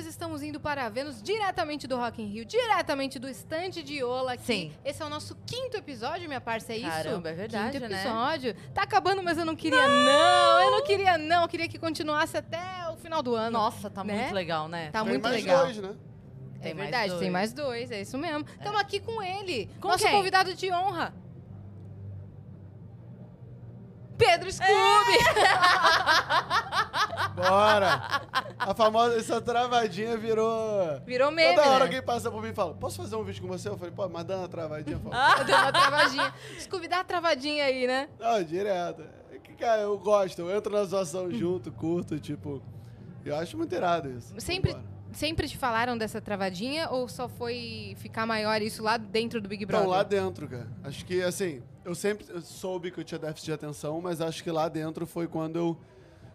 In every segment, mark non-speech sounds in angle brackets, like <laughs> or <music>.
pois estamos indo para Vênus diretamente do Rock in Rio, diretamente do estande de Ola aqui. Sim. Esse é o nosso quinto episódio, minha parça, é isso? Caramba, é verdade, Quinto né? episódio. Tá acabando, mas eu não queria não. Eu não queria não. Eu queria que continuasse até o final do ano. Nossa, tá Né? muito legal, né? Tá Tem muito mais legal. dois, né? É Tem mais verdade, dois. tem mais dois, é isso mesmo. Estamos aqui com ele, Com nosso quem? convidado de honra. Pedro Scooby! <laughs> Bora! A famosa, essa travadinha virou... Virou meme, Toda hora né? alguém passa por mim e fala, posso fazer um vídeo com você? Eu falei, pô, mas dá uma travadinha. Eu falo, Ah, deu uma travadinha. Scooby, dá uma travadinha aí, né? Não, direto. É que, cara, eu gosto, eu entro na zoação junto, curto, tipo... Eu acho muito irado isso. Sempre, Vambora. sempre te falaram dessa travadinha ou só foi ficar maior isso lá dentro do Big Brother? Então, lá dentro, cara. Acho que, assim, eu sempre soube que eu tinha déficit de atenção, mas acho que lá dentro foi quando eu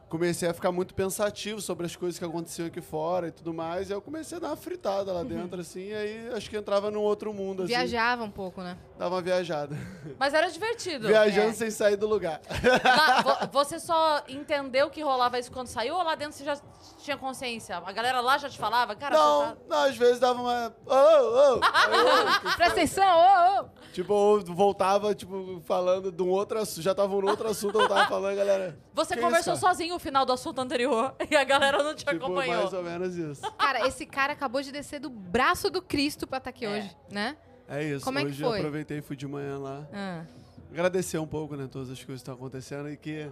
comecei a ficar muito pensativo sobre as coisas que aconteciam aqui fora e tudo mais. E eu comecei a dar uma fritada lá dentro, assim, e aí acho que entrava num outro mundo, assim. Viajava um pouco, né? Dava uma viajada. Mas era divertido. Viajando É. sem sair do lugar. Você só entendeu que rolava isso quando saiu ou lá dentro você já tinha consciência? A galera lá já te falava? Cara, não, tá... não, às vezes dava uma. Ô, ô, ô. <laughs> Presta atenção, ô, ô! Tipo, eu voltava, tipo, falando de um outro assunto. Já tava num outro assunto, eu tava falando, galera. Você conversou cara? sozinho o final do assunto anterior <laughs> e a galera não te Tipo, acompanhou. mais ou menos isso. Cara, esse cara acabou de descer do braço do Cristo pra estar aqui É. hoje, né? É isso. Como é que Hoje foi? eu aproveitei e fui de manhã lá. Ah. Agradecer um pouco, né, todas as coisas que estão acontecendo e que.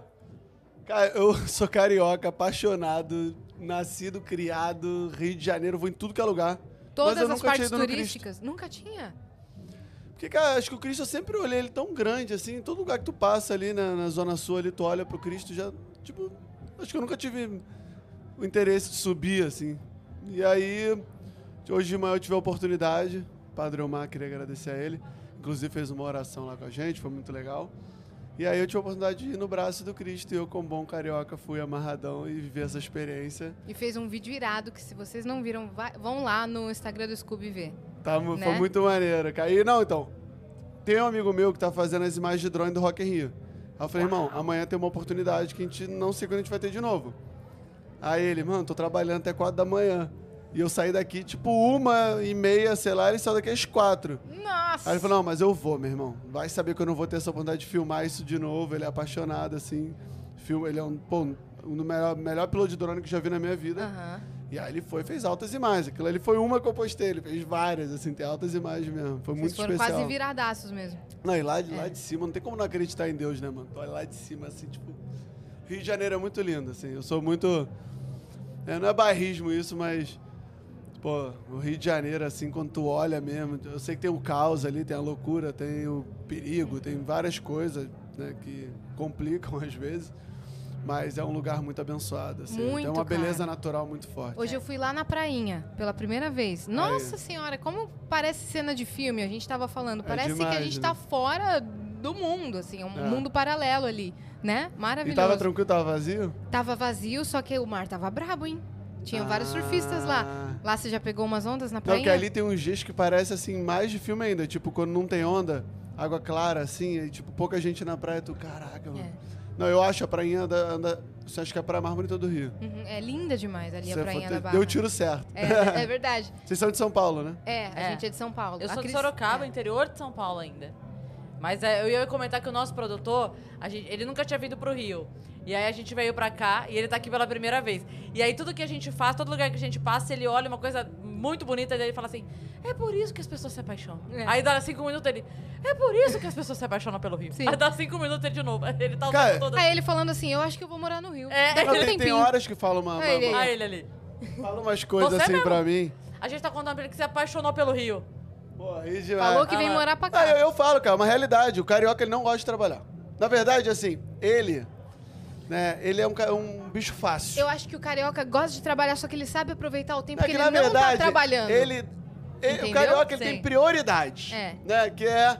Cara, eu <laughs> sou carioca, apaixonado, nascido, criado, Rio de Janeiro, vou em tudo que é lugar. Todas as partes turísticas. Nunca tinha. Porque, cara, acho que o Cristo eu sempre olhei ele tão grande, assim, em todo lugar que tu passa ali na, na Zona Sul, ali, tu olha pro Cristo, já, tipo, acho que eu nunca tive o interesse de subir, assim. E aí, hoje de manhã eu tive a oportunidade, Padre Omar, queria agradecer a ele, inclusive fez uma oração lá com a gente, foi muito legal. E aí eu tive a oportunidade de ir no braço do Cristo e eu, como bom carioca, fui amarradão e vivi essa experiência. E fez um vídeo irado que se vocês não viram, vai- vão lá no Instagram do Scooby ver. Tá, Né? Foi muito maneiro. E não, então. Tem um amigo meu que tá fazendo as imagens de drone do Rock in Rio. Aí eu falei, irmão, amanhã tem uma oportunidade que a gente não sei quando a gente vai ter de novo. Aí ele, mano, tô trabalhando até quatro da manhã. E eu saí daqui, tipo, uma e meia, sei lá, ele saiu daqui às quatro. Nossa! Aí ele falou, não, mas eu vou, meu irmão. Vai saber que eu não vou ter essa oportunidade de filmar isso de novo. Ele é apaixonado, assim. Filma, ele é um, pô, um do melhor, melhor piloto de drone que eu já vi na minha vida. Aham. E aí ele foi fez altas imagens. Aquilo ali foi uma que eu postei, ele fez várias, assim, tem altas imagens mesmo. Foi muito Vocês foram especial. quase viradaços mesmo. Não, e lá, de- lá É. de cima, não tem como não acreditar em Deus, né, mano? Olha lá de cima, assim, tipo. Rio de Janeiro é muito lindo, assim. Eu sou muito. é, não é bairrismo isso, mas. Pô, o Rio de Janeiro, assim, quando tu olha mesmo, eu sei que tem o caos ali, tem a loucura, tem o perigo, tem várias coisas, né, que complicam <laughs> às vezes. Mas é um lugar muito abençoado, assim. Muito, tem uma cara. beleza natural muito forte. Hoje eu fui lá na prainha, pela primeira vez. Nossa senhora, como parece cena de filme, a gente tava falando. Parece que a demais, gente né? tá fora do mundo, assim, é um É. mundo paralelo ali, né? E Maravilhoso. tava tranquilo, tava vazio? Tava vazio, só que o mar tava brabo, hein? Tinha vários surfistas lá. Lá você já pegou umas ondas na Não, praia? que ali tem uns dias que parece assim, mais de filme ainda. Tipo, quando não tem onda, água clara, assim, e, tipo, pouca gente na praia, tu, caraca, mano. É. Não, eu acho a prainha anda. anda você acha que é a praia mais bonita do Rio? Uhum, é linda demais ali a Você prainha foi- da Barra. Deu o tiro certo. É, é verdade. <laughs> Vocês são de São Paulo, né? É, a É. gente é de São Paulo. Eu A sou de Cris- Sorocaba, é. interior de São Paulo ainda. Mas é, eu ia comentar que o nosso produtor, a gente- ele nunca tinha vindo pro Rio. E aí a gente veio pra cá e ele tá aqui pela primeira vez. E aí tudo que a gente faz, todo lugar que a gente passa, ele olha uma coisa muito bonita e daí ele fala assim: é por isso que as pessoas se apaixonam. É. Aí dá cinco minutos ele: é por isso que as pessoas se apaixonam pelo Rio. Sim. Aí dá cinco minutos ele de novo. <laughs> Ele tá o Cara, tempo todo. Aí ele falando assim, eu acho que eu vou morar no Rio. É. Daqui um tem, tem horas que fala uma, uma- Aí ele- uma- Ah, ele ali. fala umas coisas Você assim mesmo. pra mim. A gente tá contando pra ele que se apaixonou pelo Rio. Pô, Rio de Falou que Ah, vem morar pra cá. eu, eu falo, cara, uma realidade. O carioca ele não gosta de trabalhar. Na verdade, assim, ele. Né, ele é um, um bicho fácil. Eu acho que o carioca gosta de trabalhar, só que ele sabe aproveitar o tempo É que que, ele na não verdade, tá trabalhando. Ele, ele- o carioca ele tem prioridade, É. né? Que é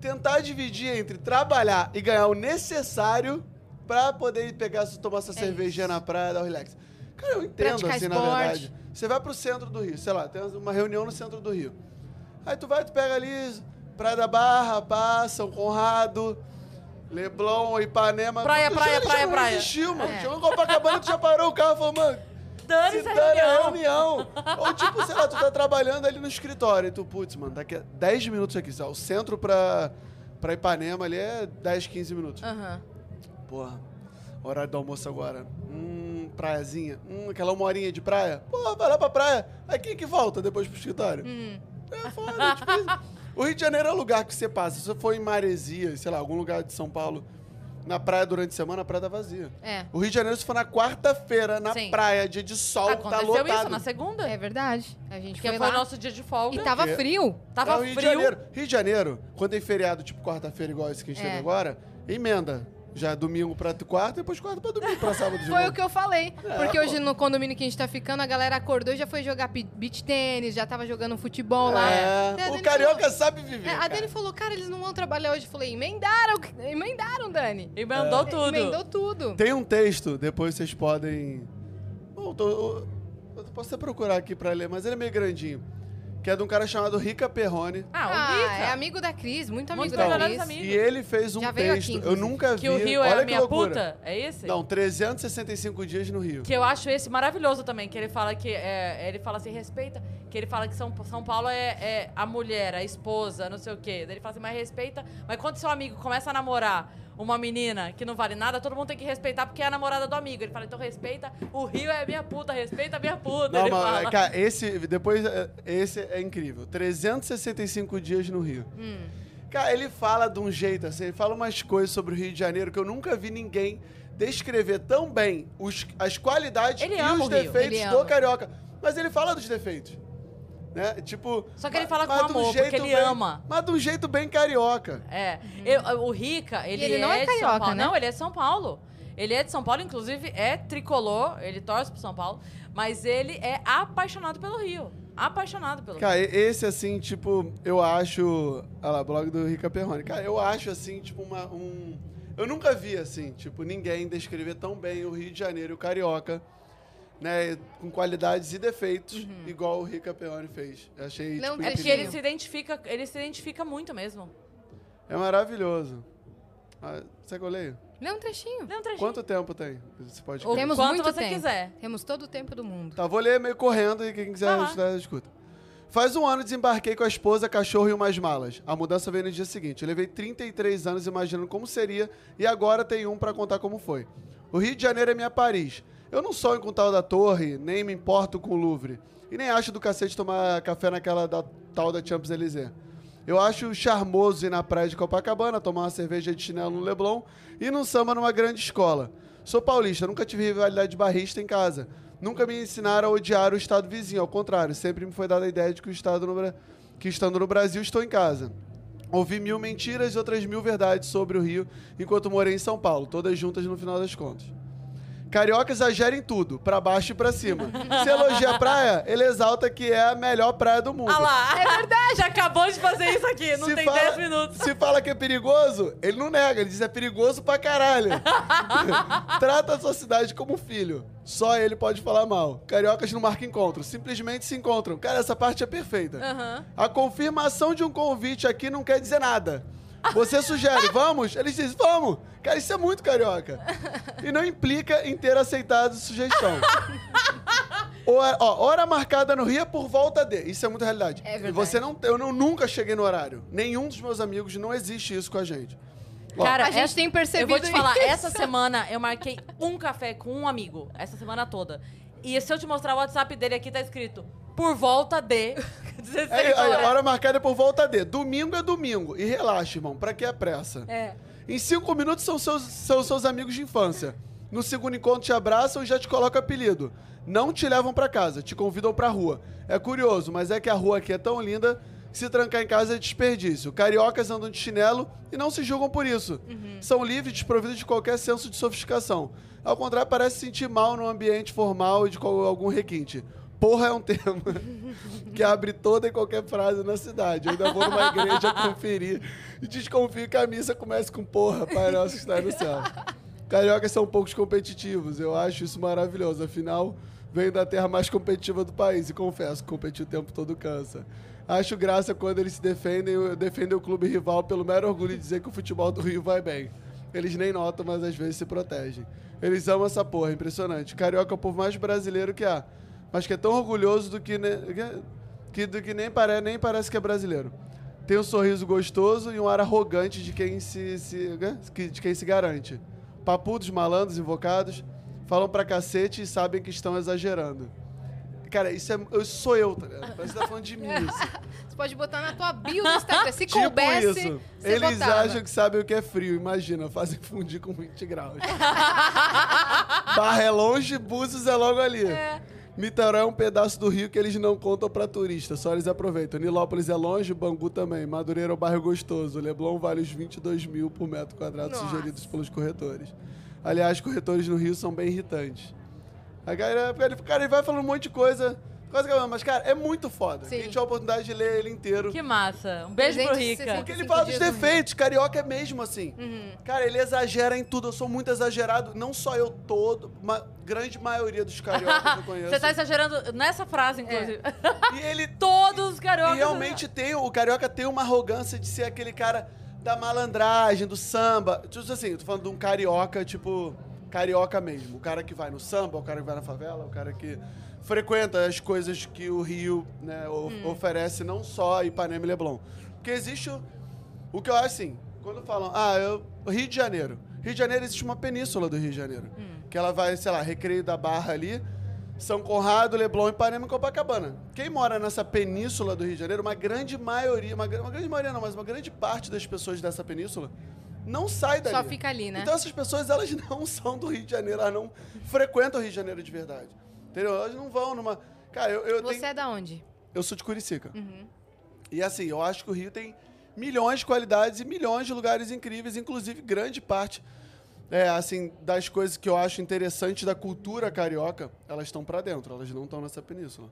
tentar dividir entre trabalhar e ganhar o necessário pra poder pegar, tomar essa É cervejinha na praia, dar um relax. Cara, eu entendo Praticar assim, na esporte. verdade. Você vai pro centro do Rio, sei lá, tem uma reunião no centro do Rio. Aí tu vai, tu pega ali Praia da Barra, São Conrado, Leblon, Ipanema. Praia, Tu praia, já- praia, já não praia. Existiu, mano. É. Chegou em Copacabana, tu já parou o carro e falou, mano, dane Se essa dane a reunião. reunião. <laughs> Ou tipo, sei lá, tu tá trabalhando ali no escritório e tu, putz, mano, daqui a 10 minutos aqui, lá, o centro pra, pra Ipanema ali é 10, 15 minutos. Aham. Porra, horário do almoço agora. Hum, praiazinha. Hum, aquela uma horinha de praia. Porra, vai lá pra praia. Aí quem que volta depois pro escritório? Hum. É foda, tipo isso. <laughs> O Rio de Janeiro é o lugar que você passa. Se você for em Maresia, sei lá, algum lugar de São Paulo, na praia durante a semana, a praia tá vazia. É. O Rio de Janeiro, se for na quarta-feira, na Sim. praia, dia de sol, tá Aconteceu lotado. isso na segunda. É verdade. A gente Porque foi foi lá o nosso dia de folga. e tava É. frio. Tava É o Rio frio. De Janeiro. Rio de Janeiro, quando tem feriado, tipo quarta-feira, igual esse que a gente É. teve agora, emenda. Já é domingo pra quarta, depois quarta pra domingo, pra sábado de Foi novo. o que eu falei. É, porque pô. hoje no condomínio que a gente tá ficando, a galera acordou e já foi jogar beach tênis, já tava jogando futebol lá. É, Daí a o carioca falou- sabe viver. É, a cara. Dani falou, cara, eles não vão trabalhar hoje. Eu falei, emendaram, emendaram, Dani. E É. mandou tudo. Emendou tudo. Tem um texto, depois vocês podem. Bom, tô- eu, eu posso até procurar aqui pra ler, mas ele é meio grandinho. Que é de um cara chamado Rica Perrone. Ah, o Ah, Rica. é amigo da Cris, muito amigo Muito da melhores Cris. amigos. E ele fez um Já veio aqui, texto. eu nunca vi. Que o Rio Olha é a que minha loucura. puta? É esse? Não, 365 dias no Rio. Que eu acho esse maravilhoso também, que ele fala que é, ele fala assim, respeita, que ele fala que São, São Paulo é, é a mulher, a esposa, não sei o quê. Daí ele fala assim, mas respeita, mas quando seu amigo começa a namorar uma menina que não vale nada, todo mundo tem que respeitar porque é a namorada do amigo. Ele fala, então respeita, o Rio é minha puta, respeita a minha puta. Não, ele mas, fala. cara, esse. Depois. é, Esse é incrível. 365 dias no Rio. Hum. Cara, ele fala de um jeito assim, ele fala umas coisas sobre o Rio de Janeiro que eu nunca vi ninguém descrever tão bem os, as qualidades Ele e os defeitos do carioca. Mas ele fala dos defeitos. Né? Tipo. Só que ele fala com amor, jeito porque ele bem- ama. Mas de um jeito bem carioca. É. Eu- o Rica, ele, ele não é de São carioca, Paulo. né? Não, ele é de São Paulo. Ele é de São Paulo, inclusive é tricolor, ele torce pro São Paulo, mas ele é apaixonado pelo Rio. Apaixonado pelo Cara, e- esse assim, tipo, eu acho. Olha lá, blog do Rica Perrone. Cara, eu acho assim, tipo, uma, um. Eu nunca vi, assim, tipo, ninguém descrever tão bem o Rio de Janeiro e o Carioca, né? Com qualidades e defeitos, igual o Rica Perrone fez. Eu achei, Não, tipo, É porque ele se identifica, ele se identifica muito mesmo. É maravilhoso. Ah, Você que eu leio? Lê um trechinho. Lê um trechinho. Quanto tempo tem? Você pode O Temos quanto muito você tempo. quiser. Temos todo o tempo do mundo. Tá, vou ler meio correndo e quem quiser lá. estudar, escuta. Faz um ano desembarquei com a esposa, cachorro e umas malas. A mudança veio no dia seguinte. Eu levei 33 anos imaginando como seria e agora tenho um pra contar como foi. O Rio de Janeiro é minha Paris. Eu não sonho com o tal da torre, nem me importo com o Louvre. E nem acho do cacete tomar café naquela da, tal da Champs-Élysées. Eu acho charmoso ir na praia de Copacabana, tomar uma cerveja de chinelo no Leblon e num samba numa grande escola. Sou paulista, nunca tive rivalidade de barrista em casa. Nunca me ensinaram a odiar o estado vizinho, ao contrário, sempre me foi dada a ideia de que, o estado no que estando no Brasil estou em casa. Ouvi mil mentiras e outras mil verdades sobre o Rio enquanto morei em São Paulo, todas juntas no final das contas. Carioca exagera em tudo, pra baixo e pra cima. Se elogia a praia, ele exalta que é a melhor praia do mundo. Ah lá! É verdade! Já acabou de fazer isso aqui, não Se tem fala- 10 minutos. Se fala que é perigoso, ele não nega, ele diz é perigoso pra caralho. <laughs> Trata a sua cidade como filho. Só ele pode falar mal. Cariocas não marcam encontro, simplesmente se encontram. Cara, essa parte é perfeita. Aham. A confirmação de um convite aqui não quer dizer nada. Você sugere, vamos? Eles dizem, vamos. Cara, isso é muito carioca. E não implica em ter aceitado sugestão. Hora, ó, hora marcada no Rio é por volta de. Isso é muito realidade. É verdade. Você não, eu não, nunca cheguei no horário. Nenhum dos meus amigos não existe isso com a gente. Ó, Cara, A gente essa- tem percebido Eu vou te falar, isso. essa semana eu marquei um café com um amigo. Essa semana toda. E se eu te mostrar o WhatsApp dele aqui, tá escrito por volta de 16 aí, aí, horas. hora marcada é por volta de. Domingo é domingo. E relaxa, irmão. Pra que a pressa? É. Em cinco minutos são seus, são seus amigos de infância. No segundo encontro te abraçam e já te colocam apelido. Não te levam pra casa, te convidam pra rua. É curioso, mas é que a rua aqui é tão linda se trancar em casa é desperdício. Cariocas andam de chinelo e não se julgam por isso. São livres, desprovidos de qualquer senso de sofisticação. Ao contrário, parece se sentir mal num ambiente formal e de algum requinte. Porra é um tema <laughs> que abre toda e qualquer frase na cidade. Eu ainda vou numa igreja <laughs> conferir e desconfio que a missa comece com porra, Pai Nosso que está no céu. Cariocas são poucos competitivos, eu acho isso maravilhoso. Afinal, venho da terra mais competitiva do país e confesso, competir o tempo todo cansa. Acho graça quando eles se defendem, defendem o clube rival pelo mero orgulho de dizer que o futebol do Rio vai bem. Eles nem notam, mas às vezes se protegem. Eles amam essa porra, é impressionante. Carioca é o povo mais brasileiro que há. Mas que é tão orgulhoso do que, ne- que, do que nem, pare, nem parece que é brasileiro. Tem um sorriso gostoso e um ar arrogante de quem se, se- né? de quem se garante. Papudos, malandros, invocados, falam pra cacete e sabem que estão exagerando. Cara, isso é, eu sou eu, tá ligado? Parece que tá falando de mim isso. <laughs> Você pode botar na tua bio do Instagram. Se <laughs> Tipo coubesse, isso. Eles botava. acham que sabem o que é frio. Imagina, fazem <laughs> fundir com 20 graus. Barra é longe, Búzios é logo ali. Niterói é um pedaço do Rio que eles não contam pra turista, só eles aproveitam. Nilópolis é longe, Bangu também. Madureira é o bairro gostoso. Leblon vale os 22 mil por metro quadrado Nossa. sugeridos pelos corretores. Aliás, corretores no Rio são bem irritantes. A galera, ele, cara, ele vai falando um monte de coisa. Coisa que, mas, cara, é muito foda. Sim. Quem tiver a oportunidade de ler ele inteiro. Que massa. Um beijo pro Rica. 60. Porque ele fala dos defeitos, carioca é mesmo assim. Uhum. Cara, ele exagera em tudo. Eu sou muito exagerado. Não só eu, todo. Uma grande maioria dos cariocas que eu <laughs> conheço. Você tá exagerando nessa frase, inclusive. <laughs> E ele Todos os cariocas. e realmente tem. O carioca tem uma arrogância de ser aquele cara da malandragem, do samba. Tipo assim, eu tô falando de um carioca, tipo. Carioca mesmo. O cara que vai no samba, o cara que vai na favela, o cara que frequenta as coisas que o Rio né, Hum. oferece, não só Ipanema e Leblon. Porque existe o, o que eu acho assim, quando falam, ah, eu, Rio de Janeiro. Rio de Janeiro existe uma península do Rio de Janeiro. Hum. Que ela vai, sei lá, Recreio da Barra ali, São Conrado, Leblon, Ipanema e Copacabana. Quem mora nessa península do Rio de Janeiro, uma grande maioria, uma, uma grande maioria não, mas uma grande parte das pessoas dessa península não sai dali. Só fica ali, né? Então essas pessoas, elas <laughs> não são do Rio de Janeiro, elas não frequentam o Rio de Janeiro de verdade. Entendeu? Elas não vão numa... Cara, eu, eu Você tenho... é da onde? Eu sou de Curicica. Uhum. E assim, eu acho que o Rio tem milhões de qualidades e milhões de lugares incríveis, inclusive grande parte é, assim, das coisas que eu acho interessantes da cultura carioca, elas estão pra dentro, elas não estão nessa península.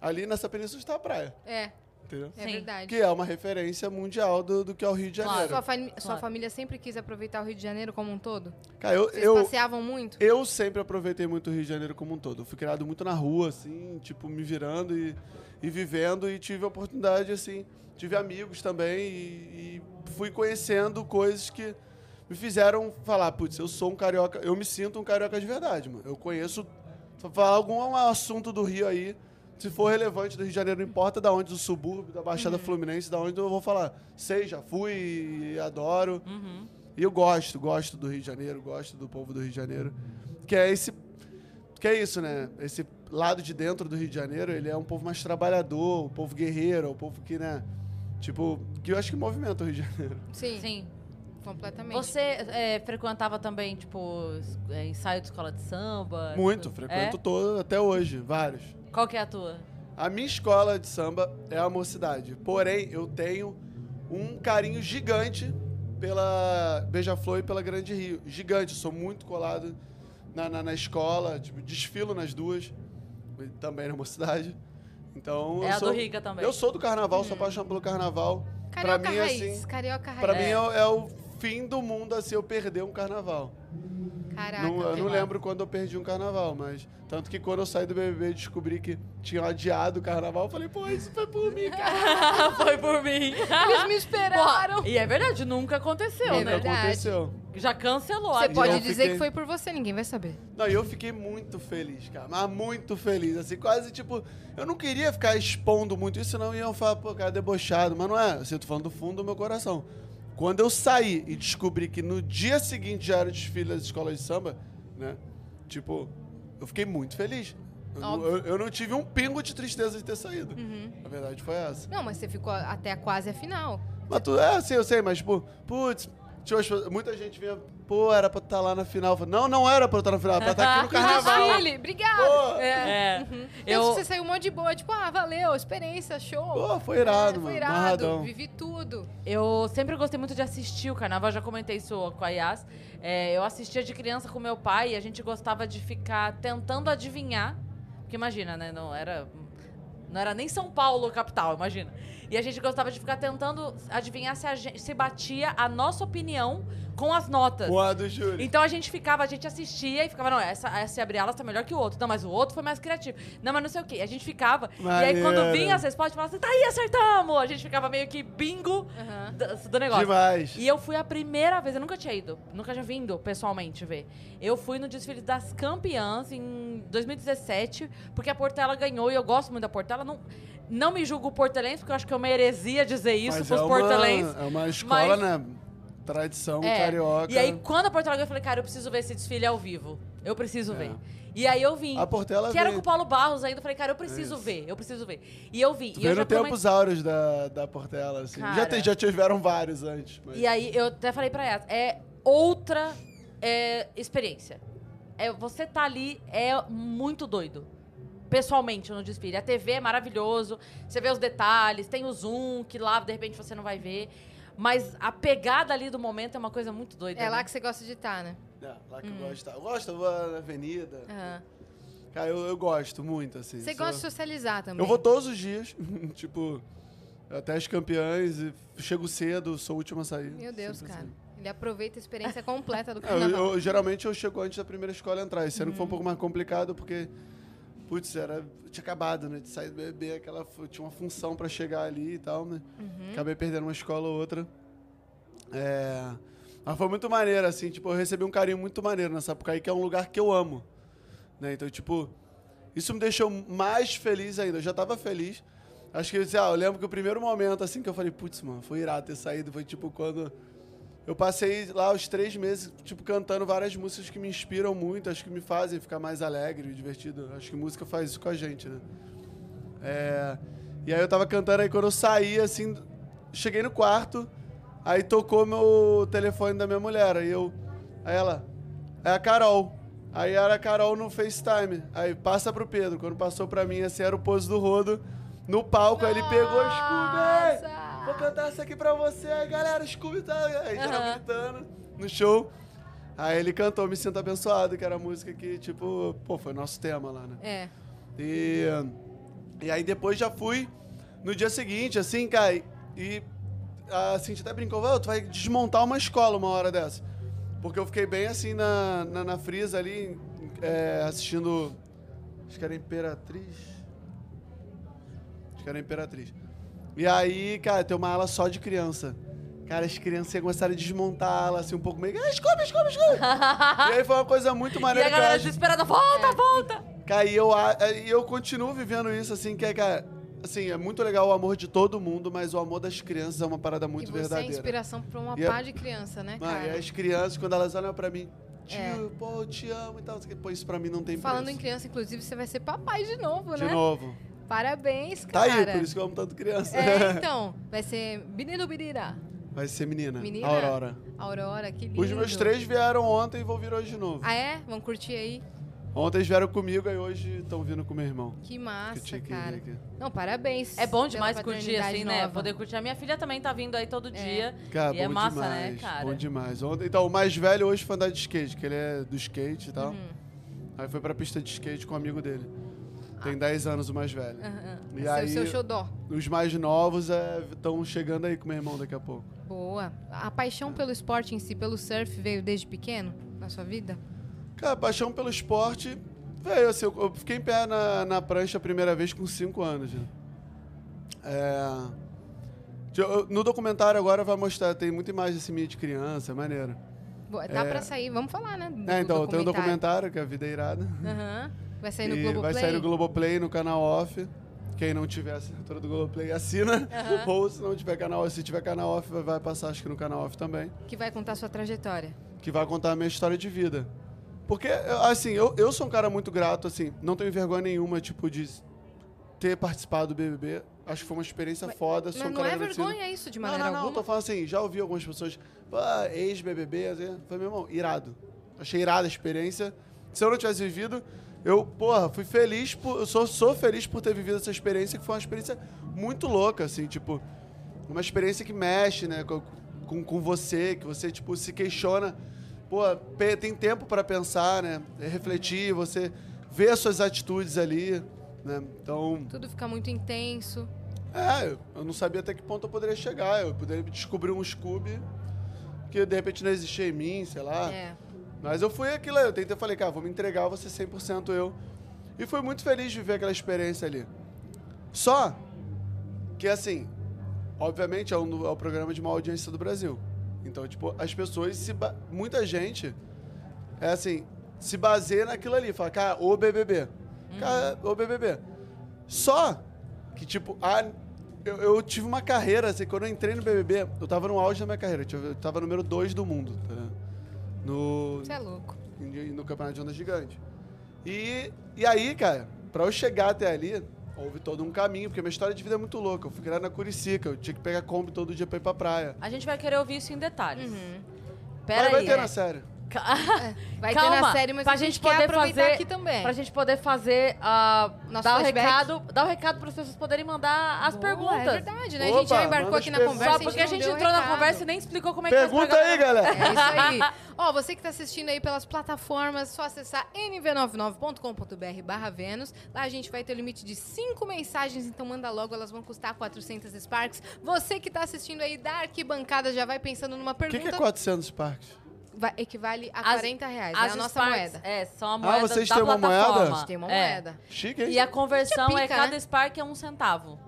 Ali nessa península está a praia, É, entendeu? é Sim. verdade. Que é uma referência mundial do, do que é o Rio de Claro. Janeiro. Sua, fami- sua Claro. família sempre quis aproveitar o Rio de Janeiro como um todo? Cara, eu, Vocês eu, passeavam muito? eu sempre aproveitei muito o Rio de Janeiro como um todo. Eu fui criado muito na rua, assim, tipo, me virando e, e vivendo, e tive a oportunidade, assim, tive amigos também, e, e fui conhecendo coisas que me fizeram falar, putz, eu sou um carioca, eu me sinto um carioca de verdade, mano. Eu conheço, falar algum assunto do Rio aí, se for relevante do Rio de Janeiro, não importa da onde, do subúrbio, da Baixada Fluminense, da onde eu vou falar. Sei, já fui, e adoro. Uhum. E eu gosto, gosto do Rio de Janeiro, gosto do povo do Rio de Janeiro. Que é esse. Que é isso, né? Esse lado de dentro do Rio de Janeiro, ele é um povo mais trabalhador, um povo guerreiro, um povo que, né? Tipo, que eu acho que movimenta o Rio de Janeiro. <laughs> Sim, Sim. completamente. Você é, frequentava também, tipo, é, ensaio de escola de samba? Muito, frequento é? todo, até hoje, vários. Qual que é a tua? A minha escola de samba é a mocidade. Porém, eu tenho um carinho gigante pela Beija-Flor e pela Grande Rio. Gigante, sou muito colado na, na, na escola, tipo, desfilo nas duas, também na mocidade. Então, É eu a sou, do Rica também. Eu sou do carnaval, sou apaixonado pelo carnaval. Carioca pra mim, raiz. assim, Carioca raiz. pra mim é, o- é o fim do mundo, assim, eu perder um carnaval. Caraca. Não, eu não lembro quando eu perdi um carnaval, mas. Tanto que quando eu saí do BBB e descobri que tinha adiado o carnaval, eu falei, pô, isso foi por mim, <laughs> cara. <laughs> Foi por mim. Eles me esperaram. Porra, e é verdade, nunca aconteceu, É né? verdade. aconteceu. Já cancelou. Você pode dizer fiquei- que foi por você, ninguém vai saber. Não, e eu fiquei muito feliz, cara. Mas muito feliz. Assim, quase tipo. Eu não queria ficar expondo muito isso, senão iam falar, pô, cara, debochado. Mas não é. Assim, eu tô falando do fundo do meu coração. Quando eu saí e descobri que no dia seguinte já era desfile das escolas de samba, né? Tipo, eu fiquei muito feliz. Eu, eu- eu não tive um pingo de tristeza de ter saído. Uhum. A verdade foi essa. Não, mas você ficou até quase a final. Mas tu, é, sim, eu sei, mas, tipo, putz, muita gente vinha, pô, era pra estar lá na final. Não, não era pra eu estar na final, era pra estar aqui no <laughs> carnaval. Desfile, obrigado. Pô. É. É. Uhum. Eu. Você saiu um monte de boa, tipo, ah, valeu, experiência, show. Pô, foi irado, É, mano. Foi irado, Amarradão. vivi tudo. eu sempre gostei muito de assistir o carnaval, já comentei isso com a Yas. É, eu assistia de criança com meu pai e a gente gostava de ficar tentando adivinhar. Porque imagina, né? Não era. Não era nem São Paulo capital, imagina. E a gente gostava de ficar tentando adivinhar se, a gente, se batia a nossa opinião com as notas. Com a do Júlio. Então a gente ficava, a gente assistia e ficava, não, essa, essa abre alas tá melhor que o outro. Não, mas o outro foi mais criativo. Não, mas não sei o quê. A gente ficava. E aí quando Maneiro. vinha as respostas, falava assim, tá aí, acertamos! A gente ficava meio que bingo Aham. do, do negócio. Demais. E eu fui a primeira vez, eu nunca tinha ido, nunca tinha vindo pessoalmente ver. Eu fui no desfile das campeãs em 2017, porque a Portela ganhou e eu gosto muito da Portela. Não, não me julgo portelense, porque eu acho que é uma heresia dizer isso Mas pros é portelenses. É uma escola, mas- né? Tradição É. carioca. E aí, quando a Portela eu falei, cara, eu preciso ver esse desfile ao vivo. Eu preciso É. ver. E aí eu vim. A Portela que era veio- com o Paulo Barros ainda. Eu falei, cara, eu preciso Isso. ver, eu preciso ver. E eu vi. Tu e eu já no tempos áureos da, da Portela, assim. Já, Cara. te- já tiveram vários antes. Mas... E aí eu até falei pra ela, é outra é, experiência. É, você tá ali é muito doido. Pessoalmente no desfile. A TV é maravilhoso, você vê os detalhes, tem o zoom, que lá de repente você não vai ver. Mas a pegada ali do momento é uma coisa muito doida. É lá né? que você gosta de estar, né? É, lá Hum. que eu gosto. de estar. Eu gosto, eu vou na avenida. Aham. Cara, eu, eu gosto muito, assim. Você gosta de socializar também. Eu vou todos os dias, <laughs> tipo, até as campeãs, e chego cedo, sou o último a sair. Meu Deus, cara. assim. Ele aproveita a experiência <laughs> completa do É, eu- carnaval. eu- geralmente eu chego antes da primeira escola entrar. Esse ano Uhum. foi um pouco mais complicado, porque, putz, era, tinha acabado, né, de sair do bebê, aquela, tinha uma função pra chegar ali e tal, né. Uhum. Acabei perdendo uma escola ou outra. É, mas foi muito maneiro, assim, tipo, eu recebi um carinho muito maneiro na Sapucaí, que é um lugar que eu amo, né, então, tipo, isso me deixou mais feliz ainda, eu já tava feliz, acho que, sei lá, eu lembro que o primeiro momento, assim, que eu falei, putz, mano, foi irado ter saído, foi, tipo, quando eu passei lá os três meses, tipo, cantando várias músicas que me inspiram muito, acho que me fazem ficar mais alegre e divertido, acho que música faz isso com a gente, né. É, e aí eu tava cantando aí quando eu saí, assim, cheguei no quarto, aí tocou meu telefone da minha mulher, aí eu. Aí ela, é a Carol. Aí era a Carol no FaceTime. Aí passa pro Pedro. Quando passou pra mim, assim, era o pose do rodo no palco. Aí ele pegou o Scooby. Nossa! Vou cantar essa aqui pra você. Aí, galera, Scooby tá. Aí Aham. gritando no show. Aí ele cantou Me Sinto Abençoado, que era a música que, tipo, pô, foi nosso tema lá, né? É. E, e aí depois já fui no dia seguinte, assim, cara, e a Cintia até brincou, "Vô, tu vai desmontar uma escola uma hora dessa. Porque eu fiquei bem assim na, na, na frisa ali, é, assistindo. Acho que era Imperatriz. Acho que era Imperatriz. E aí, cara, tem uma ala só de criança. Cara, as crianças começaram a desmontar a ala assim um pouco meio. Ah, escove, escove. <laughs> e aí foi uma coisa muito E maneira a que eu galera desesperada, volta, volta! Cara, e eu, a- e eu continuo vivendo isso, assim, que é, cara, assim, é muito legal o amor de todo mundo, mas o amor das crianças é uma parada muito e você é verdadeira. inspiração pra uma E é- pá de criança, né, Mano, e cara? as crianças, quando elas olham pra mim, tio, É. pô, eu te amo e tal, pô, isso pra mim não tem Falando em preço. criança, inclusive, você vai ser papai de novo, De né? novo. Parabéns, Tá cara. aí, por isso que eu amo tanto criança. É, <laughs> então. Vai ser Menino Birira. Vai ser menina, Menina? Aurora. Aurora, que lindo. Os meus três vieram ontem e vão vir hoje de novo. Ah, é? Vamos curtir aí? Ontem eles vieram comigo e hoje estão vindo com meu irmão. Que que massa, que cara. aqui. Não, parabéns. É bom demais curtir assim, né? nova. Poder curtir. A minha filha também tá vindo aí todo dia. Cara, e é massa, demais, né, cara? Bom demais. Ontem, então, o mais velho hoje foi andar de skate, que ele é do skate e tal. Uhum. Aí foi pra pista de skate com um amigo dele. Tem 10 anos o mais velho. Aham. E Seu- aí- Seu xodó. Os mais novos estão chegando aí com meu irmão daqui a pouco. Boa. A paixão pelo esporte em si, pelo surf, veio desde pequeno na sua vida? Cara, paixão pelo esporte, velho, assim, eu, eu fiquei em pé na, na prancha a primeira vez com 5 anos. Já. É, no documentário agora vai mostrar, tem muita imagem assim minha de criança, é maneiro. Boa, Tá É. pra sair, vamos falar, né? do É, então, tem um documentário. que é a Vida é Irada. Aham. Vai sair no Globoplay? vai sair no Globoplay, no canal off. Quem não tiver assinatura do Globoplay, assina. Ou se não tiver canal, se tiver canal off, vai- passar acho que no canal off também. Que vai contar sua trajetória. Que vai contar a minha história de vida. Porque, assim, eu, eu sou um cara muito grato, assim, não tenho vergonha nenhuma, tipo, de ter participado do BBB. Acho que foi uma experiência foda. Sou Mas um não cara é agradecido. vergonha isso, de Não, maneira não, não, alguma? tô falando assim, já ouvi algumas pessoas, "Ah, ex-BBB, assim, foi meu irmão, irado. Achei irada a experiência. Se eu não tivesse vivido, eu, porra, fui feliz, por, eu sou, sou feliz por ter vivido essa experiência, que foi uma experiência muito louca, assim, tipo, uma experiência que mexe, né, com, com, com você, que você, tipo, se questiona, pô, tem tempo pra pensar, né, refletir, você vê as suas atitudes ali, né, então... Tudo fica muito intenso. É, eu- eu não sabia até que ponto eu poderia chegar. Eu poderia descobrir um Scooby porque de repente não existia em mim, sei lá. É. Mas eu fui aquilo aí, eu tentei, falei, cara, vou me entregar, ser 100% eu. E fui muito feliz de ver aquela experiência ali. Só que, assim, obviamente é, um, é o programa de maior audiência do Brasil. Então, tipo, as pessoas, se muita gente, é assim, se baseia naquilo ali. Fala, cara, o BBB. Cara, o BBB. Só que, tipo, a, eu, eu tive uma carreira, assim, quando eu entrei no BBB, eu tava no auge da minha carreira. Eu Eu tava número 2 do mundo, tá? No, Você é louco. no campeonato de onda gigante. E, e aí, cara, pra eu chegar até ali, houve todo um caminho, porque minha história de vida é muito louca. Eu fui criado na Curicica, eu tinha que pegar Kombi todo dia pra ir pra praia. A gente vai querer ouvir isso em detalhes. Uhum. Pera Mas vai aí. ter é. na série. Vai Calma, ter na série, mas pra a gente, gente quer poder fazer- aqui também. Pra gente poder fazer, ah, Nosso dar o recado, dar o recado para as pessoas poderem mandar as Boa, perguntas. É verdade, né? a Opa, gente já embarcou aqui na conversa. Só porque a gente entrou na conversa e nem explicou como é que Pergunta aí, galera. É isso aí. <laughs> Ó, você que tá assistindo aí pelas plataformas, só acessar nv99.com.br barra Vênus. Lá a gente vai ter o limite de cinco mensagens, então manda logo, elas vão custar 400 Sparks. Você que tá assistindo aí da arquibancada já vai pensando numa O pergunta. que, que é 400 parques? Vai- equivale a As- 40 reais. É As a nossa Sparks, moeda. É, são a moeda vocês da têm uma moeda? plataforma. A gente tem uma É. moeda. Chique, hein? E a conversão é é pica, cada né? Spark é um centavo.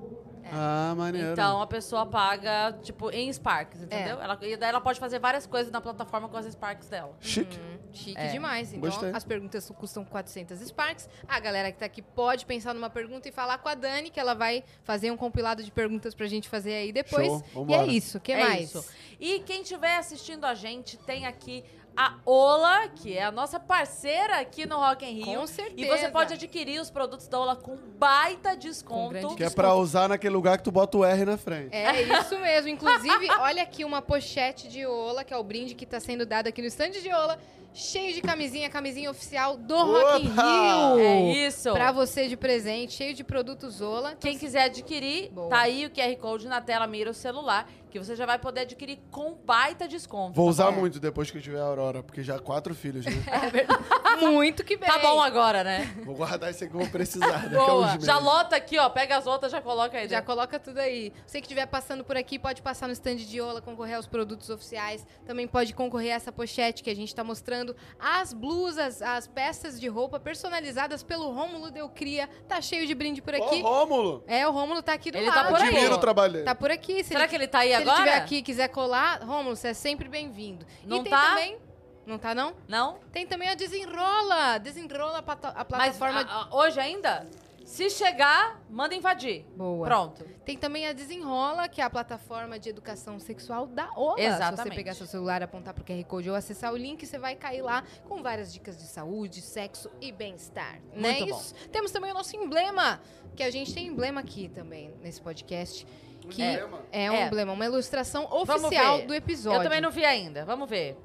Ah, maneiro. Então a pessoa paga, tipo, em Sparks, É. entendeu? Ela, e daí ela pode fazer várias coisas na plataforma com as Sparks dela. Chique. Chique É. demais. Então, Gostei. as perguntas custam 400 Sparks. A galera que tá aqui pode pensar numa pergunta e falar com a Dani, que ela vai fazer um compilado de perguntas pra gente fazer aí depois. Show, e vambora. é isso. O que é mais? isso. E quem estiver assistindo a gente, tem aqui a Ola, que é a nossa parceira aqui no Rock in Rio. Com certeza. E você pode adquirir os produtos da Ola com baita desconto. grande Que é pra usar naquele lugar que tu bota o R na frente. É isso mesmo. Inclusive, <laughs> olha aqui uma pochete de Ola, que é o brinde que tá sendo dado aqui no stand de Ola, cheio de camisinha, camisinha oficial do Rock in! Rio. É isso. Pra você de presente, cheio de produtos Ola. Então, Quem quiser adquirir, Boa. tá aí o QR Code na tela, mira o celular, que você já vai poder adquirir com baita desconto. Vou tá usar bom? muito depois que eu tiver a Aurora, porque já quatro filhos, né? <laughs> muito que bem. Tá bom agora, né? Vou guardar isso aqui que eu vou precisar a uns Boa. Já lota aqui, ó. Pega as outras, já coloca aí. Já dentro. coloca tudo aí. Você que estiver passando por aqui, pode passar no stand de Ola, concorrer aos produtos oficiais. Também pode concorrer a essa pochete que a gente está mostrando. As blusas, as peças de roupa personalizadas pelo Rômulo Deu Cria. Tá cheio de brinde por Ô, aqui. Rômulo! É, o Rômulo tá aqui do Ele tá lado. por aí. Admiro o trabalho dele. Tá por aqui. Se Será ele, que ele tá aí se agora? ele estiver aqui e quiser colar, Rômulo, você é sempre bem-vindo. Não e tem tá? também... Não tá, não? Não? Tem também a Desenrola. Desenrola a, plata- a Mas plataforma... a- a- hoje ainda? Se chegar, manda invadir. Boa. Pronto. Tem também a Desenrola, que é a plataforma de educação sexual da Ola. Se você Exatamente. pegar seu celular, apontar pro QR Code ou acessar o link, você vai cair lá com várias dicas de saúde, sexo e bem-estar. É Muito bom. isso? Temos também o nosso emblema, que a gente tem emblema aqui também nesse podcast. Que é, um É. emblema, uma ilustração oficial do episódio. Eu também não vi ainda. Vamos ver.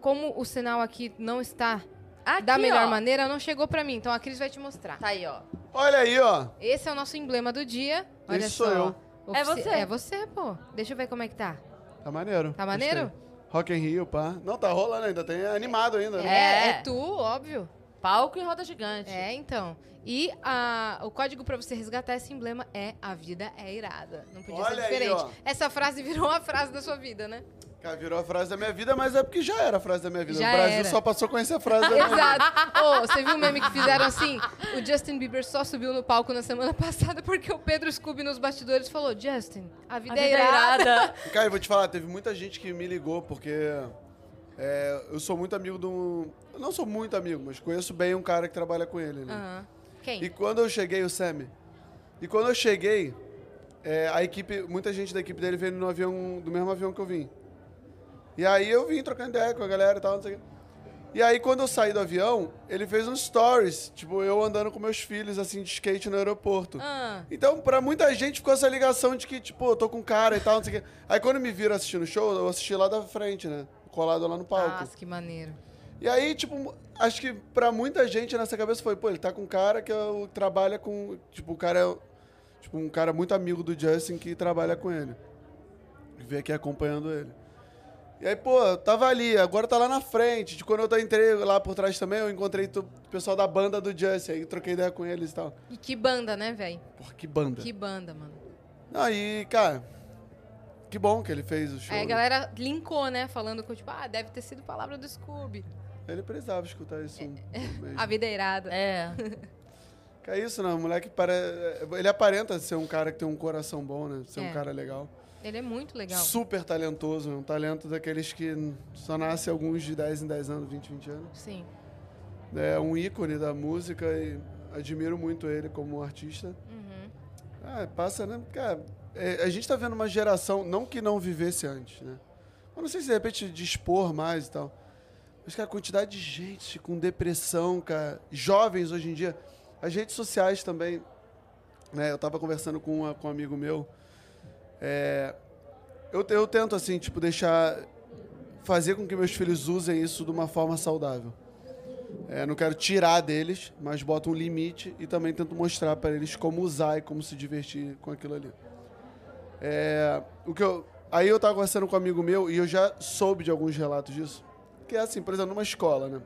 Como o sinal aqui não está Aqui, da melhor ó. maneira, não chegou pra mim. Então a Cris vai te mostrar. Tá aí, ó. Olha aí, ó. Esse é o nosso emblema do dia. Olha Esse só. sou eu. É Ofici- você. É você, pô. Deixa eu ver como é que tá. Tá maneiro. Tá maneiro? Gostei. Rock in Rio, pá. Não, tá rolando ainda. Tem animado ainda, né? É, É. é tu, óbvio. Palco e roda gigante. É, então. E a- o código pra você resgatar esse emblema é A Vida é Irada. Não podia Olha ser aí, diferente. ó. Essa frase virou a frase da sua vida, né? Cara, virou a frase da minha vida, mas é porque já era a frase da minha vida. Já o Brasil era. só passou a conhecer a frase <laughs> da minha vida. Exato. Ô, você viu o meme que fizeram assim? O Justin Bieber só subiu no palco na semana <laughs> passada porque o Pedro Scooby nos bastidores falou: Justin, a A vida, vida é é irada. irada. Cara, eu vou te falar, teve muita gente que me ligou, porque é, eu sou muito amigo do. Eu não sou muito amigo, mas conheço bem um cara que trabalha com ele, né? Aham. Quem? E quando eu cheguei, o Sammy. E quando eu cheguei, é, a equipe, muita gente da equipe dele veio no avião, do mesmo avião que eu vim. E aí eu vim trocando ideia com a galera e tal, não sei o quê. E aí quando eu saí do avião, ele fez uns stories, tipo, eu andando com meus filhos, assim, de skate no aeroporto. Ah, Então, pra muita gente ficou essa ligação de que, tipo, eu tô com cara e tal, não sei o quê. Aí quando me viram assistindo o show, eu assisti lá da frente, né? Colado lá no palco. nossa, que maneiro. E aí, tipo, acho que pra muita gente nessa cabeça foi, pô, ele tá com um cara que eu, trabalha com. Tipo, o cara é. Tipo, um cara muito amigo do Justin que trabalha com ele. Veio aqui acompanhando ele. E aí, pô, tava ali, agora tá lá na frente. De quando eu entrei lá por trás também, eu encontrei o pessoal da banda do Justin, aí troquei ideia com eles e tal. E que banda, né, velho? Porra, que banda. Que banda, mano. Aí, cara, que bom que ele fez o show. Aí a né? galera linkou, né? Falando com, tipo, ah, deve ter sido palavra do Scooby. Ele precisava escutar isso um, mesmo. <laughs> A vida é irada. É. <laughs> Que é isso, né? O moleque pare... ele aparenta ser um cara que tem um coração bom, né? Ser É. um cara legal. Ele é muito legal. Super talentoso, né? um talento daqueles que só nasce alguns de 10 em 10 anos, 20, 20 anos. Sim. É um ícone da música e admiro muito ele como artista. Uhum. Ah, passa, né? Cara, é, a gente tá vendo uma geração, não que não vivesse antes, né? Eu não sei se de repente de expor mais e tal. Mas, cara, a quantidade de gente com depressão, cara. Jovens hoje em dia. As redes sociais também. Né? Eu tava conversando com, uma- com um amigo meu. É, eu, eu tento, assim, tipo, deixar. Fazer com que meus filhos usem isso de uma forma saudável. É, não quero tirar deles, mas boto um limite e também tento mostrar para eles como usar e como se divertir com aquilo ali. É, o que eu, aí eu tava conversando com um amigo meu e eu já soube de alguns relatos disso. Que é assim, por exemplo, numa escola, né?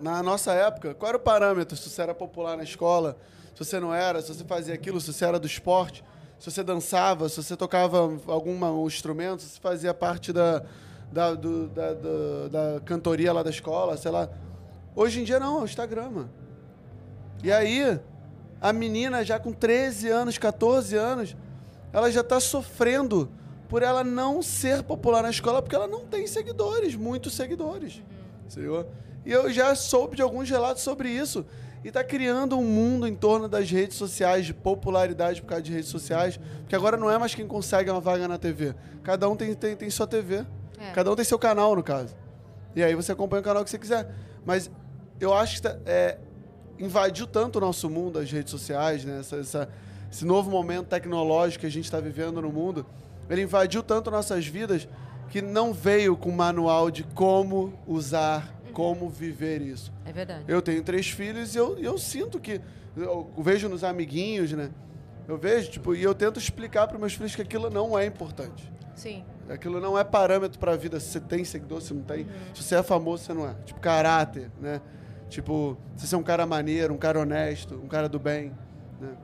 Na nossa época, qual era o parâmetro? Se você era popular na escola, se você não era, se você fazia aquilo, se você era do esporte, se você dançava, se você tocava algum instrumento, se você fazia parte da, da, do- da, do- da cantoria lá da escola, sei lá. Hoje em dia não, é o Instagram, mano. E aí, a menina já com 13 anos, 14 anos, ela já tá sofrendo por ela não ser popular na escola porque ela não tem seguidores, muitos seguidores. Entendeu? E eu já soube de alguns relatos sobre isso. E tá criando um mundo em torno das redes sociais, de popularidade por causa de redes sociais. Porque agora não é mais quem consegue uma vaga na TV. Cada um tem, tem, tem sua TV. É. Cada um tem seu canal, no caso. E aí você acompanha o canal que você quiser. Mas eu acho que tá- é, invadiu tanto o nosso mundo, as redes sociais, né? Essa- essa- esse novo momento tecnológico que a gente está vivendo no mundo. Ele invadiu tanto nossas vidas que não veio com manual de como usar, como viver isso. É verdade. Eu tenho três filhos e eu, eu sinto que. Eu vejo nos amiguinhos, né? Eu vejo, tipo, e eu tento explicar para meus filhos que aquilo não é importante. Sim. Aquilo não é parâmetro pra vida. Se você tem seguidor, se não tem. Se você é famoso, você não é. Tipo, caráter, né? Tipo, se você é um cara maneiro, um cara honesto, um cara do bem, né?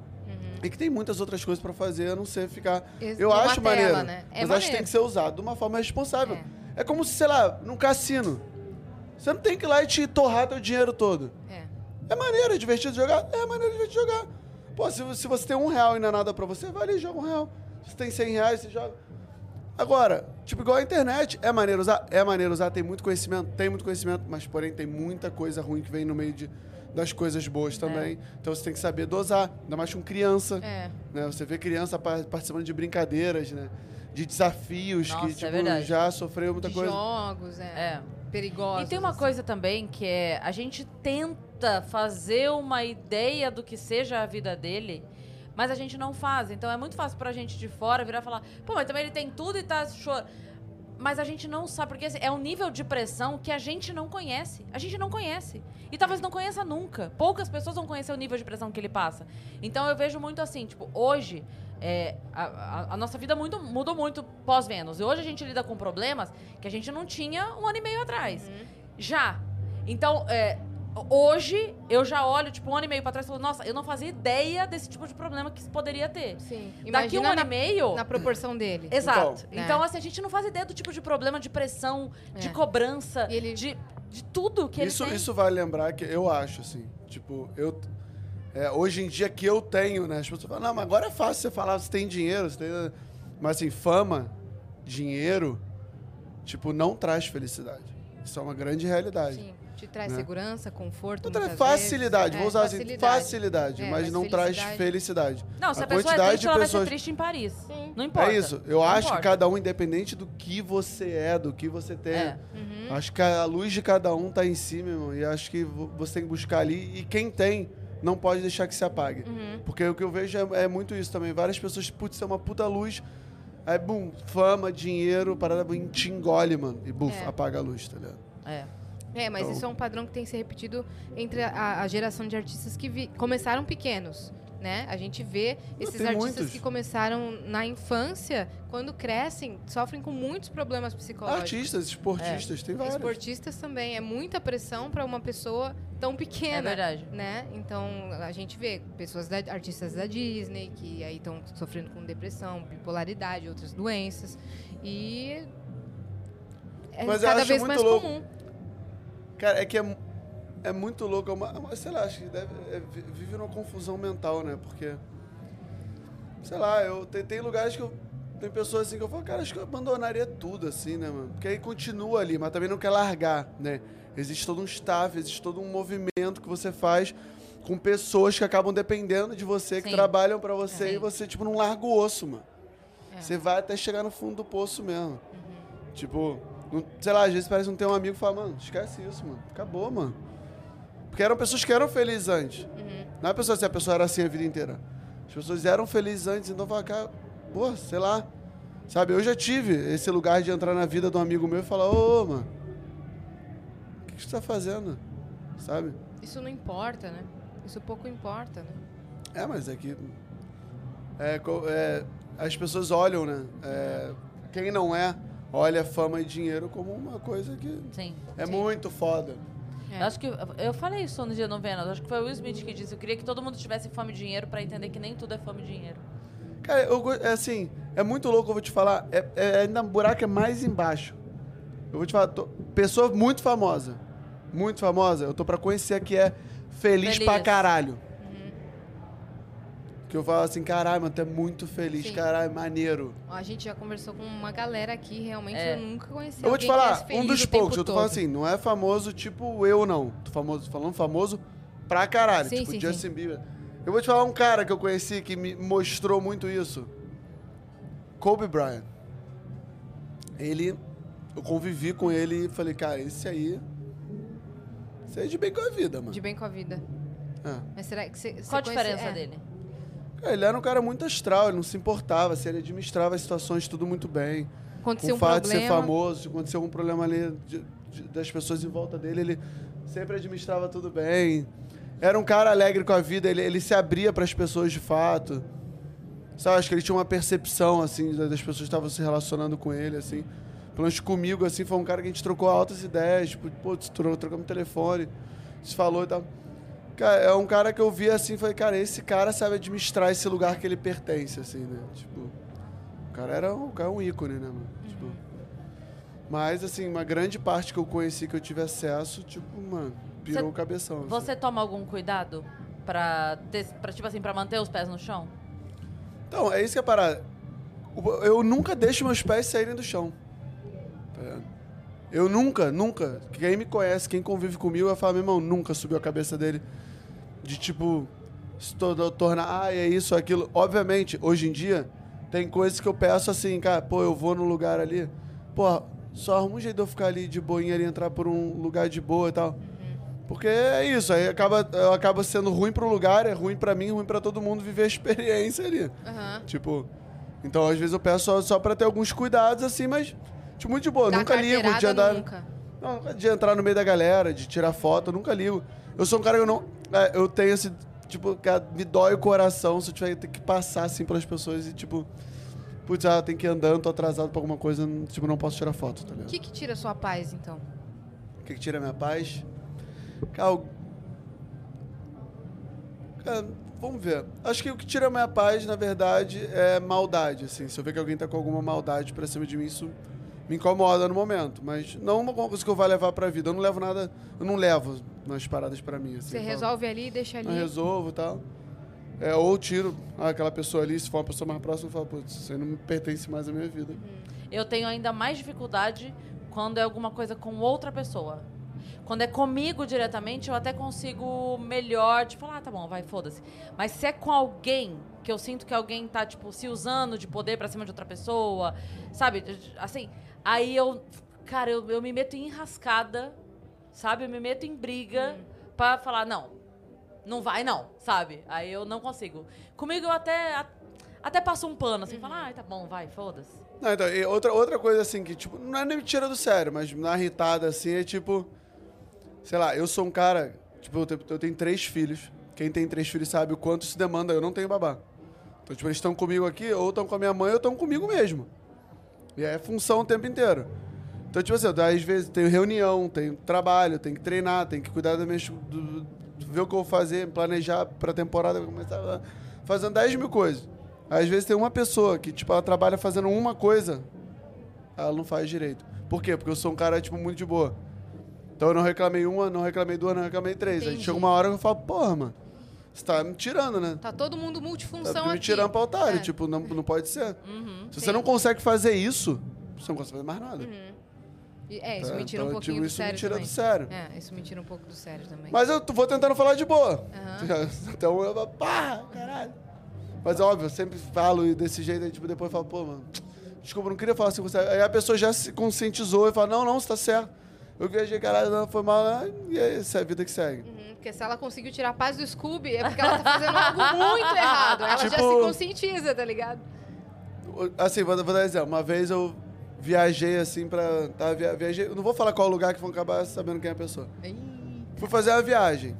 E que tem muitas outras coisas pra fazer, a não ser ficar. Ex- Eu acho tela, maneiro. né? É mas acho que tem maneiro. que ser usado de uma forma responsável. É. como se, sei lá, num cassino. Você não tem que ir lá e te torrar teu dinheiro todo. É. É maneiro, é divertido jogar? É maneiro, é divertido jogar. Pô, se, se você tem um real e não é nada pra você, vai ali e joga um real. Se você tem cem reais, você joga. Agora, tipo, igual a internet, é maneiro usar? É maneiro usar, tem muito conhecimento, tem muito conhecimento, mas porém tem muita coisa ruim que vem no meio de, das coisas boas também. Então você tem que saber dosar, ainda mais com criança. É. Né? Você vê criança pa- participando de brincadeiras, né? De desafios Nossa, que é tipo, verdade. já sofreu muita De coisa. jogos, é. É. Perigosos. E tem uma assim. coisa também que é a gente tenta fazer uma ideia do que seja a vida dele, mas a gente não faz. Então é muito fácil pra gente de fora virar e falar, pô, mas também ele tem tudo e tá chorando. Mas a gente não sabe, porque assim, é um nível de pressão que a gente não conhece. A gente não conhece. E talvez não conheça nunca. Poucas pessoas vão conhecer o nível de pressão que ele passa. Então eu vejo muito assim, tipo, hoje. é, a, a- a nossa vida muito, mudou muito pós-Vênus. E hoje a gente lida com problemas que a gente não tinha um ano e meio atrás. Já. Então, é, hoje eu já olho, tipo, um ano e meio pra trás e falo, nossa, eu não fazia ideia desse tipo de problema que poderia ter. Sim. Daqui um Imagina ano na, e meio. na proporção dele. Exato. Então, Então, né? assim, a gente não faz ideia do tipo de problema de pressão, de É. cobrança, ele- de, de tudo que isso, ele tem. isso vale lembrar que eu acho, assim, tipo, eu. é, hoje em dia que eu tenho, né? As pessoas falam, não, mas agora é fácil você falar, você tem dinheiro, você tem. Mas assim, fama, dinheiro, tipo, não traz felicidade. Isso é uma grande realidade. Sim. Te traz Né? segurança, conforto. Não traz facilidade, vezes. vou É, usar assim, facilidade. facilidade, É, mas, mas não traz felicidade- felicidade. Não, se a, A pessoa é quantidade triste, de ela vai pessoas- ser triste em Paris. Sim. Não importa. É isso. Eu Não acho importa. que cada um, independente do que você é, do que você tem, É. Uhum. acho que a luz de cada um tá em si, meu irmão. E acho que vo- você tem que buscar ali. E quem tem, não pode deixar que se apague. Uhum. Porque o que eu vejo é, é muito isso também. Várias pessoas, putz, é uma puta luz. Aí, bum, fama, dinheiro, parada, te engole, mano. E, buf, É. apaga a luz, tá ligado? É. É, mas Então- isso é um padrão que tem que ser repetido entre a, a geração de artistas que vi- começaram pequenos. Né? A gente vê esses artistas muitos. que começaram na infância, quando crescem, sofrem com muitos problemas psicológicos. Artistas, esportistas, tem vários. Esportistas também. É muita pressão para uma pessoa tão pequena. É verdade. Né? Então, a gente vê pessoas, da, artistas da Disney, que aí estão sofrendo com depressão, bipolaridade, outras doenças. E é Mas eu cada acho vez muito mais louco. comum. Cara, é que é, é muito louco. É uma, uma- sei lá, acho que deve, é, vi- vive numa confusão mental, né? Porque, sei lá, eu tem, tem lugares que eu. Tem pessoas assim que eu falo, cara, acho que eu abandonaria tudo, assim, né, mano? Porque aí continua ali, mas também não quer largar, né? Existe todo um staff, existe todo um movimento que você faz com pessoas que acabam dependendo de você, que Sim. trabalham pra você Sim. e você, tipo, não larga o osso, mano. É. Você vai até chegar no fundo do poço mesmo. Tipo, não- sei lá, às vezes parece não ter um amigo que fala, mano, esquece isso, mano. Acabou, mano. Porque eram pessoas que eram felizes antes. Não é pessoa se a pessoa era assim a vida inteira. As pessoas eram felizes antes, então fala, cara, pô, sei lá. Sabe, eu já tive esse lugar de entrar na vida de um amigo meu e falar, ô, mano, o que, que você tá fazendo? Sabe? Isso não importa, né? Isso pouco importa, né? É, mas é que. É, é, as pessoas olham, né? É, quem não é, olha fama e dinheiro como uma coisa que Sim. é Sim. muito foda. É. Eu acho que eu falei isso no dia no Vênus. Acho que foi o Will Smith que disse. Eu queria que todo mundo tivesse fome de dinheiro pra entender que nem tudo é fome de dinheiro. Cara, eu, é assim, é muito louco, eu vou te falar. É, é, ainda o buraco é mais embaixo. Eu vou te falar, tô- pessoa muito famosa. Muito famosa. Eu tô pra conhecer que é feliz, Feliz. pra caralho. Que eu falo assim, caralho, mano, tu é muito feliz, Sim. caralho, maneiro. Ó, a gente já conversou com uma galera aqui, realmente É. eu nunca conheci Eu vou te falar, é feliz um dos poucos, eu tô todo. falando assim, não é famoso tipo eu, não. Tô famoso, falando famoso pra caralho, Sim, tipo sim, Justin sim. Bieber. Eu vou te falar um cara que eu conheci que me mostrou muito isso. Kobe Bryant. Ele, eu convivi com ele e falei, cara, esse aí, esse aí é de bem com a vida, mano. De bem com a vida. É. Mas será que você. Qual a diferença dele? Cara, Ele era um cara muito astral, ele não se importava, assim, ele administrava as situações tudo muito bem. Aconteceu o um fato de ser problema. famoso, se acontecer algum problema ali de- de- das pessoas em volta dele, ele sempre administrava tudo bem. Era um cara alegre com a vida, ele, ele se abria para as pessoas de fato. Sabe, acho que ele tinha uma percepção, assim, da- das pessoas que estavam se relacionando com ele, assim. Pelo menos comigo, assim, foi um cara que a gente trocou altas ideias, tipo, pô, tro- trocamos telefone, se falou e tal. Cara, é um cara que eu vi assim, falei, cara, esse cara sabe administrar esse lugar que ele pertence, assim, né? Tipo, o cara era um, cara é um ícone, né, mano? Tipo, mas, assim, uma grande parte que eu conheci, que eu tive acesso, tipo, mano, pirou o cabeção. assim. Você toma algum cuidado pra, ter, pra, tipo assim, pra manter os pés no chão? Então, é isso que é a parada. Eu nunca deixo meus pés saírem do chão. Tá? Eu nunca, nunca. Quem me conhece, quem convive comigo, vai falar, meu irmão, nunca subiu a cabeça dele de tipo, se to- tornar, ah, é isso, aquilo. Obviamente, hoje em dia, tem coisas que eu peço assim, cara, pô, eu vou num lugar ali, pô, só arruma um jeito de eu ficar ali de boinha ali, entrar por um lugar de boa e tal. Porque é isso, aí acaba, acaba sendo ruim pro lugar, é ruim pra mim, ruim pra todo mundo viver a <laughs> experiência ali. Aham. Tipo, então às vezes eu peço só, só pra ter alguns cuidados assim, mas tipo, muito de boa. Dá nunca ligo de andar. Nunca. Não, nunca de entrar no meio da galera, de tirar foto, eu nunca ligo. Eu sou um cara que eu não. é, Eu tenho esse. Tipo, cara, me dói o coração se eu tiver que ter que passar assim pelas pessoas e tipo. Putz, ah, tem que ir andando, tô atrasado pra alguma coisa, tipo, não posso tirar foto, tá O ligado? que, que tira sua paz, então? O que, que tira a minha paz? Cara, o- Cara, vamos ver. Acho que o que tira a minha paz, na verdade, é maldade, assim. Se eu ver que alguém tá com alguma maldade pra cima de mim, isso me incomoda no momento. Mas não uma coisa que eu vá levar pra vida. Eu não levo nada... Eu não levo umas paradas pra mim, assim. Você Eu falo, resolve ali e deixa ali. Não resolvo e tal. É, ou tiro aquela pessoa ali, se for uma pessoa mais próxima, eu falo, putz, isso aí não me pertence mais à minha vida. Eu tenho ainda mais dificuldade quando é alguma coisa com outra pessoa. Quando é comigo diretamente, eu até consigo melhor, tipo, ah, tá bom, vai, foda-se. Mas se é com alguém, que eu sinto que alguém tá, tipo, se usando de poder pra cima de outra pessoa, sabe? Assim, aí eu, cara, eu, eu me meto em enrascada, sabe? Eu me meto em briga pra falar, não, não vai não, sabe? Aí eu não consigo. Comigo eu até, até passo um pano, assim, falo, ah, tá bom, vai, foda-se. Não, então, e outra, outra coisa assim, que, tipo, não é nem me tira do sério, mas na irritada, assim, é tipo. Sei lá, eu sou um cara. Tipo, eu tenho, eu tenho três filhos. Quem tem três filhos sabe o quanto isso demanda. Eu não tenho babá. Tipo, eles estão comigo aqui, ou estão com a minha mãe, ou estão comigo mesmo. E é função o tempo inteiro. Então, tipo assim, eu, às vezes tenho reunião, tenho trabalho, tenho que treinar, tenho que cuidar da minha, do, ver o que eu vou fazer, planejar pra temporada, começar fazendo 10 mil coisas. Às vezes tem uma pessoa que, tipo, ela trabalha fazendo uma coisa, ela não faz direito. Por quê? Porque eu sou um cara, tipo, muito de boa. Então eu não reclamei uma, não reclamei duas, não reclamei três. Aí Entendi. chega uma hora que eu falo, porra, mano, você tá me tirando, né? Tá todo mundo multifunção Tá aqui. me tirando pra otário, É. tipo, não, não pode ser. Uhum, Se sim. você não consegue fazer isso, você não consegue fazer mais nada. E- É, isso Tá? me tira um Então, pouquinho tipo, do isso sério me tira também. do sério. É, isso me tira um pouco do sério também. Mas eu vou tentando falar de boa. Aham. <laughs> Então eu pá, caralho. Mas óbvio, eu sempre falo desse jeito, aí tipo, depois eu falo, pô, mano, desculpa, eu não queria falar assim com você. Aí a pessoa já se conscientizou e fala, não, não, você tá certo. Eu viajei, caralho, não, foi mal, né? e é isso, é a vida que segue. Uhum, porque se ela conseguiu tirar a paz do Scooby, é porque ela tá fazendo algo <laughs> muito errado. Ela já Tipo- se conscientiza, tá ligado? Assim, vou, vou dar exemplo. Uma vez eu viajei assim pra. Tá, via, viajei, eu não vou falar qual lugar que vão acabar sabendo quem é a pessoa. Fui fazer uma viagem.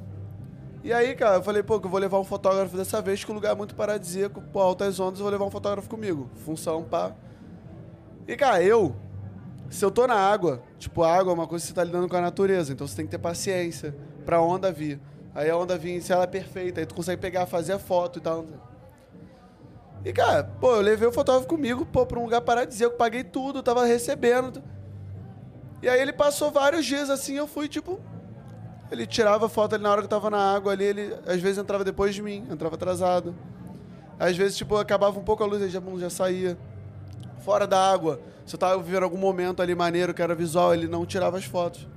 E aí, cara, eu falei, pô, que eu vou levar um fotógrafo dessa vez, que o lugar é muito paradisíaco, pô, altas ondas, eu vou levar um fotógrafo comigo. Função, pá. E, cara, eu, se eu tô na água, tipo, a água é uma coisa que você tá lidando com a natureza, então você tem que ter paciência pra onda vir. Aí a onda vir, se ela é perfeita, aí tu consegue pegar, fazer a foto e tal. E, cara, pô, eu levei o fotógrafo comigo, pô, pra um lugar paradisíaco, paguei tudo, tava recebendo. E aí ele passou vários dias assim, eu fui, tipo, ele tirava foto ali na hora que eu tava na água ali, ele às vezes entrava depois de mim, entrava atrasado. Às vezes, tipo, acabava um pouco a luz, ele já, já saía. Fora da água, se eu tava vivendo algum momento ali maneiro, que era visual, ele não tirava as fotos.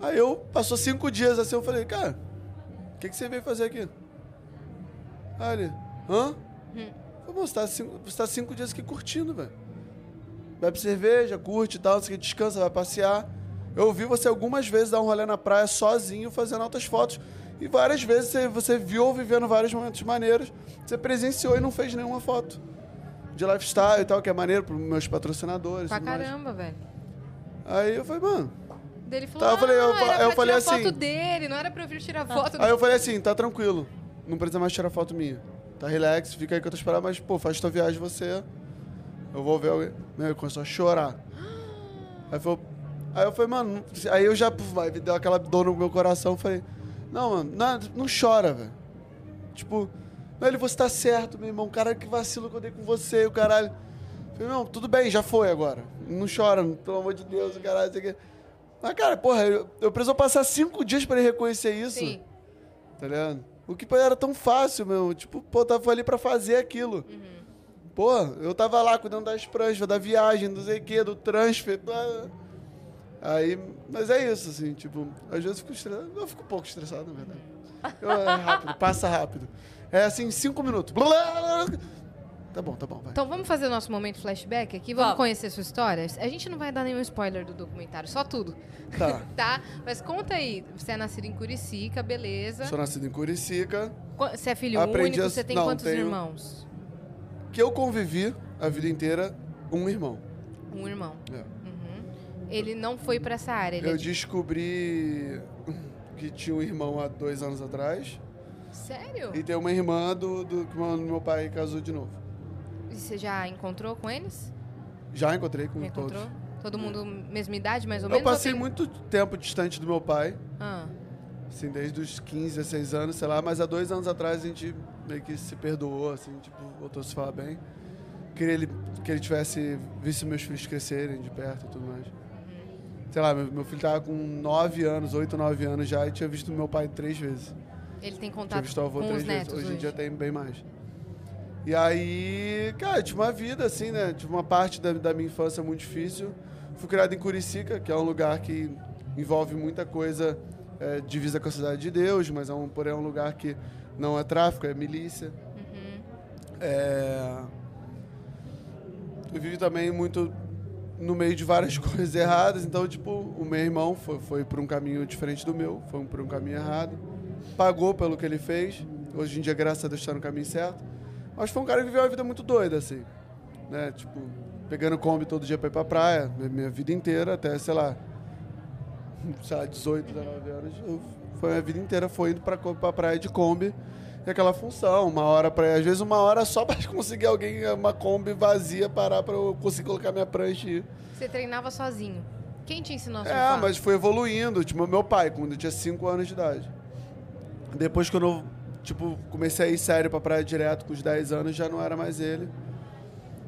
Aí eu, passou cinco dias assim, eu falei, cara, o que, que você veio fazer aqui? Aí ele, hã? Eu falei, "Moço, você tá, cinco, você tá cinco dias aqui curtindo, velho. Bebe cerveja, curte e tal, você descansa, vai passear. Eu vi você algumas vezes dar um rolê na praia sozinho, fazendo altas fotos. E várias vezes você, você viu vivendo vários momentos maneiros. Você presenciou e não fez nenhuma foto. De lifestyle e tal, que é maneiro para meus patrocinadores. Pra tudo mais. caramba, velho. Aí eu falei, mano. Daí ele falou, Tá, eu falei, eu ah, era eu falei tirar assim- foto dele, não era pra eu vir tirar foto Aí eu falei assim, tá tranquilo. Não precisa mais tirar foto minha. Tá relax, fica aí que eu tô esperando, mas, pô, faz tua viagem você. Eu vou ver alguém. Meu, ele começou a chorar. <gasps> Aí, aí eu falei, mano, aí eu já aí deu aquela dor no meu coração. Falei, não, mano, não, não chora, velho. Tipo, não, ele, você tá certo, meu irmão. Cara, que vacilo que eu dei com você, o caralho. Eu Falei, não, tudo bem, já foi agora. Não chora, pelo amor de Deus, o caralho, isso aqui. Mas, cara, porra, eu, eu preciso passar cinco dias pra ele reconhecer isso. Sim. Tá ligado? O que era tão fácil, meu. Tipo, pô, eu tava ali pra fazer aquilo. Pô, eu tava lá cuidando das pranchas, da viagem, não sei quê, do transfer. Aí, mas é isso, assim, tipo, às vezes eu fico estressado. Eu fico um pouco estressado, na verdade. Eu, é rápido, passa rápido. É assim, cinco minutos. Blá, blá, blá. Tá bom, tá bom, vai. Então vamos fazer o nosso momento flashback aqui? Vamos Vamos. conhecer sua história? A gente não vai dar nenhum spoiler do documentário, só tudo, Tá. <laughs> tá? Mas conta aí, você é nascido em Curicica, beleza. Sou nascido em Curicica, Você é filho Aprendi único, a- você tem não, quantos tenho- irmãos? que eu convivi a vida inteira, um irmão. Um irmão. É. Uhum. Ele não foi pra essa área, ele Eu é de... descobri que tinha um irmão há dois anos atrás. Sério? E tem uma irmã do, do que meu, meu pai casou de novo. E você já encontrou com eles? Já encontrei com Já encontrou? todos. Todo mundo mesma idade, mais ou Eu menos? ou passei tem- muito tempo distante do meu pai, Ah, assim, desde os 15, 16 anos, sei lá, mas há dois anos atrás a gente meio que se perdoou, assim, tipo, voltou a se falar bem. Queria ele, que ele tivesse visto meus filhos crescerem de perto e tudo mais. Sei lá, meu, meu filho tava com 9 anos, 8, 9 anos já, e tinha visto meu pai três vezes. Ele tem contato avô com três os netos Hoje hoje. em dia tem bem mais. E aí, cara, tive uma vida assim, né? Tive uma parte da, da minha infância muito difícil. Fui criado em Curicica, que é um lugar que envolve muita coisa é, divisa com a cidade de Deus, mas é um, porém é um lugar que não é tráfico, é milícia. Uhum. É... Eu vivi também muito no meio de várias <laughs> coisas erradas, então, tipo, o meu irmão foi, foi por um caminho diferente do meu, foi por um caminho errado, pagou pelo que ele fez, hoje em dia, graças a Deus, está no caminho certo, mas foi um cara que viveu uma vida muito doida, assim, né, tipo, pegando Kombi todo dia pra ir pra praia, minha, vida inteira, até, sei lá, <laughs> sei lá, 18, 19 anos, eu, foi a minha vida inteira foi indo pra, co- pra praia de Kombi, E aquela função, uma hora para às vezes uma hora só <laughs> para conseguir alguém, uma Kombi vazia parar para eu conseguir colocar minha prancha e ir. Você treinava sozinho. Quem te ensinou a É, surfar? mas foi evoluindo. Tipo, meu pai, quando eu tinha 5 anos de idade. Depois que eu, tipo, comecei a ir sério pra praia direto com os 10 anos, já não era mais ele.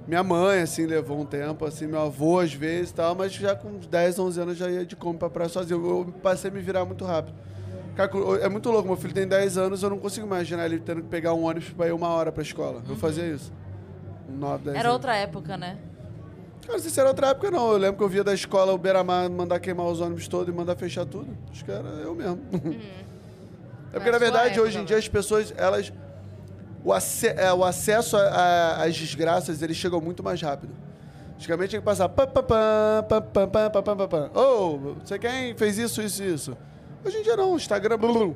Minha mãe, assim, levou um tempo, assim, meu avô às vezes e tal, mas já com uns 10, 11 anos já ia de Kombi pra praia sozinho. Eu passei a me virar muito rápido. Cara, é muito louco, meu filho tem 10 anos, eu não consigo imaginar ele tendo que pegar um ônibus pra ir uma hora pra escola. Eu fazia isso. 9, 10 Era anos. outra época, né? Cara, não sei se era outra época, não. Eu lembro que eu via da escola o Beira-Mar mandar queimar os ônibus todos e mandar fechar tudo. Acho que era eu mesmo. <laughs> É porque, na verdade, época, hoje em dia as pessoas, elas. O, ac é, o acesso às desgraças, eles chegam muito mais rápido. Antigamente tinha que passar. Pam, pam, pam, pam, pam, pam, pam, pam. Ô, você quem fez isso, isso isso? Hoje em dia não, Instagram. Blum.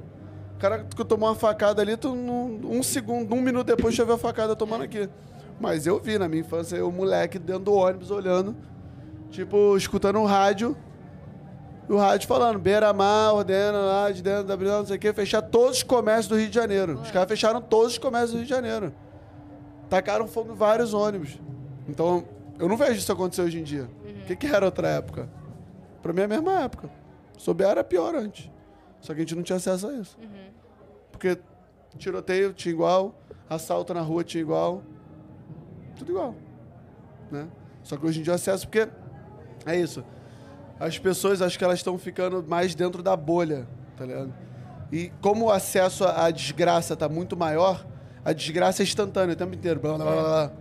O cara que tomou uma facada ali, tu, um segundo, um minuto depois, já viu a facada tomando aqui. Mas eu vi na minha infância, eu, moleque, dentro do ônibus, olhando, tipo, escutando o um rádio, o rádio falando, beira-mar, ordena lá de dentro da Brisa, não sei o quê, fechar todos os comércios do Rio de Janeiro. Os caras fecharam todos os comércios do Rio de Janeiro. Tacaram fogo em vários ônibus. Então, eu não vejo isso acontecer hoje em dia. O que, que era outra época? Pra mim é a mesma época. Souber era pior antes. Só que a gente não tinha acesso a isso. Porque tiroteio tinha igual, assalto na rua tinha igual. Tudo igual. Né? Só que hoje em dia o acesso, porque é isso. As pessoas acho que elas estão ficando mais dentro da bolha, tá ligado? E como o acesso à desgraça tá muito maior, a desgraça é instantânea o tempo inteiro. Blá, blá, blá, blá.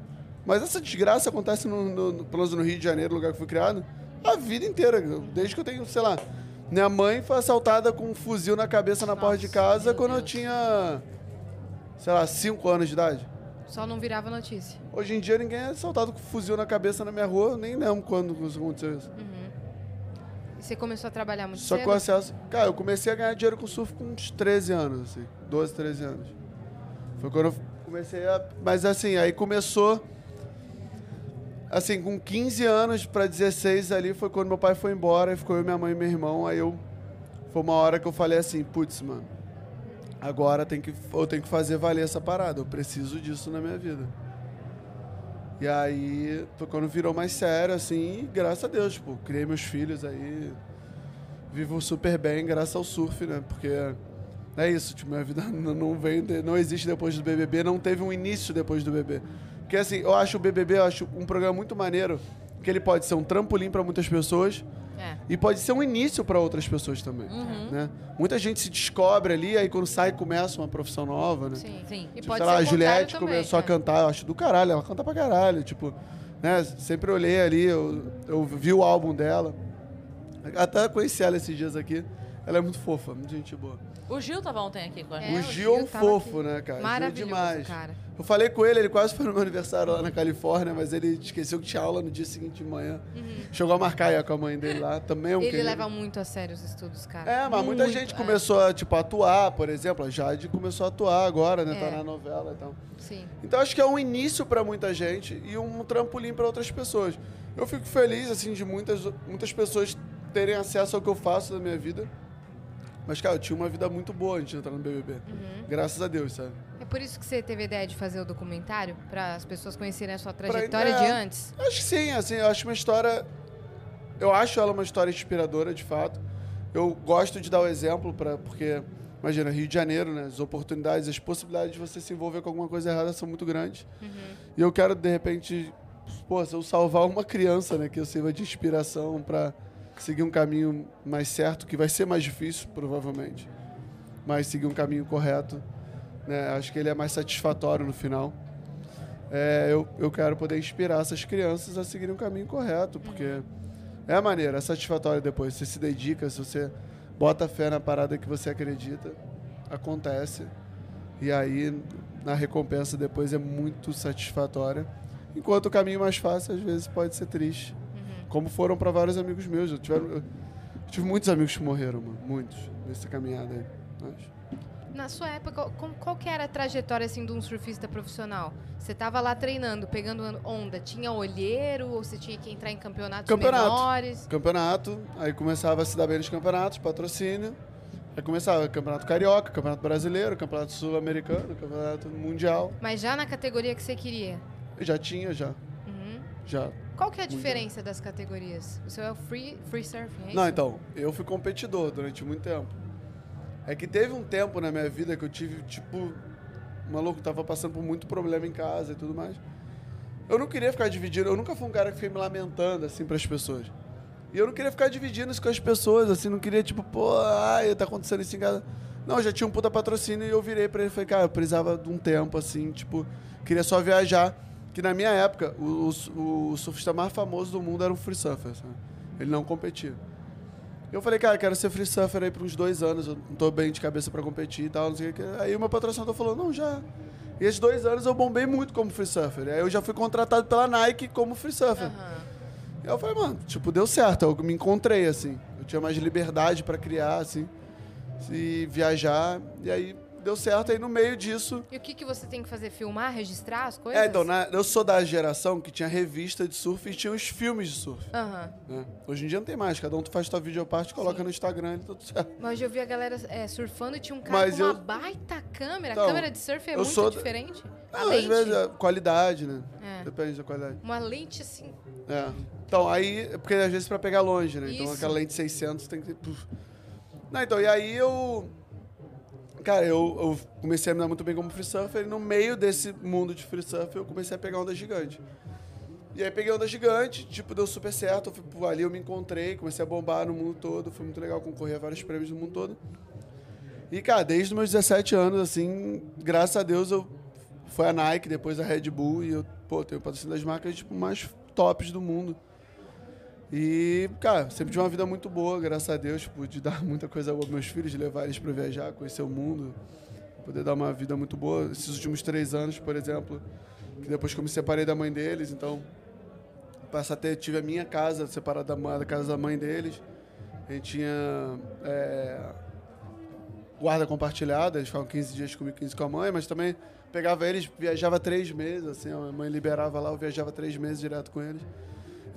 Mas essa desgraça acontece, no, no, no, pelo menos no Rio de Janeiro, lugar que fui criado, a vida inteira. Desde que eu tenho, sei lá. Minha mãe foi assaltada com um fuzil na cabeça na porta de Nossa, casa quando eu Deus. tinha, sei lá, 5 anos de idade. Só não virava notícia. Hoje em dia ninguém é assaltado com fuzil na cabeça na minha rua, nem lembro quando aconteceu isso. E você começou a trabalhar muito Só cedo? o acesso. Cara, eu comecei a ganhar dinheiro com surf com uns 13 anos, assim. 12, 13 anos. Foi quando eu comecei a. Mas assim, aí começou. Assim, com 15 anos pra 16 ali foi quando meu pai foi embora, e ficou eu, minha mãe e meu irmão. Aí eu. Foi uma hora que eu falei assim, putz, mano. Agora tem que, eu tenho que fazer valer essa parada. Eu preciso disso na minha vida. E aí, quando virou mais sério, assim, graças a Deus, tipo, criei meus filhos aí. Vivo super bem, graças ao surf, né? Porque é isso, tipo, minha vida <laughs> não de- não existe depois do BBB, não teve um início depois do BBB. Porque assim, eu acho o BBB, eu acho um programa muito maneiro, que ele pode ser um trampolim para muitas pessoas É. e pode ser um início para outras pessoas também, né? Muita gente se descobre ali, aí quando sai começa uma profissão nova, né? Sim. Sim. E Tipo, pode sei ser lá, a Juliette contrário começou a também, cantar, eu acho do caralho, ela canta pra caralho, tipo, né? Sempre olhei ali, eu, eu vi o álbum dela. Até conheci ela esses dias aqui. Ela é muito fofa, muito gente boa. O Gil tava ontem aqui com a É, gente. o o Gil é um fofo, aqui. né, cara? Gil é Maravilhoso, demais. cara. Eu falei com ele, ele quase foi no meu aniversário lá na Califórnia, mas ele esqueceu que tinha aula no dia seguinte de manhã. Chegou a marcar com a mãe dele lá, também é um Uhum. Ele querido. leva muito a sério os estudos, cara. É, mas muita Muito, gente é. começou a, tipo, atuar, por exemplo. A Jade começou a atuar agora, né? É. Tá na novela e tal. Sim. Então acho que é um início para muita gente e um trampolim para outras pessoas. Eu fico feliz assim de muitas muitas pessoas terem acesso ao que eu faço na minha vida. Mas cara, eu tinha uma vida muito boa antes de entrar no BBB. Graças a Deus, sabe? É por isso que você teve a ideia de fazer o documentário? Para as pessoas conhecerem a sua Pra- trajetória é. de antes? Acho que sim, assim, eu acho uma história eu acho ela uma história inspiradora, de fato. Eu gosto de dar o exemplo para porque imagina, Rio de Janeiro, né? As oportunidades, as possibilidades de você se envolver com alguma coisa errada são muito grandes. E eu quero de repente, pô, se eu salvar uma criança, né, que eu sirva de inspiração para seguir um caminho mais certo, que vai ser mais difícil, provavelmente. Mas seguir um caminho correto, né? Acho que ele é mais satisfatório no final. É, eu, eu quero poder inspirar essas crianças a seguirem um caminho correto, porque é a maneira, é satisfatório depois. Você se dedica, se você bota fé na parada que você acredita, acontece. E aí, na recompensa depois é muito satisfatória. Enquanto o caminho mais fácil, às vezes, pode ser triste. Como foram para vários amigos meus. Eu, tiveram- eu tive muitos amigos que morreram, mano. Muitos, nessa caminhada aí. Mas- Na sua época, qual, qual que era a trajetória assim, de um surfista profissional? Você tava lá treinando, pegando onda. Tinha olheiro ou você tinha que entrar em campeonatos Campeonato. menores? campeonato, aí começava a se dar bem nos campeonatos, patrocínio. Aí começava Campeonato Carioca, Campeonato Brasileiro, Campeonato Sul-Americano, Campeonato Mundial. Mas já na categoria que você queria. Eu já tinha, já. Uhum. Já. Qual que é a diferença das categorias? O seu é o free, free surfing, é Não, isso? então, eu fui competidor durante muito tempo. É que teve um tempo na minha vida que eu tive, tipo, maluco, tava passando por muito problema em casa e tudo mais. Eu não queria ficar dividindo, eu nunca fui um cara que fiquei me lamentando, assim, pras pessoas. E eu não queria ficar dividindo isso com as pessoas, assim, não queria, tipo, pô, ai, tá acontecendo isso em casa. Não, eu já tinha um puta patrocínio e eu virei pra ele e falei, cara, eu precisava de um tempo, assim, tipo, queria só viajar. Que na minha época, o, o, o surfista mais famoso do mundo era um free surfer, sabe? Ele não competia. Eu falei, cara, quero ser free surfer aí por uns dois anos, eu não tô bem de cabeça pra competir e tal, não sei o que. Aí o meu patrocinador falou, não, já. E esses dois anos eu bombei muito como free surfer. Aí eu já fui contratado pela Nike como free surfer. Aham. E eu falei, mano, tipo, deu certo, eu me encontrei, assim. Eu tinha mais liberdade pra criar, assim, e viajar. E aí deu certo, aí no meio disso. E o que, que você tem que fazer? Filmar, registrar as coisas? É, então, na- eu sou da geração que tinha revista de surf e tinha os filmes de surf. Aham. né? Hoje em dia não tem mais, cada um faz tua videoparte, coloca Sim. no Instagram e tá tudo certo. Mas eu vi a galera é, surfando e tinha um cara Mas com uma eu- baita câmera. Então, a câmera de surf é muito da- diferente. A Ah, às vezes, é qualidade, né? É. Depende da qualidade. uma lente assim. É. Então, aí, é porque às vezes pra pegar longe, né? Então Isso. aquela lente 600 tem que. Não, então, e aí eu. Cara, eu, eu comecei a me dar muito bem como free surfer e no meio desse mundo de free surf eu comecei a pegar onda gigante. E aí peguei onda gigante, tipo, deu super certo. Eu fui, ali eu me encontrei, comecei a bombar no mundo todo. Foi muito legal concorrer a vários prêmios no mundo todo. E, cara, desde meus 17 anos, assim, graças a Deus, eu foi a Nike, depois a Red Bull, e eu, pô, tenho patrocínio das marcas, tipo, mais tops do mundo. E, cara, sempre tive uma vida muito boa, graças a Deus, tipo, de dar <laughs> muita coisa aos meus filhos, levar eles para viajar, conhecer o mundo, poder dar uma vida muito boa. Esses últimos três anos, por exemplo, que depois que eu me separei da mãe deles, então, passar a ter, tive a minha casa separada da, da casa da mãe deles. A gente tinha é, guarda compartilhada, eles ficavam 15 dias comigo, 15 com a mãe, mas também pegava eles, viajava três meses, assim, a mãe liberava lá, eu viajava três meses direto com eles.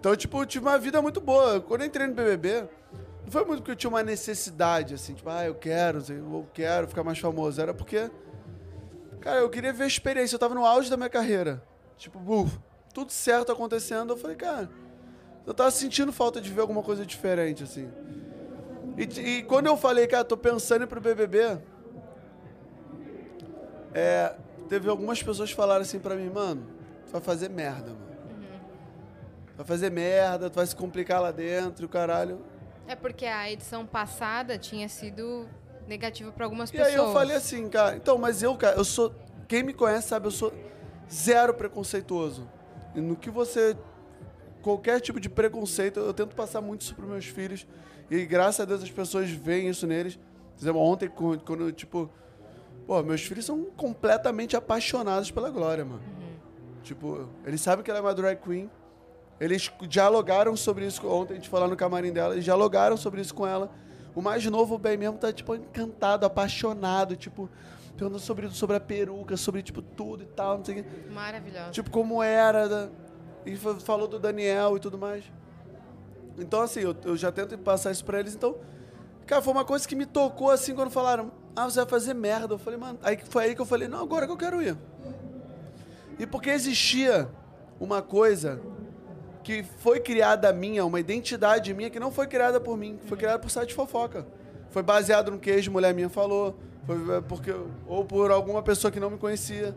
Então, tipo, eu tive uma vida muito boa. Quando eu entrei no BBB, não foi muito porque eu tinha uma necessidade, assim, tipo, ah, eu quero, eu quero ficar mais famoso. Era porque, cara, eu queria ver a experiência. Eu tava no auge da minha carreira. Tipo, buf, tudo certo acontecendo. Eu falei, cara, eu tava sentindo falta de ver alguma coisa diferente, assim. E, e quando eu falei, cara, tô pensando em ir pro BBB, é, teve algumas pessoas que falaram assim pra mim, mano, tu vai fazer merda, mano. Vai fazer merda, tu vai se complicar lá dentro, e o caralho. É porque a edição passada tinha sido negativa para algumas E pessoas. aí eu falei assim, cara, então, mas eu, cara, eu sou. Quem me conhece sabe, eu sou zero preconceituoso. E no que você. Qualquer tipo de preconceito, eu tento passar muito isso pros meus filhos. E graças a Deus as pessoas veem isso neles. Por exemplo, ontem, quando, tipo. Pô, meus filhos são completamente apaixonados pela Glória, mano. Tipo, eles sabem que ela é uma drag queen. Eles dialogaram sobre isso ontem, a gente foi lá no camarim dela, eles dialogaram sobre isso com ela. O mais novo, o Ben mesmo, tá, tipo, encantado, apaixonado, tipo, perguntando sobre, sobre a peruca, sobre, tipo, tudo e tal, não sei o quê. Maravilhosa. Tipo, como era, da- e fa- falou do Daniel e tudo mais. Então, assim, eu, eu já tento passar isso pra eles, então... Cara, foi uma coisa que me tocou, assim, quando falaram, ah, você vai fazer merda. Eu falei, mano... Aí que foi aí que eu falei, não, agora que eu quero ir. E porque existia uma coisa que foi criada minha, uma identidade minha que não foi criada por mim, foi criada por site de fofoca. Foi baseado no que a ex-mulher minha falou, foi é, porque ou por alguma pessoa que não me conhecia.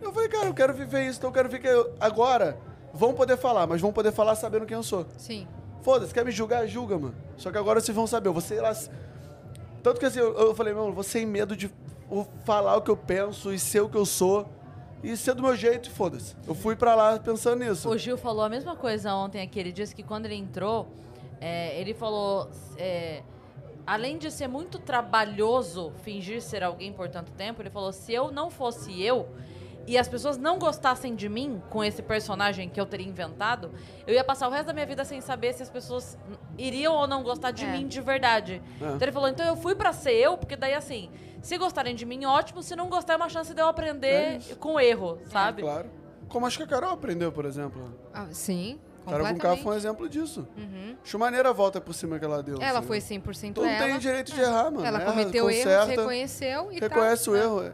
Eu falei, cara, eu quero viver isso, então eu quero ver que eu, agora vão poder falar, mas vão poder falar sabendo quem eu sou. Sim. Foda-se, quer me julgar? Julga, mano. Só que agora vocês vão saber, eu vou lá. Tanto que assim, eu, eu falei, mano, vou sem medo de falar o que eu penso e ser o que eu sou. E ser do meu jeito, foda-se. Eu fui pra lá pensando nisso. O Gil falou a mesma coisa ontem aqui. Ele disse que quando ele entrou, é, ele falou. é, além de ser muito trabalhoso fingir ser alguém por tanto tempo, ele falou: se eu não fosse eu e as pessoas não gostassem de mim com esse personagem que eu teria inventado, eu ia passar o resto da minha vida sem saber se as pessoas iriam ou não gostar de É. mim de verdade. É. Então ele falou: então eu fui pra ser eu, porque daí assim. Se gostarem de mim, ótimo. Se não gostar, é uma chance de eu É aprender isso. com erro, sabe? Claro. Como acho que a Carol aprendeu, por exemplo. Ah, sim, Carol com K foi um exemplo disso. Uhum. Acho maneira a volta por cima que ela deu. Ela assim. foi 100% Todo ela. tem direito de errar, mano. Ela Erra, cometeu erros, conserta, reconheceu e Reconhece tá. o erro.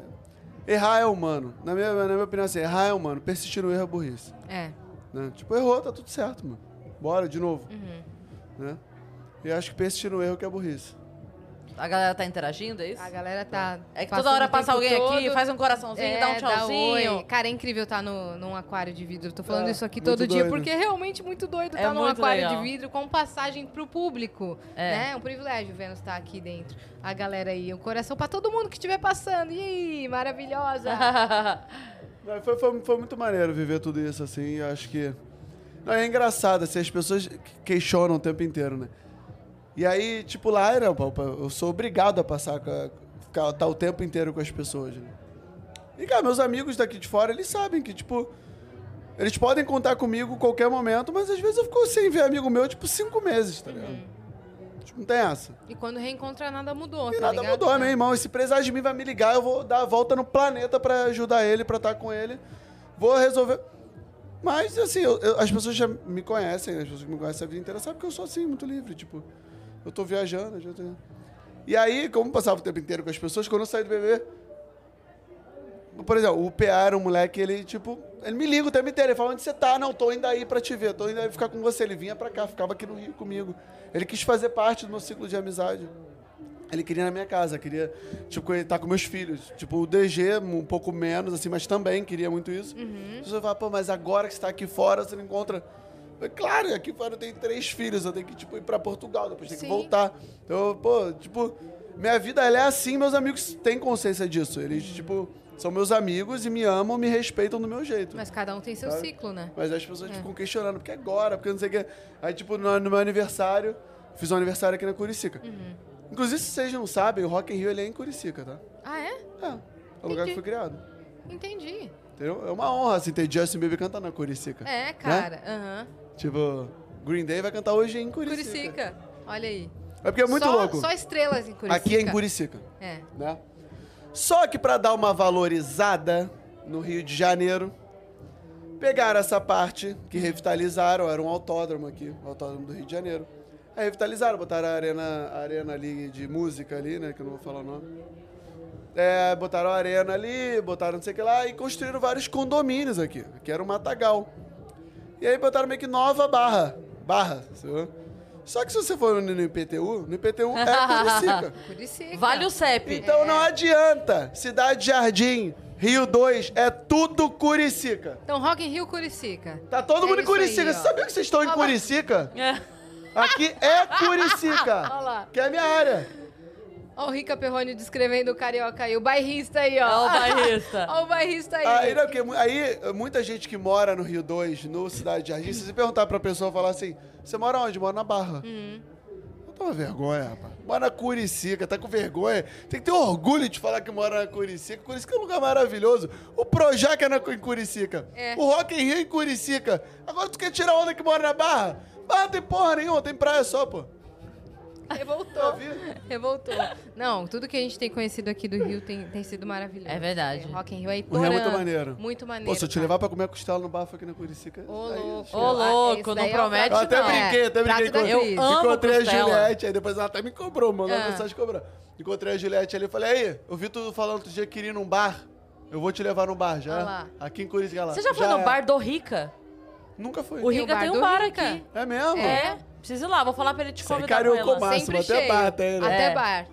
Errar é humano. Na minha, na minha opinião, assim, errar é humano. Persistir no erro é burrice. É. Né? Tipo, errou, tá tudo certo, mano. Bora, de novo. Uhum. Né? E acho que persistir no erro que é burrice. A galera tá interagindo, é isso? A galera tá. É que toda hora passa alguém aqui, todo- faz um coraçãozinho, É, dá um tchauzinho. oi. Cara, é incrível estar no, num aquário de vidro. Tô falando É, isso aqui todo dia, doido. porque é realmente muito doido É estar num aquário legal. de vidro com passagem pro público. É. Né? É um privilégio vendo estar aqui dentro. A galera aí, um coração pra todo mundo que estiver passando. E aí, maravilhosa. <laughs> Foi, foi, foi muito maneiro viver tudo isso, assim. Eu acho que. Não, é engraçado, assim, as pessoas questionam o tempo inteiro, né? E aí, tipo, lá era, pô, eu sou obrigado a passar, a, ficar tá o tempo inteiro com as pessoas, né? E, cara, meus amigos daqui de fora, eles sabem que, tipo, eles podem contar comigo qualquer momento, mas às vezes eu fico sem ver amigo meu, tipo, cinco meses, tá ligado? Tipo, não tem essa. E quando reencontra, nada mudou. E tá nada ligado? mudou, É. meu irmão. E se precisar de mim, vai me ligar. Eu vou dar a volta no planeta pra ajudar ele, pra estar com ele. Vou resolver. Mas, assim, eu- eu- as pessoas já me conhecem, as pessoas que me conhecem a vida inteira sabem que eu sou assim, muito livre. Tipo, eu tô viajando. Já tô... E aí, como passava o tempo inteiro com as pessoas, quando eu saí do bebê. Por exemplo, o PA era um moleque, ele, tipo, ele me liga o tempo inteiro. Ele fala: onde você tá? Não, tô indo aí pra te ver, tô indo aí ficar com você. Ele vinha pra cá, ficava aqui no Rio comigo. Ele quis fazer parte do meu ciclo de amizade. Ele queria ir na minha casa, queria, tipo, estar com meus filhos. Tipo, o DG, um pouco menos, assim, mas também queria muito isso. Uhum. Pessoas falam, pô, mas agora que você tá aqui fora, você não encontra. Falei, claro, aqui fora eu tenho três filhos, eu tenho que, tipo, ir pra Portugal, depois tenho que voltar. Então, pô, tipo, minha vida, é assim, meus amigos têm consciência disso. Eles, tipo, são meus amigos e me amam, me respeitam do meu jeito. Mas cada um tem seu Sabe? ciclo, né? Mas as pessoas ficam questionando, porque agora, porque não sei o quê. Aí, tipo, no, no meu aniversário, fiz um aniversário aqui na Curicica. Uhum. Inclusive, se vocês não sabem, o Rock in Rio ele é em Curicica, tá? Ah, é? É, é o lugar que foi criado. Entendi. Entendeu? É uma honra, assim, ter Justin Bieber cantando na Curicica. É, cara. Aham. Tipo, Green Day vai cantar hoje em Curicica. Curicica. Olha aí. É porque é muito só, louco. Só estrelas em Curicica. Aqui é em Curicica, É. né? Só que pra dar uma valorizada no Rio de Janeiro, pegaram essa parte que revitalizaram, era um autódromo aqui, o autódromo do Rio de Janeiro. Aí revitalizaram, botaram a arena, a arena ali de música ali, né, que eu não vou falar o nome. É, botaram a arena ali, botaram não sei o que lá e construíram vários condomínios aqui, que era um matagal. E aí botaram meio que nova barra, barra? Só que se você for no IPTU, no IPTU é Curicica. <laughs> Curicica. Vale o CEP. Então não adianta. Cidade Jardim, Rio 2, é tudo Curicica. Então, Rock in Rio, Curicica. Tá todo É mundo em isso aí, Curicica. ó. Você sabia que vocês estão em. Curicica? É. Aqui é Curicica. <laughs> Olha lá. Que é a minha área. Ó o Rica Perrone descrevendo o carioca aí. O bairrista aí, ó. É o bairrista. <laughs> Ó o bairrista aí. Aí, não, porque aí, muita gente que mora no Rio 2, no Cidade Jardim, se você perguntar pra pessoa falar assim, você mora onde? Mora na Barra. Hum. Eu tô com vergonha, rapaz. Mora na Curicica, tá com vergonha. Tem que ter orgulho de falar que mora na Curicica. Curicica é um lugar maravilhoso. O Projac é na, em Curicica. É. O Rock in Rio é em Curicica. Agora tu quer tirar onda que mora na Barra? Barra não tem porra nenhuma, tem praia só, pô. Revoltou. Eu. Revoltou. Não, tudo que a gente tem conhecido aqui do Rio tem, tem sido maravilhoso. É verdade. É, Rock in Rio é O Rio é muito maneiro. Muito maneiro. Pô, se eu te levar pra comer costela no bafo aqui na Curicica... Ô, louco. Ô, Ah, louco, esse não é promete, Eu até brinquei, até brinquei. com- Eu Encontrei a. Juliette, aí depois ela até me cobrou, mandou Ah. mensagem cobrar. Encontrei a Juliette ali e falei, aí, eu vi tu falando outro dia que queria ir num bar. Eu vou te levar num bar já. Ah lá. Aqui em Curitiba. ela, Você já foi no é. bar do Rica? Nunca foi. O Tem o Rica bar tem um bar Rica. aqui. É mesmo? É, precisa ir lá, vou falar pra ele te Isso aí convidar com carioca ela. máximo. Sempre até cheio. bar tem, né? Até É. bar.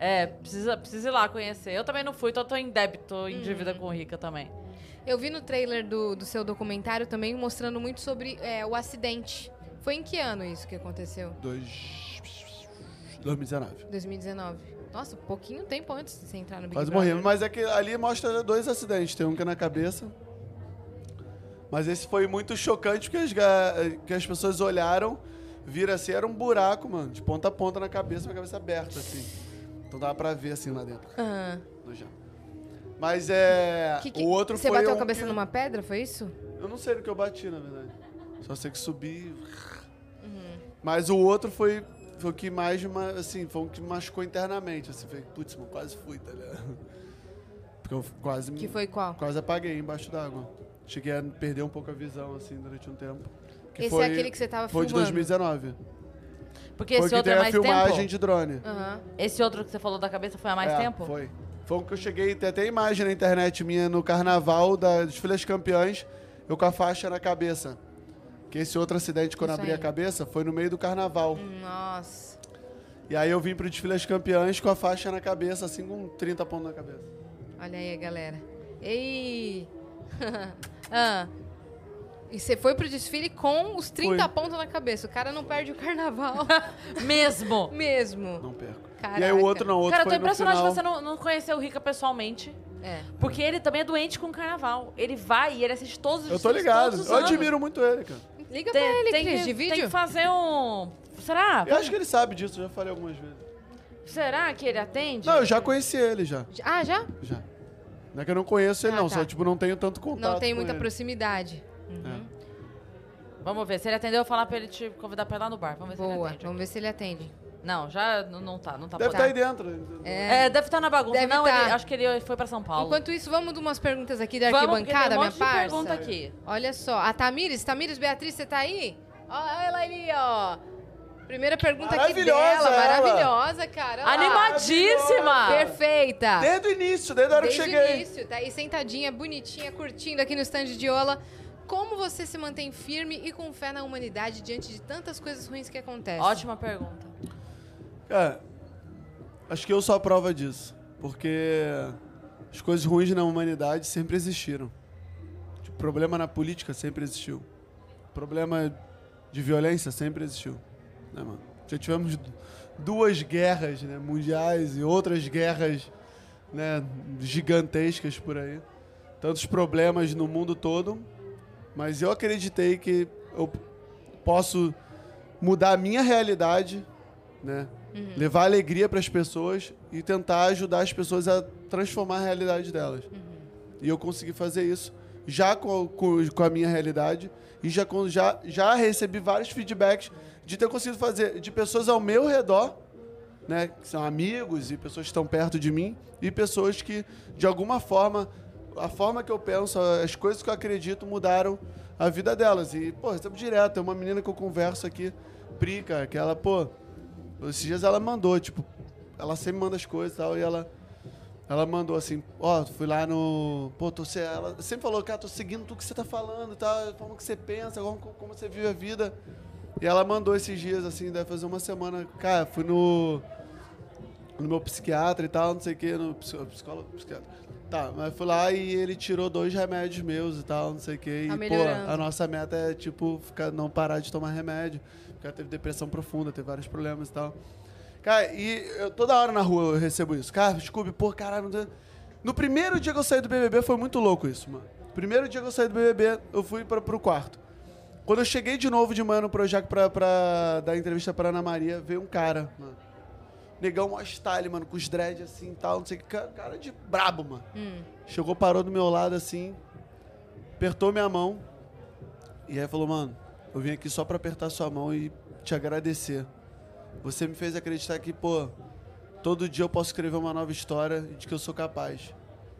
É, precisa, precisa ir lá conhecer. Eu também não fui, então eu tô em débito, Hum. em dívida com o Rica também. Eu vi no trailer do, do seu documentário também mostrando muito sobre é, o acidente. Foi em que ano isso que aconteceu? Dois... 2019. 2019. Nossa, pouquinho tempo antes de você entrar no Big Quase Brother. morri. Mas é que ali mostra dois acidentes. Tem um que é na cabeça. Mas esse foi muito chocante porque as, ga- que as pessoas olharam, viram assim, era um buraco, mano, de ponta a ponta na cabeça, com a cabeça aberta, assim. Então dava pra ver assim lá dentro, Ah. chão. Mas é. Que que- o outro você foi. bateu um a cabeça que- numa pedra, foi isso? Eu não sei no que eu bati, na verdade. Só sei que subi. Uhum. Mas o outro foi, foi o que mais, ma- assim, foi o que machucou internamente. Assim, foi, putz, mano, quase fui, tá ligado? <laughs> Porque eu quase me. Que foi qual? Quase apaguei embaixo d'água. cheguei a perder um pouco a visão, assim, durante um tempo. Que Esse foi, é aquele que você tava Foi de filmando. 2019. Porque foi esse que outro tem é a mais filmagem tempo? de drone. Aham. Esse outro que você falou da cabeça foi há mais É, tempo? Foi. Foi o que eu cheguei, tem até imagem na internet minha no carnaval da, dos Filhas Campeãs, eu com a faixa na cabeça. Que esse outro acidente, quando Isso abri a aí. cabeça, foi no meio do carnaval. Nossa. E aí eu vim pro desfile das campeãs com a faixa na cabeça, assim, com 30 pontos na cabeça. Olha aí, galera. Ei! <laughs> ah. E você foi pro desfile com os 30 Fui. pontos na cabeça. O cara não perde o carnaval <laughs> Mesmo. <laughs> mesmo. Não perco. Caraca. E aí o outro não, o outro Cara, eu tô foi impressionado que você não, não conheceu o Rica pessoalmente. É. Porque ele também é doente com o carnaval. Ele vai e ele assiste todos os Eu tô ligado. Eu anos. admiro muito ele, cara. Liga Tem, pra ele, tem Cris, que, de tem vídeo. que fazer um... Será? Eu acho que ele sabe disso, eu já falei algumas vezes. Será que ele atende? Não, eu já conheci ele, já. Ah, já? Já. Não é que eu não conheço ele, Ah, não. tá. Só, tipo, não tenho tanto contato Não tem muita ele. proximidade. Uhum. Vamos ver. Se ele atender, eu vou falar pra ele te convidar pra ir lá no bar. Vamos ver se ele Boa. atende. Vamos ver se ele atende. Não, já não, não tá. Não tá Deve estar aí dentro. É. É, deve estar na bagunça. Deve não, tá. ele, acho que ele foi pra São Paulo. Enquanto isso, vamos de umas perguntas aqui da Vamos, porque arquibancada, tem um minha monte de parça. pergunta aqui. Olha só, a Tamires, Tamires Beatriz, você tá aí? Ó, ela ali, ó. Primeira pergunta aqui Maravilhosa dela, ela. maravilhosa, cara. Olha lá. Animadíssima! Perfeita. Desde o início, desde a hora Desde que o cheguei. início, tá aí sentadinha, bonitinha, curtindo aqui no stand de Ola. Como você se mantém firme e com fé na humanidade diante de tantas coisas ruins que acontecem? Ótima pergunta. Cara, acho que eu sou a prova disso. Porque as coisas ruins na humanidade sempre existiram. Tipo, problema na política sempre existiu. Problema de violência sempre existiu. Né, mano? Já tivemos du- duas guerras né, mundiais e outras guerras né, gigantescas por aí. Tantos problemas no mundo todo. Mas eu acreditei que eu posso mudar a minha realidade, né? Levar alegria para as pessoas e tentar ajudar as pessoas a transformar a realidade delas. E eu consegui fazer isso já com, com, com a minha realidade e já, já, já recebi vários feedbacks de ter conseguido fazer de pessoas ao meu redor, né, que são amigos e pessoas que estão perto de mim e pessoas que de alguma forma a forma que eu penso, as coisas que eu acredito mudaram a vida delas. E, pô, recebo direto. Tem uma menina que eu converso aqui, Pri, cara, que ela, pô, esses dias ela mandou, tipo, ela sempre manda as coisas e tal, e ela, ela mandou assim, ó, fui lá no. Pô, tô, se- ela sempre falou, cara, tô seguindo tudo que você tá falando e tal, como que você pensa, como, como você vive a vida. E ela mandou esses dias, assim, deve fazer uma semana, cara, fui no. No meu psiquiatra e tal, não sei o que, no psi- psicólogo, psiquiatra. Tá, mas fui lá e ele tirou dois remédios meus e tal, não sei o que. Tá e, pô, a nossa meta é, tipo, ficar, não parar de tomar remédio. Porque ela teve depressão profunda, teve vários problemas e tal. Cara, e eu- toda hora na rua eu recebo isso. Cara, Scooby, pô, caralho. não No primeiro dia que eu saí do BBB foi muito louco isso, mano. Primeiro dia que eu saí do BBB, eu fui pra, pro quarto. Quando eu cheguei de novo de manhã no Projac pra, pra dar entrevista pra Ana Maria, veio um cara, mano. Negão mó style, mano, com os dreads assim e tal, não sei o que. ca- Cara de brabo, mano. Hum. Chegou, parou do meu lado assim, apertou minha mão. E aí falou, mano, eu vim aqui só pra apertar sua mão e te agradecer. Você me fez acreditar que, pô, todo dia eu posso escrever uma nova história de que eu sou capaz.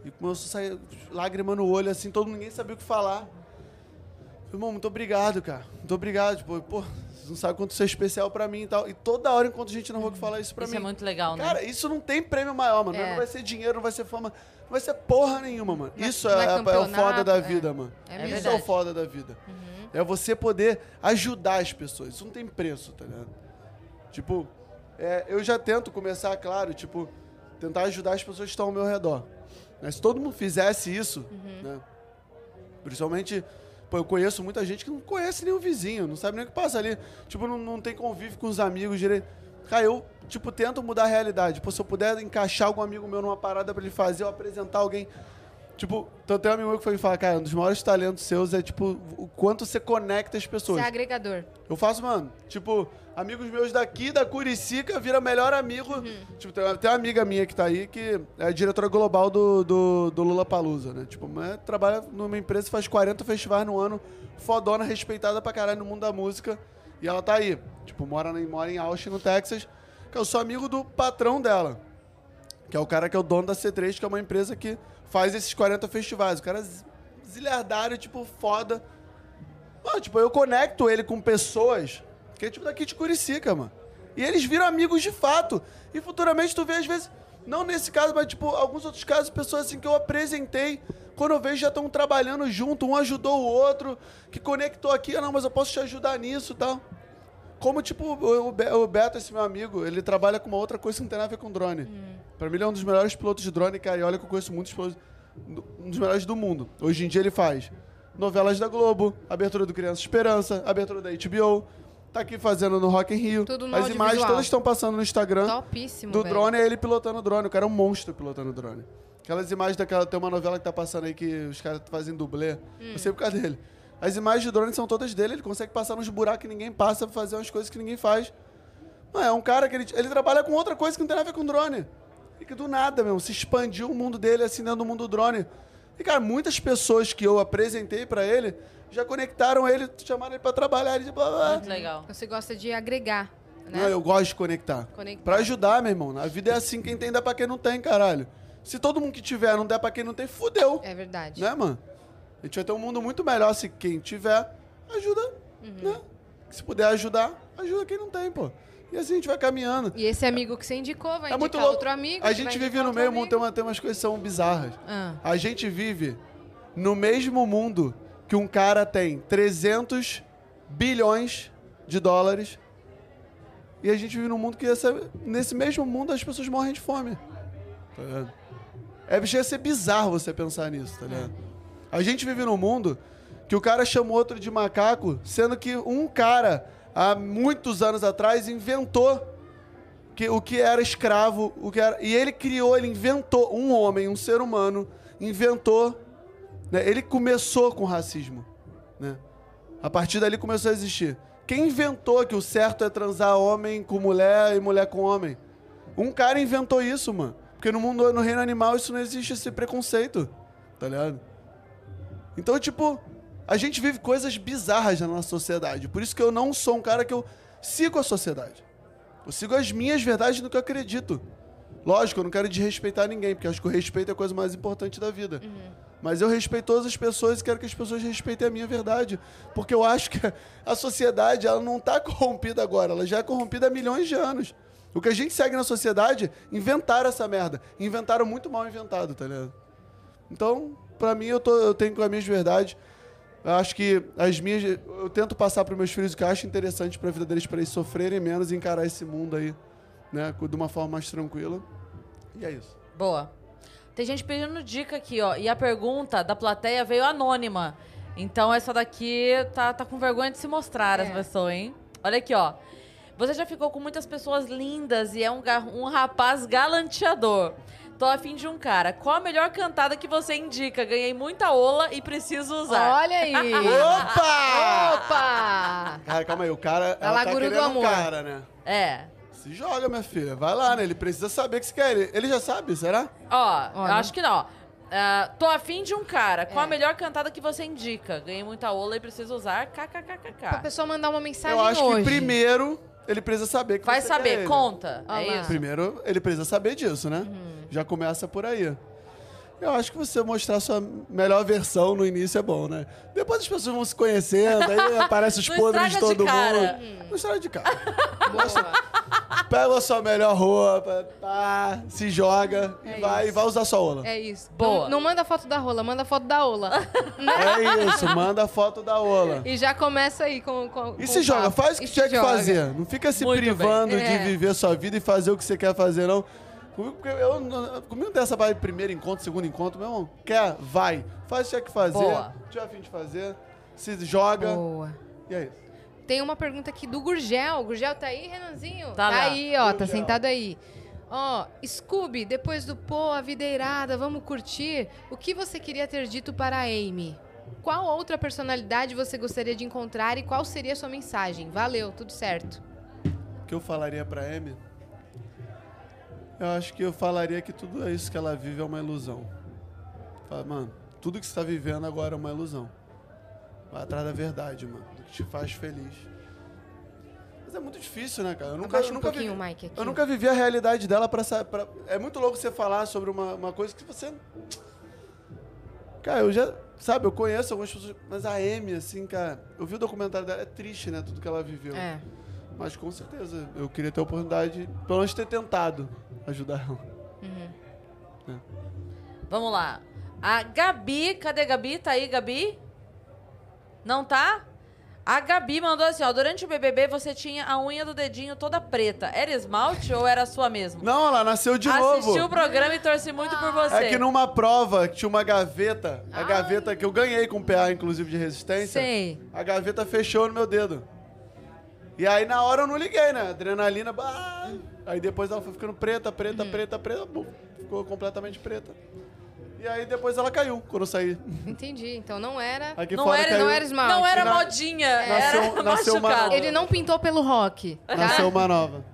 E começou a sair lágrima no olho, assim, todo ninguém sabia o que falar. Falei, irmão, muito obrigado, cara. Muito obrigado. Tipo, pô, não sabe quanto você é especial pra mim e tal. E toda hora, enquanto a gente não vai falar isso pra Isso mim. é muito legal, né? Cara, isso não tem prêmio maior, mano. É. Não vai ser dinheiro, não vai ser fama, não vai ser porra nenhuma, mano. Não é- isso não é é, é o foda da é. vida, mano. É isso é verdade. o foda da vida. É você poder ajudar as pessoas. Isso não tem preço, tá ligado? Tipo, é, eu já tento começar, claro, tipo, tentar ajudar as pessoas que estão ao meu redor. Mas se todo mundo fizesse isso, né? Principalmente, pô, eu conheço muita gente que não conhece nem o vizinho, não sabe nem o que passa ali. Tipo, não, não tem convívio com os amigos direito. Cara, eu, tipo, tento mudar a realidade. Pô, se eu puder encaixar algum amigo meu numa parada pra ele fazer, ou apresentar alguém. Tipo, então tem um amigo meu que foi me falar, cara, um dos maiores talentos seus é, tipo, o quanto você conecta as Você pessoas. é agregador. Eu faço, mano, tipo, amigos meus daqui, da Curicica, vira melhor amigo. Tipo, tem, uma- tem uma amiga minha que tá aí que é diretora global do, do, do Lula Palusa, né? Tipo, mas trabalha numa empresa que faz 40 festivais no ano, fodona, respeitada pra caralho no mundo da música. E ela tá aí. Tipo, mora, mora em Austin, no Texas. Que eu sou amigo do patrão dela. Que é o cara que é o dono da C3, que é uma empresa que faz esses 40 festivais. O cara z- zilhardário, tipo, foda. Mano, tipo, eu conecto ele com pessoas que é tipo daqui de Curicica, mano. E eles viram amigos de fato. E futuramente tu vê, às vezes, não nesse caso, mas tipo, alguns outros casos, pessoas assim que eu apresentei, quando eu vejo já estão trabalhando junto, um ajudou o outro, que conectou aqui, ah, não, mas eu posso te ajudar nisso e tal. Como, tipo, o, o Be- o Beto, esse meu amigo, ele trabalha com uma outra coisa que não tem nada a ver com drone. Pra mim, ele é um dos melhores pilotos de drone, cara, e olha que eu conheço muitos pilotos, um dos melhores do mundo. Hoje em dia ele faz novelas da Globo, abertura do Criança Esperança, abertura da HBO, tá aqui fazendo no Rock in Rio. Tudo no As imagens todas estão passando no Instagram. Topíssimo, Do velho. drone é ele pilotando o drone. O cara é um monstro pilotando o drone. Aquelas imagens daquela. Tem uma novela que tá passando aí que os caras fazem dublê. Hum. Eu sei por causa dele. As imagens de drone são todas dele. Ele consegue passar nos buracos que ninguém passa, fazer umas coisas que ninguém faz. Não, é um cara que ele, ele trabalha com outra coisa que não tem nada a ver com drone. E que do nada, mesmo, se expandiu o mundo dele assim dentro do mundo do drone. E, cara, muitas pessoas que eu apresentei pra ele já conectaram ele, chamaram ele pra trabalhar. Ele, blá, blá. Muito legal. Você gosta de agregar, né? Não, eu gosto de conectar. Conectar. Pra ajudar, meu irmão. A vida é assim, quem tem dá pra quem não tem, caralho. Se todo mundo que tiver não der pra quem não tem, fudeu. É verdade. Né, mano? A gente vai ter um mundo muito melhor se quem tiver, ajuda, Uhum. né? Se puder ajudar, ajuda quem não tem, pô. E assim a gente vai caminhando. E esse amigo que você indicou vai É indicar muito louco. outro amigo. a gente vive no meio mundo, tem, uma, tem umas coisas que são bizarras. Ah. A gente vive no mesmo mundo que um cara tem 300 bilhões de dólares e a gente vive num mundo que essa- nesse mesmo mundo as pessoas morrem de fome. Tá ligado? É, chega a ser bizarro você pensar nisso, tá ligado? A gente vive num mundo que o cara chama o outro de macaco, sendo que um cara, há muitos anos atrás, inventou que, o que era escravo, o que era, e ele criou, ele inventou, um homem, um ser humano, inventou, né, ele começou com racismo, né? A partir dali começou a existir. Quem inventou que o certo é transar homem com mulher e mulher com homem? Um cara inventou isso, mano. Porque no mundo, no reino animal, isso não existe esse preconceito, tá ligado? Então, tipo, a gente vive coisas bizarras na nossa sociedade. Por isso que eu não sou um cara que eu sigo a sociedade. Eu sigo as minhas verdades no que eu acredito. Lógico, eu não quero desrespeitar ninguém, porque acho que o respeito é a coisa mais importante da vida. Mas eu respeito todas as pessoas e quero que as pessoas respeitem a minha verdade. Porque eu acho que a sociedade ela não está <laughs> corrompida agora, ela já é corrompida há milhões de anos. O que a gente segue na sociedade, inventaram essa merda. Inventaram muito mal inventado, tá ligado? Então, pra mim, eu, tô, eu tenho com as minhas verdades. Eu acho que as minhas. Eu tento passar pros meus filhos o que eu acho interessante pra vida deles, pra eles sofrerem menos e encarar esse mundo aí, né? De uma forma mais tranquila. E é isso. Boa. Tem gente pedindo dica aqui, ó. E a pergunta da plateia veio anônima. Então essa daqui tá, tá com vergonha de se mostrar, as É. pessoas, hein? Olha aqui, ó. Você já ficou com muitas pessoas lindas e é um, um rapaz galanteador. Tô afim de um cara. Qual a melhor cantada que você indica? Ganhei muita ola e preciso usar. Olha aí! Opa! Opa! Cara, calma aí, o cara. Da ela tá do querendo um Amor. cara, né? É. Se joga, minha filha. Vai lá, né? Ele precisa saber que você quer. Ele, ele já sabe, será? Ó, eu acho que não. Ah, tô afim de um cara. Qual É. a melhor cantada que você indica? Ganhei muita ola e preciso usar. Pra KKKKK. pessoa mandar uma mensagem Eu acho hoje. que primeiro ele precisa saber que Vai você quer saber, ele. conta. É isso. Primeiro, ele precisa saber disso, né? Uhum. Já começa por aí. Eu acho que você mostrar sua melhor versão no início é bom, né? Depois as pessoas vão se conhecendo, aí <laughs> aparece os podres de de todo cara. mundo. Não estraga de cara. <laughs> Boa. Pega a sua melhor roupa, pá, se joga É e vai, isso. e vai usar sua ola. É isso. Boa. Não, não manda foto da rola, manda foto da ola. <laughs> É isso, manda foto da ola. e já começa aí com. com E com se o joga, faz o que tiver que fazer. Não fica se Muito privando bem. de É. viver a sua vida e fazer o que você quer fazer, não. Comigo, eu, não- comigo não tem essa vibe de primeiro encontro, segundo encontro, meu irmão. Quer? Vai. Faz o que tiver que fazer. Boa. Tiver a fim de fazer, se joga. Boa. E é isso. Tem uma pergunta aqui do Gurgel. Gurgel tá aí, Renanzinho? Tá lá. aí, ó, tá Gurgel. sentado aí. Ó, Scooby, depois do pô, a vida é irada, vamos curtir. O que você queria ter dito para a Amy? Qual outra personalidade você gostaria de encontrar e qual seria a sua mensagem? Valeu, tudo certo. O que eu falaria pra Amy? Eu acho que eu falaria que tudo isso que ela vive é uma ilusão. Fala, mano, tudo que você tá vivendo agora é uma ilusão. Vai atrás da verdade, mano. Do que te faz feliz. Mas é muito difícil, né, cara? Eu nunca, Abaixa eu um nunca pouquinho vivi- mic aqui. Eu nunca vivi a realidade dela pra, pra. É muito louco você falar sobre uma, uma coisa que você. <tsk> Cara, eu já. sabe, eu conheço algumas pessoas, mas a Amy, assim, cara, eu vi o documentário dela, é triste, né? Tudo que ela viveu. É. Mas com certeza, eu queria ter a oportunidade, pelo menos ter tentado ajudar ela. Vamos lá. A Gabi, cadê a Gabi? Tá aí, Gabi? Não tá? A Gabi mandou assim, ó. Durante o BBB você tinha a unha do dedinho toda preta. Era esmalte ou era sua mesmo? Não, ela nasceu de Assistiu o novo. programa e torci muito por você. É que numa prova, tinha uma gaveta, a gaveta que eu ganhei com PA, inclusive, de resistência, Sei. a gaveta fechou no meu dedo. E aí na hora eu não liguei, né? Adrenalina, bah! Aí depois ela foi ficando preta, preta, Uhum. preta, preta, bum, ficou completamente preta. E aí depois ela caiu quando eu saí. Entendi. Então não era. Aqui Não fora era- caiu. Não era esmalte. Não era Na- modinha, Nasceu- era <laughs> nasceu uma- machucado. Ele não pintou pelo rock. tá? <laughs> Nasceu uma nova.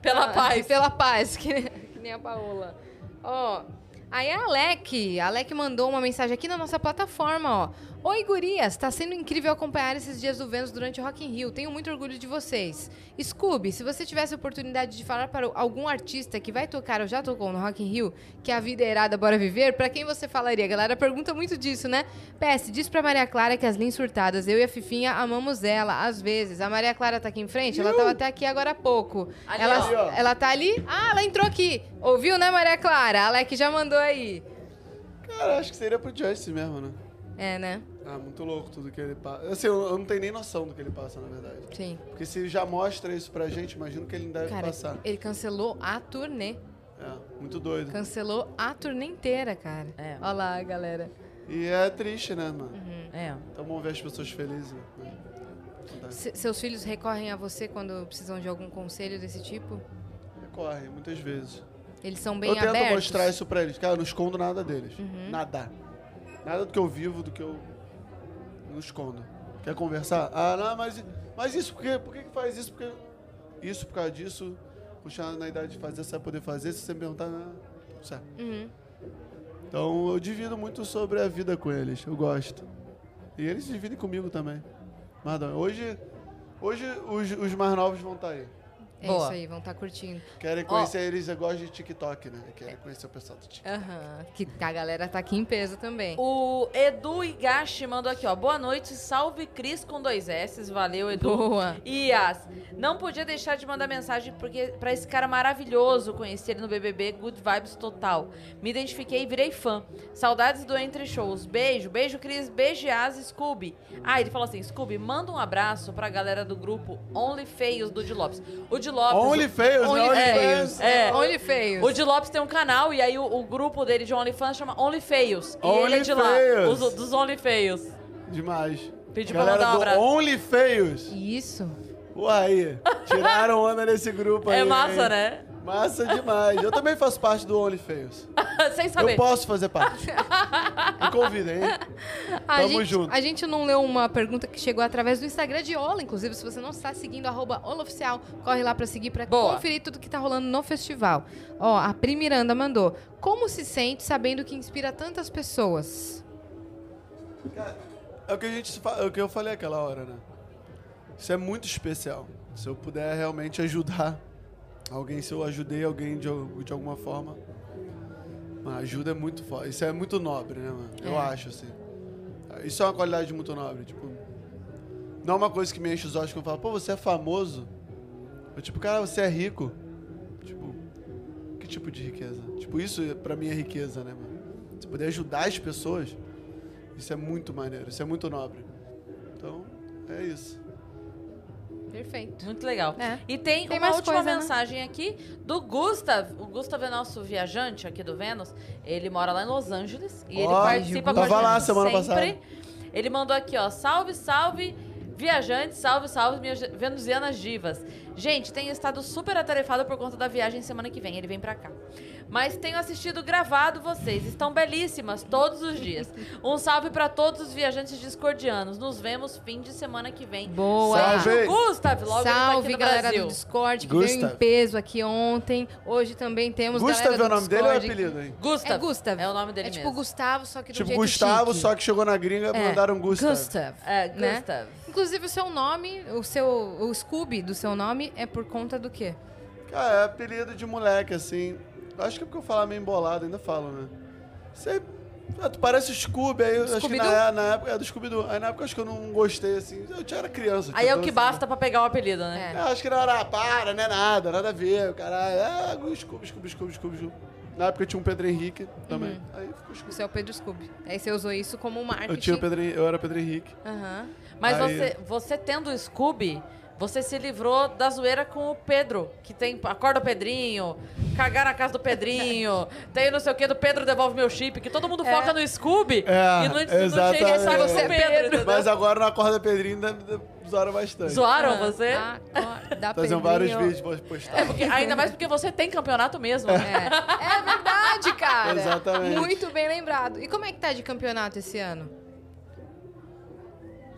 Pela Ah, paz. Pela paz, que, nem- que nem a Paola. Ó, aí a Alec, a Alec mandou uma mensagem aqui na nossa plataforma, ó. Oi, gurias, tá sendo incrível acompanhar esses dias do Vênus durante o Rock in Rio. Tenho muito orgulho de vocês. Scooby, se você tivesse a oportunidade de falar para algum artista que vai tocar ou já tocou no Rock in Rio, que a vida é irada, bora viver, pra quem você falaria? A galera pergunta muito disso, né? PS, diz pra Maria Clara que as linhas surtadas, eu e a Fifinha amamos ela, às vezes. A Maria Clara tá aqui em frente, ela tava até aqui agora há pouco. Ali, ela, ela tá ali? Ah, ela entrou aqui. Ouviu, né, Maria Clara? A Alec já mandou aí. Cara, acho que seria pro Justice mesmo, né? É, né? Ah, muito louco tudo que ele passa. Assim, eu, eu não tenho nem noção do que ele passa, na verdade. Sim. Porque se ele já mostra isso pra gente, imagino que ele não deve Cara, passar. ele cancelou a turnê. É, muito doido. Cancelou a turnê inteira, cara. É. Olha lá, galera. E é triste, né, mano? É. Então vamos ver as pessoas felizes. Né? Se- seus filhos recorrem a você quando precisam de algum conselho desse tipo? dá. Recorre, muitas vezes. Eles são bem eu tento abertos? Uhum. mostrar isso pra eles. Cara, eu não escondo nada deles. Nada. Nada do que eu vivo, do que eu não escondo. Quer conversar? Ah, não, mas, mas isso, por quê? Por que que faz isso? Porque isso por causa disso, puxar na idade de fazer, você vai poder fazer. Se você me perguntar, não, certo. Uhum. Então eu divido muito sobre a vida com eles. Eu gosto. E eles dividem comigo também. Nada. Hoje, hoje os, os mais novos vão estar aí. É Boa. isso aí, vão estar curtindo. Querem conhecer eles, eu gosto de TikTok, né? Querem conhecer o pessoal do TikTok. Aham. Que a galera tá aqui em peso também. O Edu Igashi mandou aqui, ó. Boa noite, salve Cris com dois S. Valeu, Edu. Boa. E Yas, não podia deixar de mandar mensagem porque para esse cara maravilhoso, conheci ele no BBB, good vibes total. Me identifiquei e virei fã. Saudades do Entre Shows. Beijo, beijo Cris, beijo Yas, Scooby. Ah, ele falou assim, Scooby, manda um abraço pra galera do grupo Only Feios do Di Lopes. O Di Lopes... Only Feios, Only né? Only. Feios. É. Only feios. O Di Lopes tem um canal e aí o, o grupo dele de OnlyFans chama Only Feios. E Only ele é de lá, Feios. os- dos Only Feios. Demais. Pedi pra mandar um abraço. Only Feios. Isso. Uai, tiraram onda nesse grupo aí. É massa, hein? né? Massa demais. Eu também faço parte do Only Feios. <laughs> Sem saber. Eu posso fazer parte. <laughs> Me convidem, hein? A Tamo gente, junto. A gente não leu uma pergunta que chegou através do Instagram de Ola, inclusive, se você não está seguindo, arroba OlaOficial, corre lá pra seguir, pra Boa. conferir tudo que tá rolando no festival. Ó, a Pri Miranda mandou. Como se sente sabendo que inspira tantas pessoas? É o que a gente é o que eu falei aquela hora, né? Isso é muito especial. Se eu puder realmente ajudar alguém, se eu ajudei alguém de, de alguma forma, a ajuda é muito foda. Isso é muito nobre, né, mano? Eu É. acho, assim. Isso é uma qualidade muito nobre, tipo... Não é uma coisa que me enche os olhos quando eu falo, pô, você é famoso. Eu, tipo, cara, você é rico. Tipo, que tipo de riqueza? Tipo, isso pra mim é riqueza, né, mano? Se puder ajudar as pessoas, isso é muito maneiro, isso é muito nobre. Então, é isso. Perfeito. Muito legal. É. E tem, Tem uma mais última coisa, né? mensagem aqui do Gustav. O Gustav é nosso viajante aqui do Vênus. Ele mora lá em Los Angeles e ele Ó, participa com a gente lá semana sempre. passada. Ele mandou aqui, ó, salve, salve, viajantes, salve, salve, minhas venusianas divas. Gente, tenho estado super atarefado por conta da viagem semana que vem. Ele vem pra cá. Mas tenho assistido gravado vocês. Estão belíssimas todos os dias. Um salve pra todos os viajantes discordianos. Nos vemos fim de semana que vem. Boa. Salve. Gustav. Logo tá Salve, aqui no galera Brasil. do Discord, que veio Gustav. em peso aqui ontem. Hoje também temos Gustav galera é o do nome dele ou é Discord. apelido, hein? Gustav. É Gustav. É o nome dele É tipo mesmo. Gustavo, só que do Tipo Gustavo, chique. só que chegou na gringa É, mandaram Gustav. Gustav. É, né? Gustav. Inclusive, o seu nome, o seu o Scooby do seu nome é por conta do quê? Cara, é apelido de moleque, assim. Acho que é porque eu falar meio embolado, ainda falo, né? Sei, Ah, tu parece o Scooby, aí eu acho que na, na época é do Scooby-Doo. Aí na época eu acho que eu não gostei, assim. Eu tinha era criança. Aí é o que 12 basta pra pegar o apelido, né? É. É, acho que não era, para, não é nada, nada a ver, caralho. É, Scooby, Scooby, Scooby, Scooby, Scooby. Na época eu tinha um Pedro Henrique também. Uhum. Aí ficou Scooby. Você é o Pedro Scooby. Aí você usou isso como marketing. Eu, tinha o Pedro, eu era Pedro Henrique. Aham. Mas Aí- você, você tendo o Scooby, você se livrou da zoeira com o Pedro, que tem acorda o Pedrinho, cagar na casa do Pedrinho, <laughs> tem não sei o que do Pedro devolve meu chip, que todo mundo É. foca no Scooby É, e não, chega você é é Pedro. Mas agora no Acorda Pedrinho zoaram bastante. Zoaram Ah, você? Acorda, Faziam vários vídeos postar. É, porque- ainda mais porque você tem campeonato mesmo. né? É. É verdade, cara. Exatamente. Muito bem lembrado. E como é que tá de campeonato esse ano?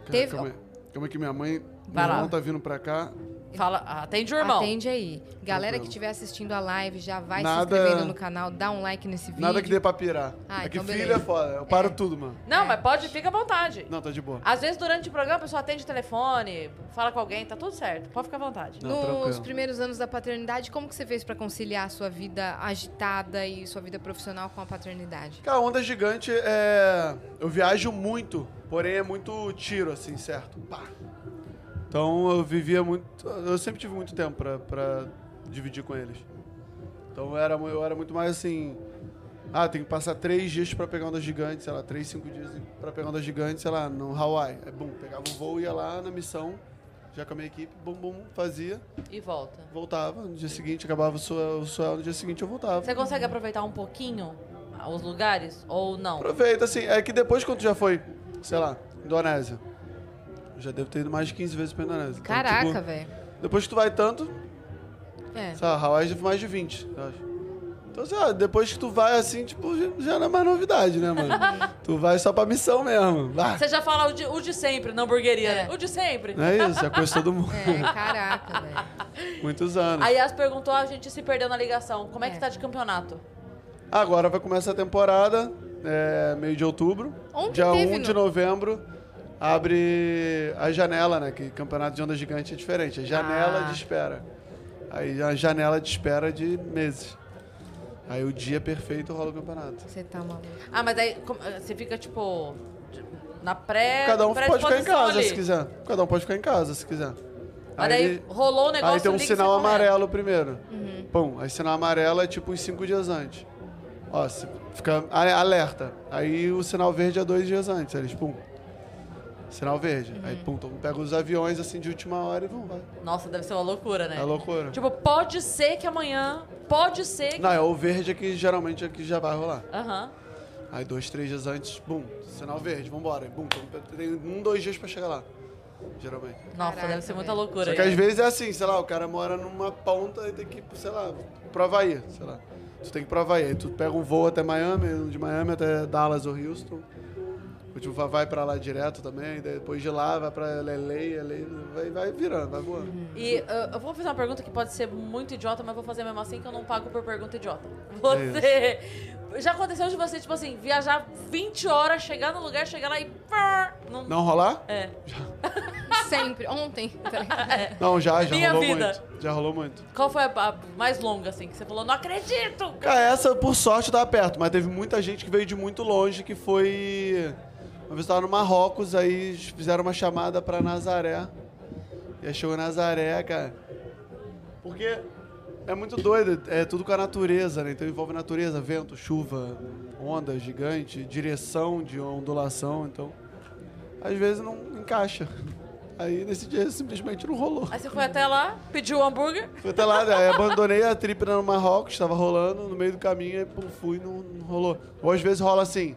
Cara, Teve- Calma aí. Calma aí que minha mãe. Vai meu lá. irmão tá vindo pra cá. Fala, atende o irmão. Atende aí. Galera que estiver assistindo a live, já vai Nada- se inscrevendo no canal, dá um like nesse vídeo. Nada que dê pra pirar. Ah, é que então filho beleza. é foda. Eu paro tudo, mano. Não, É. mas pode, fica à vontade. Não, tá de boa. Às vezes, durante o programa, a pessoa atende o telefone, fala com alguém, tá tudo certo. Pode ficar à vontade. Não, Nos tranquilo. primeiros anos da paternidade, como que você fez pra conciliar a sua vida agitada e sua vida profissional com a paternidade? Cara, a onda gigante é. Eu viajo muito, porém é muito tiro, assim, certo? Pá. Então eu vivia muito. Eu sempre tive muito tempo pra, pra dividir com eles. Então eu era, eu era muito mais assim. Ah, tem que passar três dias pra pegar onda gigante, sei lá, três, cinco dias pra pegar onda gigante, sei lá, no Hawaii. Aí, bum, pegava o voo, ia lá na missão, já com a minha equipe, bum, bum, fazia, E volta. voltava. No dia seguinte, acabava o suel, no dia seguinte eu voltava. Você consegue aproveitar um pouquinho os lugares ou não? Aproveita, assim. É que depois, quando tu já foi, sei lá, Indonésia. Já devo ter ido mais de 15 vezes pra Indonésia. Então, Caraca, tipo, velho. depois que tu vai tanto, É. lá, Hawaii já foi mais de 20, eu acho. Então, sei lá, depois que tu vai assim, tipo, já, não é mais novidade, né, mano? <laughs> tu vai só pra missão mesmo. Você já fala o de, o de sempre na hamburgueria, É. né? O de sempre. Não é isso, é coisa de todo mundo. É, caraca, velho. <laughs> Muitos anos. Aí as perguntou, a gente se perdeu na ligação. Como é, que É. tá de campeonato? Agora vai começar a temporada, é, meio de outubro. Ontem Dia teve 1 de no- novembro abre a janela, né? Que campeonato de onda gigante é diferente. É janela Ah. de espera. Aí a janela de espera de meses. Aí o dia perfeito rola o campeonato. Você tá maluco. Ah, mas aí como- você fica, tipo, na pré Cada um pode ficar em casa ali. se quiser. Cada um pode ficar em casa se quiser. Mas daí Aí, rolou o negócio aí tem um sinal amarelo primeiro. Uhum. Pum, aí sinal amarelo é tipo uns cinco dias antes. Ó, fica a- alerta. Aí o sinal verde é dois dias antes. Eles, pum. Sinal verde. Aí, Uhum. pum, todo mundo pega os aviões assim de última hora e vão, vai. Nossa, deve ser uma loucura, né? É loucura. Tipo, pode ser que amanhã, pode ser que... Não, é o verde é que geralmente é que já vai rolar. Aham. Aí dois, três dias antes, bum, sinal verde, vambora. Aí, bum, tem um, dois dias pra chegar lá. Geralmente. Nossa, Caraca, deve ser muita loucura. Só que aí. às vezes é assim, sei lá, o cara mora numa ponta e tem que sei lá, pro Havaí, sei lá. Tu tem que ir pro Havaí. Aí tu pega um voo até Miami, de Miami até Dallas ou Houston. O tipo, vai pra lá direto também, daí depois de lá vai pra LA, LA vai, vai virando, vai voando. E uh, eu vou fazer uma pergunta que pode ser muito idiota, mas vou fazer mesmo assim que eu não pago por pergunta idiota. É Você. Já aconteceu de você, tipo assim, viajar 20 horas, chegar no lugar, chegar lá e. Não. Não rolar? É. <laughs> Sempre. Ontem. tá ligado? <laughs> Não, já, já Minha rolou vida. muito. Já rolou muito. Qual foi a, a mais longa, assim, que você falou, não acredito! Cara, essa por sorte tava perto, mas teve muita gente que veio de muito longe, que foi. Uma vez eu tava no Marrocos, aí fizeram uma chamada pra Nazaré. E aí chegou em Nazaré, cara. Porque é muito doido, é tudo com a natureza, né? Então envolve natureza, vento, chuva, onda gigante, direção de ondulação, então. Às vezes não encaixa. Aí nesse dia simplesmente não rolou. Aí você foi até lá, pediu o hambúrguer. Fui até lá, aí abandonei a trip no Marrocos, estava rolando, no meio do caminho, aí pum, fui não, não rolou. Ou às vezes rola assim,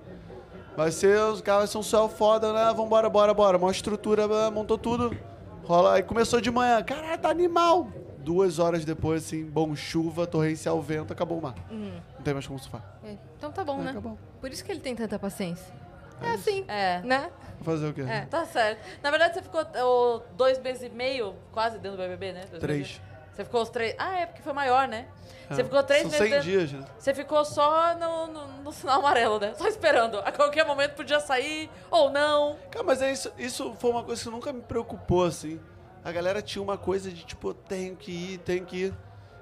vai ser, os caras são céu foda, né? Vambora, bora, bora. Uma estrutura, ah, montou tudo. Rola, aí começou de manhã, caralho, tá animal. Duas horas depois, assim, bom, chuva, torrencial, vento, acabou o mar. Não tem mais como surfar. É, Então tá bom, É, né? acabou. Por isso que ele tem tanta paciência. É assim, É. né? Vou fazer o quê? É. Tá certo. Na verdade, você ficou ô, dois meses e meio, quase dentro do BBB, né? Dois Três. meses. Você ficou os três. Ah, é, porque foi maior, né? Você É. ficou três São meses. 100 dentro- dias, né? Você ficou só no, no, no sinal amarelo, né? Só esperando. A qualquer momento podia sair ou não. Cara, mas é isso, isso foi uma coisa que nunca me preocupou, assim. A galera tinha uma coisa de, tipo, tenho que ir, tenho que ir.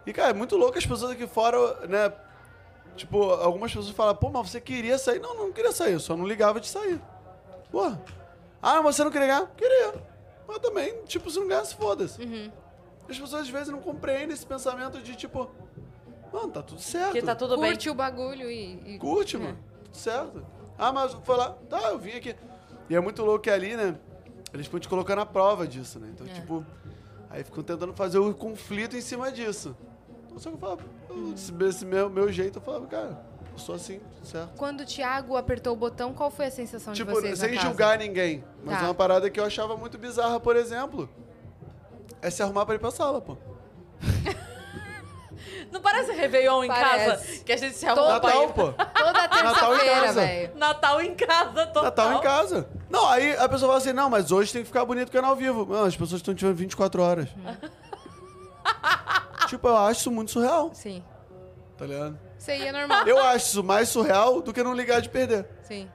E, cara, é muito louco as pessoas aqui fora, né? Tipo, algumas pessoas falam, pô, mas você queria sair? Não, não queria sair, eu só não ligava de sair. Porra. Ah, mas você não queria ganhar? Queria. Mas também, tipo, se não ganhasse, foda-se. Uhum. As pessoas às vezes não compreendem esse pensamento de tipo, mano, tá tudo certo. Que tá tudo bem. Curte o bagulho e. e- Curte, É. mano. Tudo certo. Ah, mas foi lá. Tá, eu vim aqui. E é muito louco que ali, né? Eles ficam te colocando à prova disso, né? Então, É. tipo. Aí ficam tentando fazer o conflito em cima disso. Só que eu falava, eu, desse desse meu, meu jeito, eu falava, cara, eu sou assim, tudo certo. Quando o Thiago apertou o botão, qual foi a sensação Tipo, de vocês na sem julgar ninguém. Mas Tá. uma parada que eu achava muito bizarra, por exemplo, é se arrumar pra ir pra sala, pô. <laughs> Não parece Réveillon em Parece. casa? Que a gente se arruma pra Natal, ir- pô. Toda Natal em terça-feira, casa. velho. Natal em casa, total. Natal em casa. Não, aí a pessoa fala assim, não, mas hoje tem que ficar bonito o canal ao vivo. Não, as pessoas estão tirando 24 horas. <laughs> tipo, eu acho isso muito surreal, Sim. tá ligado? Isso aí é normal. Eu acho isso mais surreal do que não ligar de perder, Sim.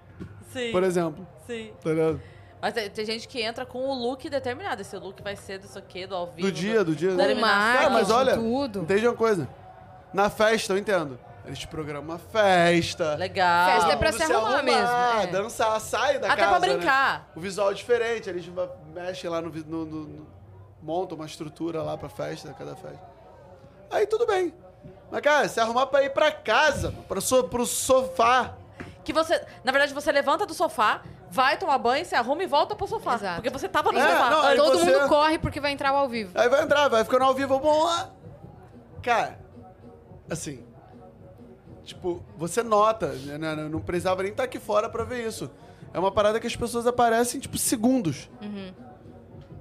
Sim, por exemplo. sim. Tá ligado? Mas tem, tem gente que entra com o look determinado. Esse look vai ser disso aqui, do ao vivo. Do dia, do dia. da marketing, Cara, mas olha, tudo. entende uma coisa? Na festa, eu entendo. Eles te programam uma festa. Legal. Festa é pra mundo se arrumar mesmo, é. Dançar, sai da Até casa, pra né? brincar. O visual é diferente, eles mexem lá no, no, no- no- montam uma estrutura lá pra festa, cada festa. Aí tudo bem. Mas, cara, se arrumar pra ir pra casa, pra so, pro sofá. Que você, na verdade, você levanta do sofá, vai tomar banho, se arruma e volta pro sofá. Exato. Porque você tava no É, sofá. não, aí Todo você- mundo corre porque vai entrar o ao vivo. Aí vai entrar, vai ficando ao vivo, bom lá. Cara, assim. Tipo, você nota, né, né, não precisava nem estar aqui fora pra ver isso. É uma parada que as pessoas aparecem, tipo, segundos. Uhum.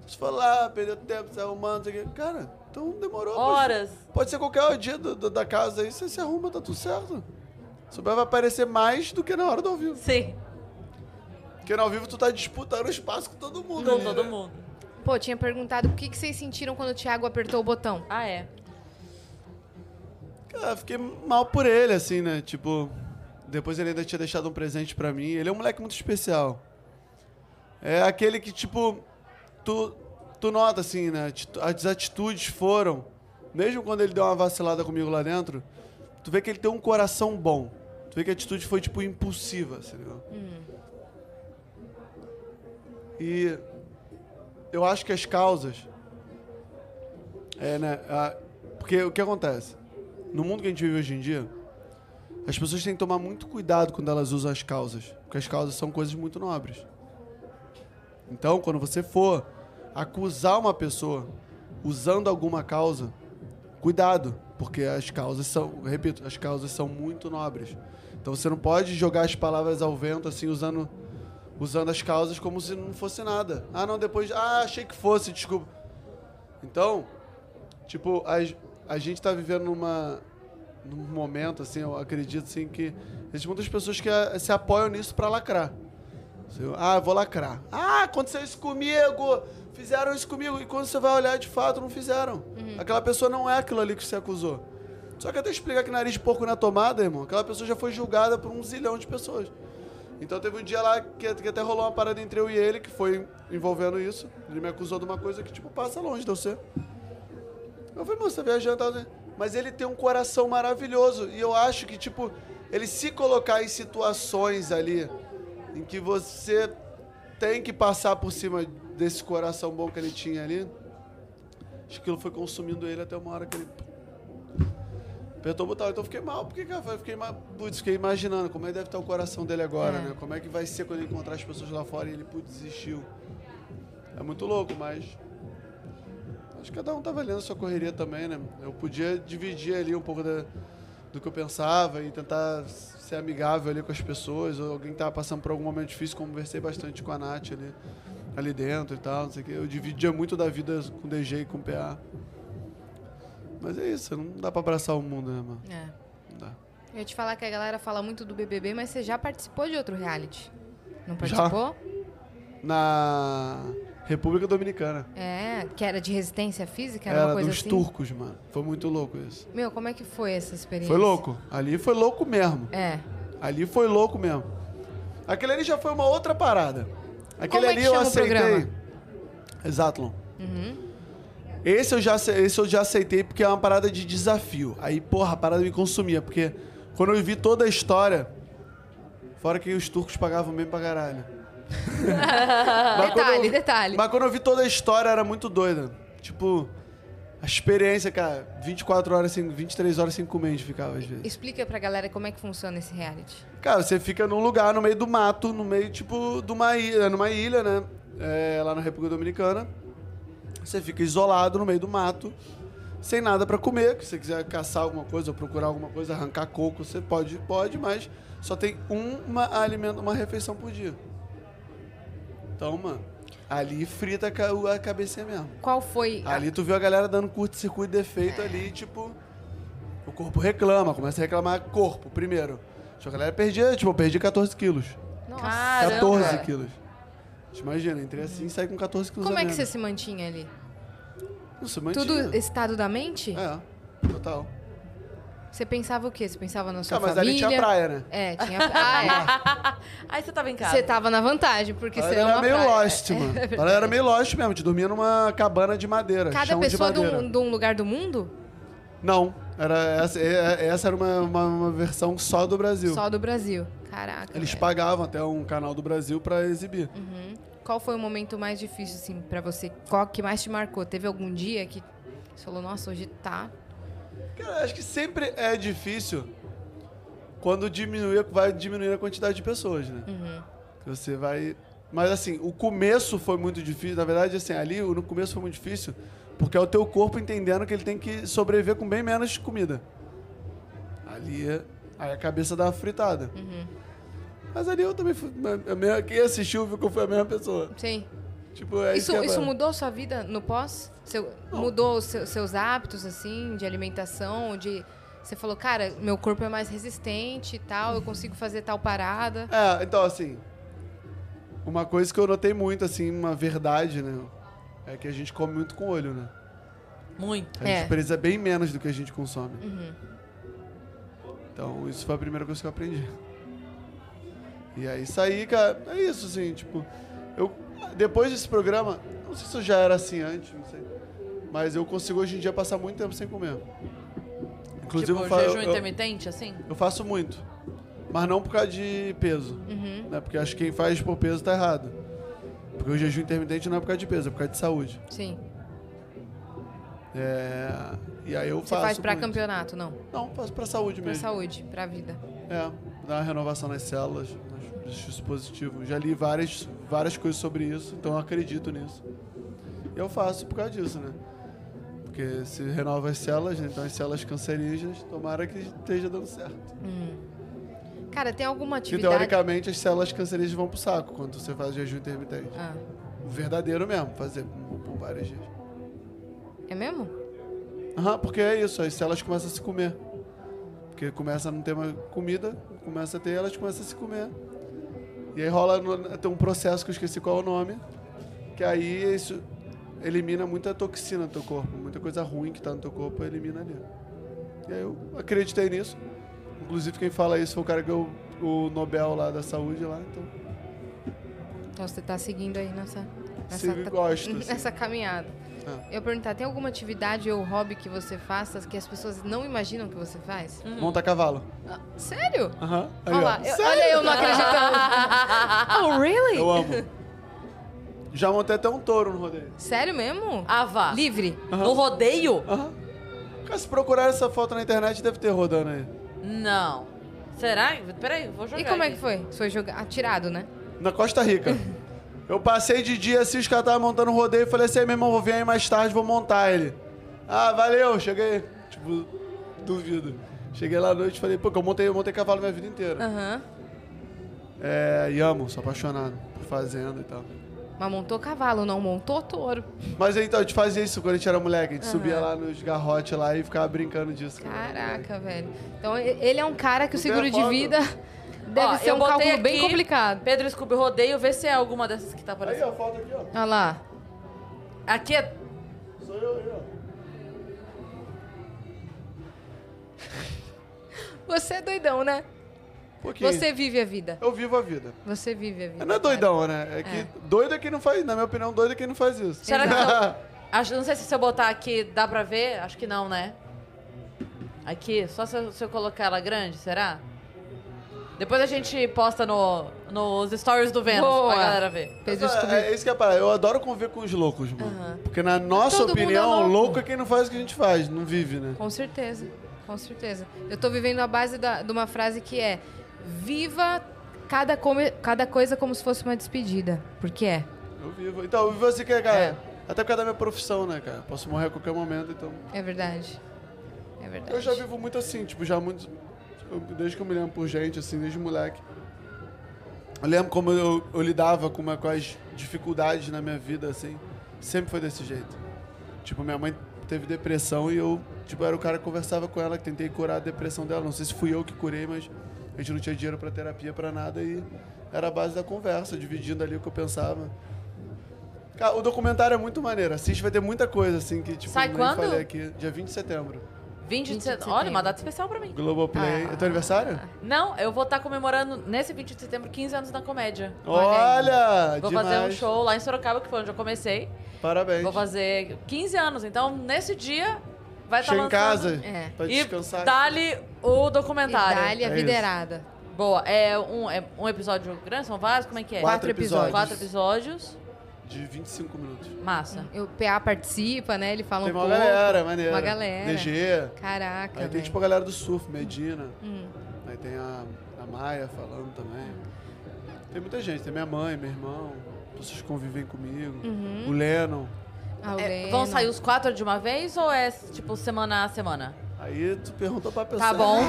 Você fala, lá, perdeu tempo, se arrumando, não sei o quê. Cara, então demorou. pode- Horas. Pode ser qualquer dia do- do- da casa aí, você se arruma, tá tudo certo. Você vai aparecer mais do que na hora do ao vivo. Sim, Porque no ao vivo tu tá disputando espaço com todo mundo. com ali, todo né? mundo. Pô, tinha perguntado o que, que vocês sentiram quando o Thiago apertou o botão. Ah, é. Cara, fiquei mal por ele, assim, né? Tipo, depois ele ainda tinha deixado um presente pra mim. Ele é um moleque muito especial. É aquele que, tipo, tu, tu nota, assim, né? As atitudes foram, mesmo quando ele deu uma vacilada comigo lá dentro, tu vê que ele tem um coração bom. Tu vê que a atitude foi, tipo, impulsiva, assim, né? E eu acho que as causas. É, né? porque o que acontece? No mundo que a gente vive hoje em dia, as pessoas têm que tomar muito cuidado quando elas usam as causas. Porque as causas são coisas muito nobres. Então, quando você for acusar uma pessoa usando alguma causa, cuidado. Porque as causas são, repito, as causas são muito nobres. Então você não pode jogar as palavras ao vento assim, usando, usando as causas como se não fosse nada. Ah, não, depois. Ah, achei que fosse, desculpa. Então, tipo, a, a gente tá vivendo numa, num momento, assim, eu acredito, assim, que existem muitas pessoas que eh, se apoiam nisso pra lacrar. Assim, ah, vou lacrar. Ah, aconteceu isso comigo! Fizeram isso comigo. E quando você vai olhar, de fato, não fizeram. Aquela pessoa não é aquilo ali que você acusou. Só que até explicar que nariz de porco na tomada, irmão, aquela pessoa já foi julgada por um zilhão de pessoas. Então teve um dia lá que, que até rolou uma parada entre eu e ele, que foi envolvendo isso. Ele me acusou de uma coisa que, tipo, passa longe de você. Eu falei, mano, você tá viajando, tá? Mas ele tem um coração maravilhoso. E eu acho que, tipo, ele se colocar em situações ali em que você tem que passar por cima desse coração bom que ele tinha ali, acho que aquilo foi consumindo ele até uma hora que ele apertou o botão. Então eu fiquei mal, porque, cara, eu fiquei, putz, fiquei imaginando como é que deve estar o coração dele agora, É. né? Como é que vai ser quando ele encontrar as pessoas lá fora e ele, putz, desistiu. É muito louco, mas Acho que cada um tava lendo a sua correria também, né? Eu podia dividir ali um pouco da- do que eu pensava e tentar ser amigável ali com as pessoas. Ou alguém que tava passando por algum momento difícil, conversei bastante com a Nath ali, ali dentro e tal, não sei o quê. Eu dividia muito da vida com o DG e com o PA. Mas é isso, não dá pra abraçar o mundo, né, mano? É. Não dá. Eu ia te falar que a galera fala muito do BBB, mas você já participou de outro reality? Não Já. participou? Na República Dominicana. É, que era de resistência física, era, Era uma coisa dos assim? turcos, mano. Foi muito louco isso. Meu, como é que foi essa experiência? Foi louco. Ali foi louco mesmo. É. Ali foi louco mesmo. Aquele ali já foi uma outra parada. Aquele Como é ali que eu chama o aceitei. programa? Exatlon. Uhum. Esse eu, já, esse eu já aceitei porque é uma parada de desafio. Aí, porra, a parada me consumia, porque Quando eu vi toda a história, fora que os turcos pagavam bem pra caralho. <laughs> Detalhe, eu- detalhe. Mas quando eu vi toda a história, era muito doida. Tipo, a experiência, cara, 24 horas sem, 23 horas sem comer a gente ficava às vezes. Explica pra galera como é que funciona esse reality. Cara, você fica num lugar no meio do mato, no meio, tipo, de uma ilha, numa ilha, né? É, lá na República Dominicana. Você fica isolado no meio do mato, sem nada pra comer. Se você quiser caçar alguma coisa ou procurar alguma coisa, arrancar coco, você pode, pode, mas só tem uma alimento, uma refeição por dia. Então, mano, ali frita a ca- a cabecinha mesmo. Qual foi. a- Ali tu viu a galera dando curto-circuito de efeito ali, tipo. O corpo reclama, começa a reclamar corpo, primeiro. Tipo, a galera perdia, tipo, eu perdi 14 quilos. Nossa. Caramba. 14 quilos. Te imagina, entrei assim e saí com 14 quilos. Como a é que você menos. se mantinha ali? Se mantinha. Tudo estado da mente? É, total. Você pensava o quê? Você pensava na sua Ah, mas família? ali tinha praia, né? É, tinha <laughs> Ah, Aí você tava em é. casa. Você tava na vantagem, porque Ela você era ama meio praia. lost, mano. <laughs> Ela era meio lost mesmo. Te dormia numa cabana de madeira. Cada chão pessoa de de madeira. um, de um lugar do mundo? Não. Era, essa, é- essa era uma, uma, uma versão só do Brasil. Só do Brasil. Caraca. Eles velho. pagavam até um canal do Brasil pra exibir. Qual foi o momento mais difícil, assim, pra você? Qual que mais te marcou? Teve algum dia que você falou, nossa, hoje tá. Cara, acho que sempre é difícil quando diminui, vai diminuir a quantidade de pessoas, né? Que Você vai. Mas assim, o começo foi muito difícil. Na verdade, assim, ali no começo foi muito difícil, porque é o teu corpo entendendo que ele tem que sobreviver com bem menos comida. Ali, aí a cabeça dá uma fritada. Mas ali eu também fui. a mesma- Quem assistiu viu que eu fui a mesma pessoa. Sim. Tipo, é Isso, que é isso mudou sua vida no pós? Seu- mudou os seu- seus hábitos, assim, de alimentação? De. Você falou, cara, meu corpo é mais resistente e tal, eu consigo fazer tal parada. É, então assim, uma coisa que eu notei muito, assim, uma verdade, né? É que a gente come muito com olho, né? Muito. A É. gente precisa bem menos do que a gente consome. Uhum. Então, isso foi a primeira coisa que eu aprendi. E aí saí, cara, é isso, assim, tipo, eu, depois desse programa, não sei se eu já era assim antes, não sei, mas eu consigo hoje em dia passar muito tempo sem comer. Inclusive, tipo, eu, fa- jejum eu- intermitente, assim? eu faço muito, mas não por causa de peso, né? Porque acho que quem faz por peso tá errado. Porque o jejum intermitente não é por causa de peso, é por causa de saúde. Sim. É, E aí eu Você faço faz pra muito. campeonato, não. Não, faço pra saúde Pra mesmo. saúde, pra vida. É, dá uma renovação nas células, nos dispositivos. Já li várias, várias coisas sobre isso, então eu acredito nisso. Eu faço por causa disso, né? Porque se renova as células, né? então as células cancerígenas, tomara que esteja dando certo. Cara, tem alguma atividade. teoricamente as células cancerígenas vão pro saco quando você faz jejum intermitente. Ah, O verdadeiro mesmo, fazer por, por vários dias. é mesmo? Aham, porque é isso, as células começam a se comer. Porque começa a não ter mais comida, começa a ter, elas começam a se comer. E aí rola, no- tem um processo que eu esqueci qual é o nome, que aí isso elimina muita toxina do teu corpo, muita coisa ruim que tá no teu corpo, elimina ali. E aí eu acreditei nisso. Inclusive quem fala isso foi o cara que ganhou o Nobel lá da saúde lá, então Então você tá seguindo aí nessa. nessa sigo gosto. <laughs> assim. Nessa caminhada. Ah. Eu ia perguntar, tem alguma atividade ou hobby que você faça que as pessoas não imaginam que você faz? Monta cavalo. Ah, sério? Aham. Olha lá, eu- Sério? olha eu não acreditando. <laughs> oh, really? Eu amo. Já montei até um touro no rodeio. Sério mesmo? Ah, vá. Livre. No rodeio? Aham. Cara, se procurar essa foto na internet, deve ter rodando aí. Não. Será? Peraí, vou jogar. E como é aqui. que foi? Foi jogar atirado, né? Na Costa Rica. <laughs> Eu passei de dia assim, os caras estavam montando o rodeio e falei assim, "Ei, meu irmão, vou vir aí mais tarde, vou montar ele. Ah, valeu, cheguei. Tipo, duvido. Cheguei lá à noite e falei, pô, que eu montei, eu montei cavalo minha vida inteira. Aham. É, e amo, sou apaixonado por fazenda e tal. Mas montou cavalo, não montou touro. Mas então, a gente fazia isso quando a gente era moleque. A gente subia lá nos garrotes lá e ficava brincando disso. Caraca, velho. Então e- ele é um cara que o tem seguro a de foto? vida deve Ó, ser eu um cálculo bem aqui, complicado. Pedro Scooby Rodeio, vê se é alguma dessas que tá Aí, aparecendo. ó, foto aqui, ó. Olha lá. Aqui é. Sou eu aí, ó. <laughs> Você é doidão, né? Pouquinho. Você vive a vida. Eu vivo a vida. Você vive a vida. Não é cara. doidão, né? É que doido é quem não faz, na minha opinião, doido é quem não faz isso. Será que <laughs> eu... Acho, não sei se se eu botar aqui dá pra ver. Acho que não, né? Aqui, só se eu, se eu colocar ela grande, será? Depois a gente posta no, nos stories do Vênus Boa. pra galera ver. Descobrir. é, é isso que é a parada. Eu adoro conviver com os loucos, mano. Porque na nossa Todo mundo opinião, é louco. louco é quem não faz o que a gente faz, não vive, né? Com certeza, com certeza. Eu tô vivendo a base da- de uma frase que é: viva cada, come- cada coisa como se fosse uma despedida. Porque é. Eu vivo. Então, eu vivo assim que, cara. É. Até por causa da minha profissão, né, cara? Posso morrer a qualquer momento, então. É verdade. É verdade. Eu já vivo muito assim, tipo, já muito. eu- Desde que eu me lembro por gente, assim, desde moleque. Eu lembro como eu, eu lidava com, uma, com as dificuldades na minha vida, assim. Sempre foi desse jeito. Tipo, minha mãe teve depressão e eu, tipo, era o cara que conversava com ela, que tentei curar a depressão dela. Não sei se fui eu que curei, mas a gente não tinha dinheiro pra terapia, pra nada. E era a base da conversa, dividindo ali o que eu pensava. Cara, o documentário é muito maneiro. Assiste, vai ter muita coisa, assim, que, tipo, Sai quando? falei aqui. Dia 20 de setembro. 20 de 20 de setembro. Olha, uma data especial pra mim. Globoplay. Ah. É teu aniversário? Não, eu vou estar comemorando nesse 20 de setembro 15 anos na comédia. Olha! Vou demais. fazer um show lá em Sorocaba, que foi onde eu comecei. Parabéns. Vou fazer 15 anos. Então, nesse dia, vai estar Chega em casa É. pra E descansar. dá-lhe o E documentário. dá-lhe a É isso. errada. Boa. É um, é um episódio grande? São vários? Como é que é? Quatro Quatro episódios. Quatro episódios. De 25 minutos. Massa. E O PA participa, né? Ele fala Tem um uma pouco. galera, maneira. Uma galera. DG. Caraca, Aí tem tipo a galera do surf, Medina. Hum. Aí tem a, a Maia falando também. Tem muita gente. Tem minha mãe, meu irmão. Pessoas que convivem comigo. Uhum. O Lennon. Ah, o É, Leno. vão sair os quatro de uma vez ou é tipo semana a semana? Aí tu perguntou pra pessoa. Tá bom.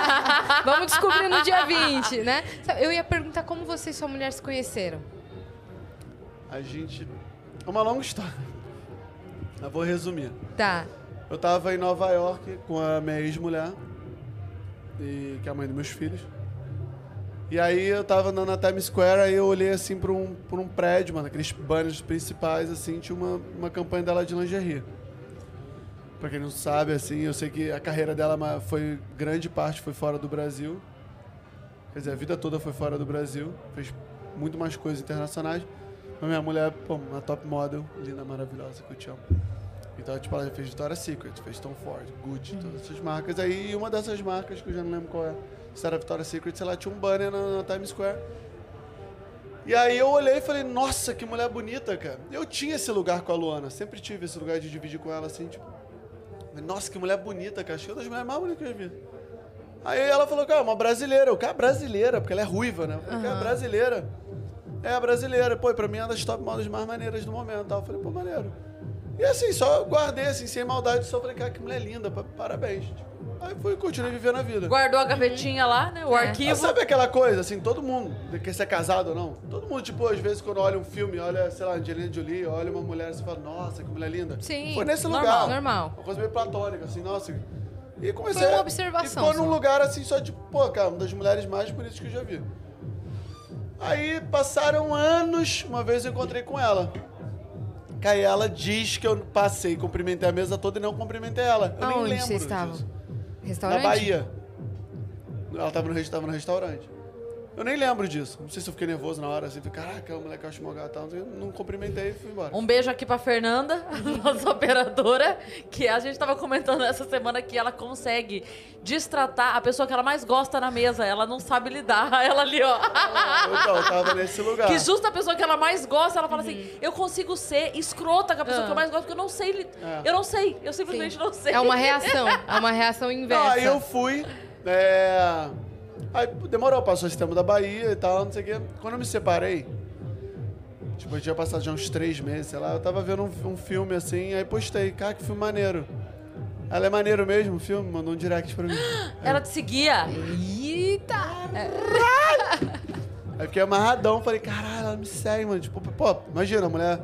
<laughs> Vamos descobrir no dia 20, né? Eu ia perguntar como você e sua mulher se conheceram. A gente... É uma longa história. Eu vou resumir. Tá. Eu tava em Nova York com a minha ex-mulher, e- que é a mãe dos meus filhos. E aí eu tava andando na Times Square, aí eu olhei assim pra um, pra um prédio, mano, aqueles banners principais, assim, tinha uma, uma campanha dela de lingerie. Pra quem não sabe, assim, eu sei que a carreira dela foi, grande parte foi fora do Brasil. Quer dizer, a vida toda foi fora do Brasil, fez muito mais coisas internacionais. Mas minha mulher, pô, uma top model, linda, maravilhosa, que eu te amo. Então, tipo, ela já fez Victoria's Secret, fez Tom Ford, Gucci, todas essas marcas. Aí, uma dessas marcas, que eu já não lembro qual é, se era Victoria's Secret, sei lá, tinha um banner na, na Times Square. E aí eu olhei e falei, nossa, que mulher bonita, cara. Eu tinha esse lugar com a Luana, sempre tive esse lugar de dividir com ela, assim, tipo... Nossa, que mulher bonita, cara. Acho que é uma das mulheres mais bonitas que eu já vi. Aí ela falou, cara, uma brasileira. Eu, cara, brasileira, porque ela é ruiva, né? Eu falei, cara, brasileira. É, brasileira. Pô, e pra mim é uma das top models mais maneiras do momento. Tal. Eu falei, pô, maneiro. E assim, só guardei, assim, sem maldade, só falei, cara, que mulher linda, pa- parabéns. Aí fui, continuei vivendo a vida. Guardou a gavetinha lá, né? O É. arquivo. Mas sabe aquela coisa, assim, todo mundo, quer ser casado ou não? Todo mundo, tipo, às vezes, quando olha um filme, olha, sei lá, Angelina Jolie, olha uma mulher e fala, nossa, que mulher linda. Sim, Foi nesse normal, lugar. normal. Uma coisa meio platônica, assim, nossa. E comecei Foi uma observação E ficou num só. lugar, assim, só tipo, pô, cara, uma das mulheres mais bonitas que eu já vi. Aí passaram anos, uma vez eu encontrei com ela. Aí ela diz que eu passei, cumprimentei a mesa toda e não cumprimentei ela. Eu nem Aonde lembro vocês estavam? disso. Restaurante? Na Bahia. Ela tava no, tava no restaurante. Eu nem lembro disso. Não sei se eu fiquei nervoso na hora, assim. Falei, caraca, o moleque acho mó gato, tal. Não cumprimentei e fui embora. Um beijo aqui pra Fernanda, <laughs> nossa operadora, que a gente tava comentando essa semana que ela consegue destratar a pessoa que ela mais gosta na mesa. Ela não sabe lidar. <laughs> Ela ali, ó. Então, eu tava nesse lugar. Que justa a pessoa que ela mais gosta, ela fala assim: eu consigo ser escrota com a pessoa Ah. que eu mais gosto, porque eu não sei. li- É. Eu não sei, eu simplesmente Sim. não sei. É uma reação. É uma reação inversa. Aí eu fui. É... Aí demorou, passou esse tempo da Bahia e tal, não sei o quê. Quando eu me separei, tipo, eu tinha passado já uns três meses, sei lá, eu tava vendo um, um filme assim, aí postei, cara, que filme maneiro. Ela é maneiro mesmo, o filme? Mandou um direct pra mim. <gasps> Ela te seguia. Eita! Aí fiquei amarradão, falei, caralho, ela me segue, mano. Tipo, pô, imagina, a mulher,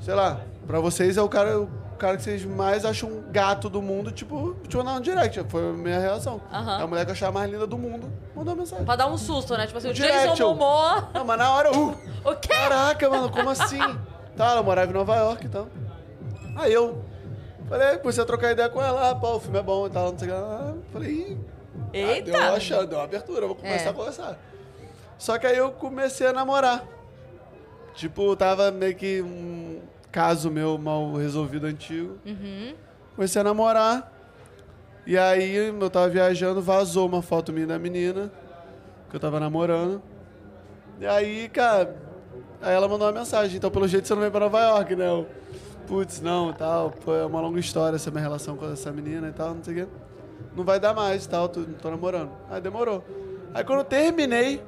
sei lá, pra vocês é o cara, o cara que vocês mais acham um gato do mundo, tipo, te mandar um direct. Foi a minha reação. Aham. É a mulher que eu achava mais linda do mundo, mandou uma mensagem. Pra dar um susto, né? Tipo assim, o Direct, Jason eu- Momoa. Não, mas na hora, uh, <laughs> O quê? caraca, mano, como assim? Tá, ela morava em Nova York e tal. Aí eu falei, comecei a trocar ideia com ela, ah, pô, o filme é bom e tal, não sei o que. lá. Falei, ih, ah, Eita! deu uma chance, deu uma abertura, vou começar É. a conversar. Só que aí eu comecei a namorar. Tipo, tava meio que um caso meu mal resolvido antigo. Uhum. Comecei a namorar. E aí eu tava viajando, vazou uma foto minha da menina, que eu tava namorando. E aí, cara, aí ela mandou uma mensagem, então pelo jeito você não vem pra Nova York, né? Eu, Putz, não, tal, pô, é uma longa história essa minha relação com essa menina e tal, não sei o quê. Não vai dar mais e tal, tô, tô namorando. Aí demorou. Aí quando eu terminei.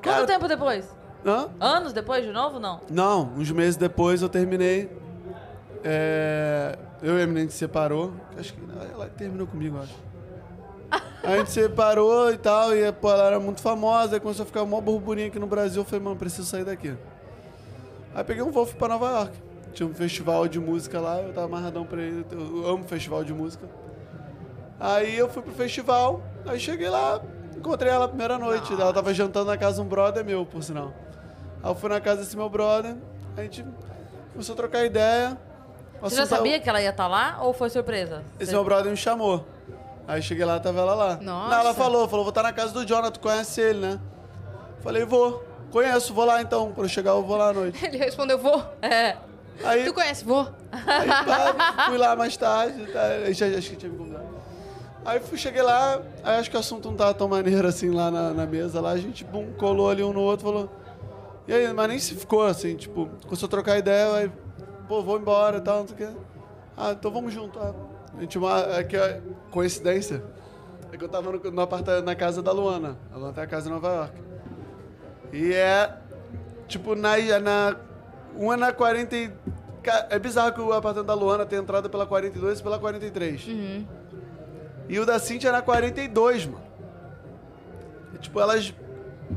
Quanto tempo depois? Hã? Anos depois de novo, não? Não, uns meses depois eu terminei. É, eu e a menina a gente se separou. Acho que ela terminou comigo, acho. A gente se separou e tal, e pô, ela era muito famosa, aí começou a ficar uma burburinho aqui no Brasil. Eu falei, mano, preciso sair daqui. Aí peguei um voo fui pra Nova York. Tinha um festival de música lá, eu tava amarradão pra ele. Eu amo festival de música. Aí eu fui pro festival, aí cheguei lá, encontrei ela a primeira noite. Ela tava jantando na casa de um brother meu, por sinal. Aí eu fui na casa desse meu brother, a gente começou a trocar ideia. Você já assunto- sabia que ela ia estar lá ou foi surpresa? Esse Você- meu brother me chamou. Aí cheguei lá, tava ela lá. Nossa. Não, ela falou, falou, vou estar na casa do Jonathan, tu conhece ele, né? Falei, vou. Conheço, vou lá então. Quando eu chegar, eu vou lá à noite. <laughs> Ele respondeu, vou. É. Aí, Tu conhece, vou. aí pá, <laughs> fui lá mais tarde. Tá, aí já, acho que tinha me convidado. Aí fui, cheguei lá, aí acho que o assunto não tava tão maneiro assim lá na, na mesa. Lá a gente bum, colou ali um no outro, falou. E aí, mas nem se ficou assim, tipo, começou a trocar ideia, aí, pô, vou embora e tal, não sei o quê. Ah, então vamos junto. Ah, a gente, uma, é que é coincidência. É que eu tava no, no apartamento, na casa da Luana. A Luana tem a casa em Nova York. E é, tipo, na, na uma na 40. e- ca- É bizarro que o apartamento da Luana tem entrada pela 42 e pela 43. E o da Cintia na 42, mano. E, tipo, elas.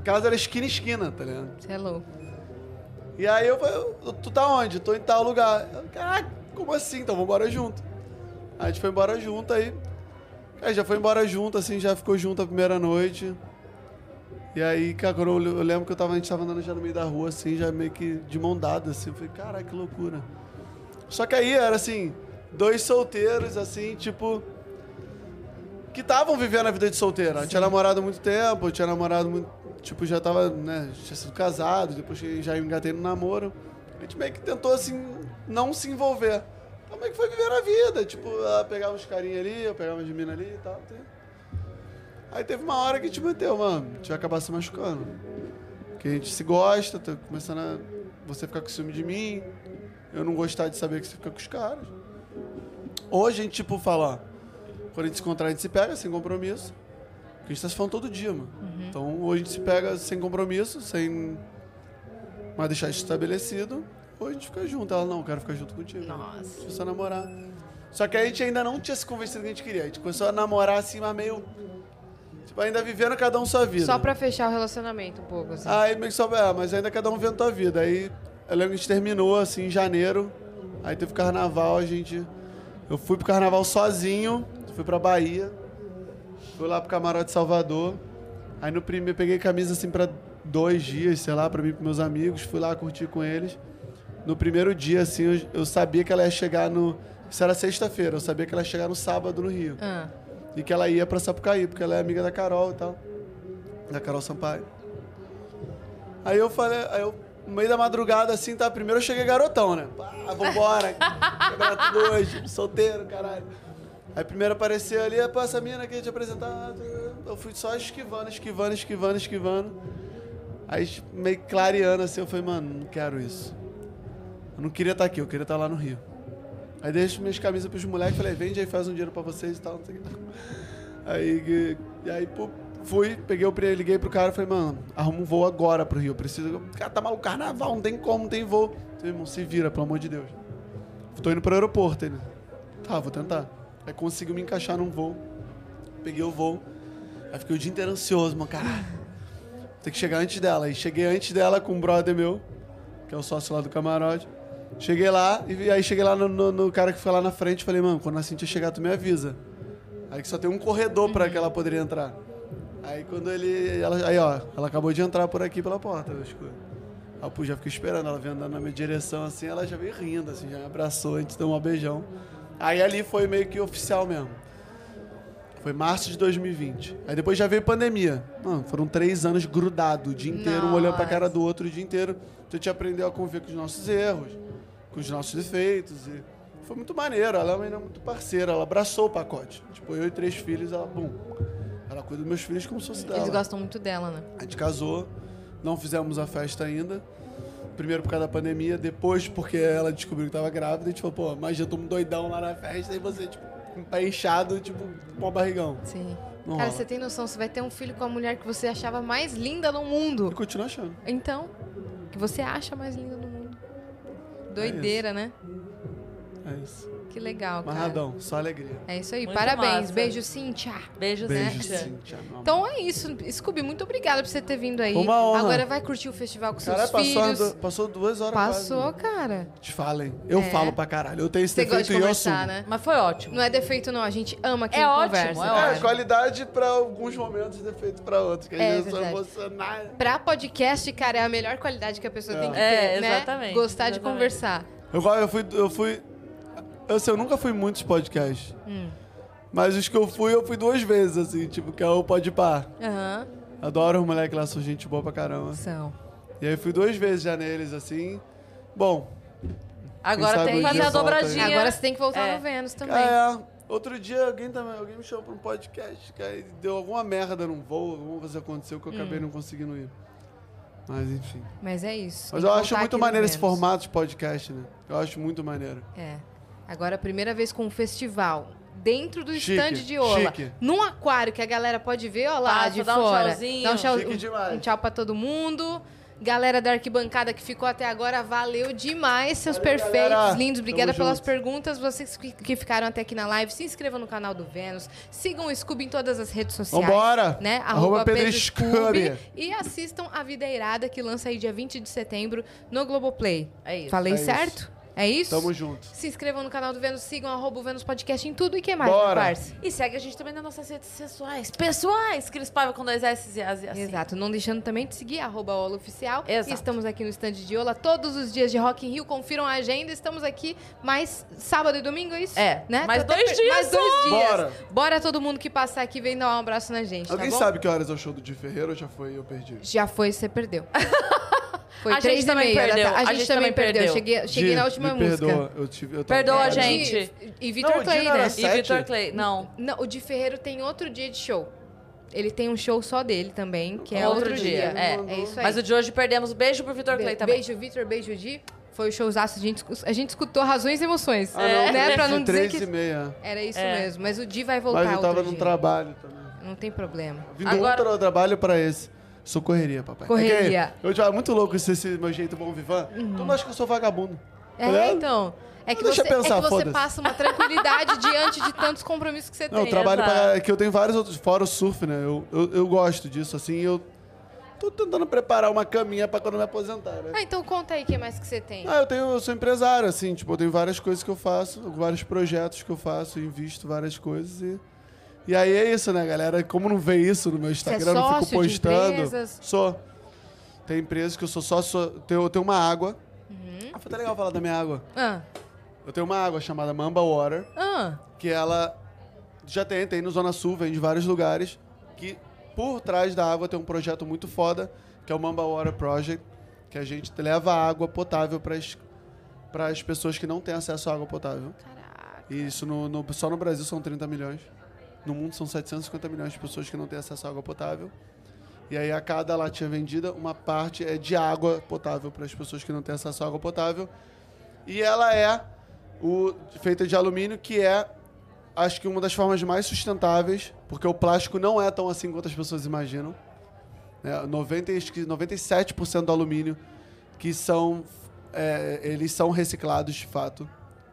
Casa era esquina esquina, tá ligado? Você é louco. E aí eu falei, tu tá onde? Tô em tal lugar. Eu, Caraca, como assim? Então vamos embora junto. Aí a gente foi embora junto aí. Aí já foi embora junto, assim, já ficou junto a primeira noite. E aí, cara, eu, eu lembro que eu tava, a gente tava andando já no meio da rua, assim, já meio que de mão dada, assim. Eu falei, caraca, que loucura. Só que aí era assim, dois solteiros, assim, tipo. Que estavam vivendo a vida de solteiro. Eu tinha namorado há muito tempo, eu tinha namorado muito. Tipo, já tava, né? Tinha sido casado, depois já engatei no namoro. A gente meio que tentou, assim, não se envolver. Então meio que foi vivendo a vida. Tipo, ela pegava uns carinhos ali, eu pegava umas minas ali e tal. Aí teve uma hora que a gente meteu, mano, a gente vai acabar se machucando. Porque a gente se gosta, tá começando a você ficar com ciúme de mim, eu não gostar de saber que você fica com os caras. Hoje a gente, tipo, fala, ó, quando a gente se encontrar, a gente se pega sem compromisso. Porque a gente tá se falando todo dia, mano. Então hoje a gente se pega sem compromisso, sem. Mas deixar isso estabelecido. Ou a gente fica junto. Ela, não, eu quero ficar junto contigo. Nossa. Começou a namorar. Só que a gente ainda não tinha se convencido que a gente queria. A gente começou a namorar assim, mas meio. Tipo, ainda vivendo cada um sua vida. Só pra fechar o relacionamento um pouco, assim. Aí meio que só, é, mas ainda cada um vendo a vida. Aí eu lembro que a gente terminou assim em janeiro. Aí teve carnaval, a gente. Eu fui pro carnaval sozinho, fui pra Bahia. Fui lá pro Camarote Salvador. Aí no primeiro peguei camisa assim pra dois dias, sei lá, pra mim e pros meus amigos. Fui lá curtir com eles. No primeiro dia, assim, eu, eu sabia que ela ia chegar no. Isso era sexta-feira, eu sabia que ela ia chegar no sábado no Rio. Ah, E que ela ia pra Sapucaí, porque ela é amiga da Carol e tal. Da Carol Sampaio. Aí eu falei, aí eu, no meio da madrugada, assim, tá? Primeiro eu cheguei garotão, né? Pá, vambora. <laughs> Tudo hoje, solteiro, caralho. Aí primeiro apareceu ali, pô, essa mina que te apresentar. Eu fui só esquivando, esquivando, esquivando, esquivando. Aí meio clareando assim, eu falei, mano, não quero isso. Eu não queria estar aqui, eu queria estar lá no Rio. Aí deixo minhas camisas pros moleques, falei, vende aí, faz um dinheiro pra vocês e tal, não sei o que. <laughs> Aí, e aí, pô, fui, peguei o liguei pro cara, falei, mano, arruma um voo agora pro Rio, eu preciso. Cara, tá maluco, carnaval, não tem como, não tem voo. Falei, irmão, se vira, pelo amor de Deus. Tô indo pro aeroporto, ele. Tá, vou tentar. Aí conseguiu me encaixar num voo. Peguei o voo. Aí fiquei o dia inteiro ansioso, mano, caralho. Tem que chegar antes dela. Aí cheguei antes dela com um brother meu, que é o sócio lá do camarote. Cheguei lá, e aí cheguei lá no, no- no cara que foi lá na frente falei, mano, quando a Cintia chegar, tu me avisa. Aí que só tem um corredor pra que ela poderia entrar. Aí quando ele. Ela, aí, ó, ela acabou de entrar por aqui pela porta, eu que. Aí, pô, já fiquei esperando, ela veio andando na minha direção assim, ela já veio rindo, assim, já me abraçou, a gente deu um beijão. Aí ali foi meio que oficial mesmo. Foi março de 2020. Aí depois já veio pandemia. Mano, foram três anos grudado, o dia inteiro, um olhando pra cara do outro o dia inteiro. Então a gente aprendeu a conviver com os nossos erros, com os nossos defeitos. E Foi muito maneiro, ela é uma menina muito parceira, ela abraçou o pacote. Tipo, eu e três filhos, ela, bum. Ela cuida dos meus filhos como se fosse dela. Eles gostam muito dela, né? A gente casou, não fizemos a festa ainda. Primeiro por causa da pandemia, depois porque ela descobriu que tava grávida. Gente falou, pô, mas já tô um doidão lá na festa e você, tipo, com o pé inchado, tipo, com um barrigão. Sim. Não Cara, rola. você tem noção, você vai ter um filho com a mulher que você achava mais linda no mundo. E continua achando. Então, que você acha mais linda no mundo. Doideira, né? É isso. Que legal, cara. Amarradão, só alegria. É isso aí. Muito Parabéns. massa. Beijo, Cíntia. Beijo, Beijo, Cíntia. Então é isso. Scooby, muito obrigada por você ter vindo aí. Uma honra. Agora vai curtir o festival com seus Caralho, passou, filhos. du- passou duas horas Passou, quase. cara. Te falem. Eu É. falo pra caralho. Eu tenho esse Você gosta defeito de e eu conversar, né? Mas foi ótimo. Não é defeito, não. A gente ama quem É ótimo, conversa. é cara. ótimo. É, qualidade pra alguns momentos e defeito pra outros. Que É eu sou verdade. emocionado. Pra podcast, cara, é a melhor qualidade que a pessoa É. tem que É, ter, né? exatamente, Gostar de exatamente. conversar. Eu, eu fui. Eu fui. Eu, sei, eu nunca fui em muitos podcasts. Hum. Mas os que eu fui, eu fui duas vezes, assim, tipo, que é o Podpar. Aham. Adoro os moleques lá, são gente boa pra caramba. São. E aí fui duas vezes já neles, assim. Bom, Agora sabe tem que fazer a volta dobradinha. Agora você tem que voltar É. no Vênus também. é, outro dia alguém também, alguém me chamou pra um podcast, que aí deu alguma merda num voo, alguma coisa aconteceu que eu Hum. acabei não conseguindo ir. Mas enfim. Mas é isso. Mas tem eu que acho voltar muito aqui no maneiro esse Vênus. formato de podcast, né? Eu acho muito maneiro. É. Agora, a primeira vez com um festival. Dentro do Chique, stand de Ola. chique. Num aquário que a galera pode ver, ó lá, Passa, de dá um fora. tchauzinho. Dá um, tchau, Chique um- demais. um tchau pra todo mundo. Galera da arquibancada que ficou até agora, valeu demais, seus Valeu, perfeitos, galera. lindos. Obrigada Tamo pelas junto. perguntas. Vocês que, que ficaram até aqui na live, se inscrevam no canal do Vênus. Sigam o Scooby em todas as redes sociais. Vambora! Né? Arroba Pedro Scooby. Scooby. E assistam A Vida Irada, que lança aí dia 20 de setembro no Globoplay. É isso. Falei É isso. É isso? Tamo junto. Se inscrevam no canal do Vênus, sigam arroba o Vênus Podcast em tudo e que mais, Bora. parça? E segue a gente também nas nossas redes pessoais. Pessoais! Cris Paiva com dois S e as- e assim. Exato, não deixando também de seguir arroba Ola Oficial. Exato. E estamos aqui no stand de Ola todos os dias de Rock in Rio. Confiram a agenda. Estamos aqui mais sábado e domingo, é isso? É, Né? mais Tô até dois dias Mais dois dias. Bora. Bora todo mundo que passar aqui vem dar um abraço na gente, Alguém tá bom? sabe que horas é o show do Di Ferreira ou já foi e eu perdi? Já foi, você perdeu. <laughs> Foi A gente três e também da perdeu, tarde. A gente, também perdeu. Cheguei, cheguei Di, na última me música. Perdoa, eu tive, eu Perdoa a gente. Di- E Vitor Clay, né? E? Vitor Clay. Não. Não, o Di Ferreiro tem outro dia de show. Ele tem um show só dele também, que é Outro outro, dia, dia. é. É isso aí. Mas o de hoje perdemos. Beijo pro Vitor Be- Clay também. Beijo, Vitor, beijo, Di. Foi o showzaço, a gente, a gente escutou razões e emoções. Ah, não, né? Pra não dizer que meia. era isso É. mesmo. Mas o Di vai voltar Mas eu tava dia. trabalho também. Não tem problema. Vindo Agora- outro trabalho pra esse. Sou correria, papai. Correria. É que eu já muito louco esse, esse meu jeito bom vivan. Tu não acha que eu sou vagabundo? É, Tá então. É que Deixa você, pensar, é que você passa uma tranquilidade <laughs> diante de tantos compromissos que você Não, eu tem. trabalho exato. pra. que eu tenho vários outros. Fora o surf, né? Eu, eu, eu gosto disso, assim. Eu tô tentando preparar uma caminha pra quando me aposentar, né? Ah, então conta aí o que mais que você tem. Ah, eu tenho, eu sou empresário, assim, tipo, eu tenho várias coisas que eu faço, vários projetos que eu faço, invisto várias coisas e. E aí é isso, né, galera? Como não vê isso no meu Instagram, eu não fico postando. Sou. Tem empresas que eu sou sócio. Tenho, eu tenho uma água. Uhum. Ah, foi até legal falar da minha água. Ah, Eu tenho uma água chamada Mamba Water, ah, que ela já tem, tem no Zona Sul, vem de vários lugares. Que por trás da água tem um projeto muito foda, que é o Mamba Water Project, que a gente leva água potável para as pessoas que não têm acesso à água potável. caraca. E isso no, no- só no Brasil são 30 milhões. No mundo são 750 milhões de pessoas que não têm acesso à água potável. E aí a cada latinha vendida, uma parte é de água potável para as pessoas que não têm acesso à água potável. E ela é o, feita de alumínio, que é, acho que uma das formas mais sustentáveis, porque o plástico não é tão assim quanto as pessoas imaginam. É, 90, e- acho que 97% do alumínio que são, é, eles são reciclados de fato.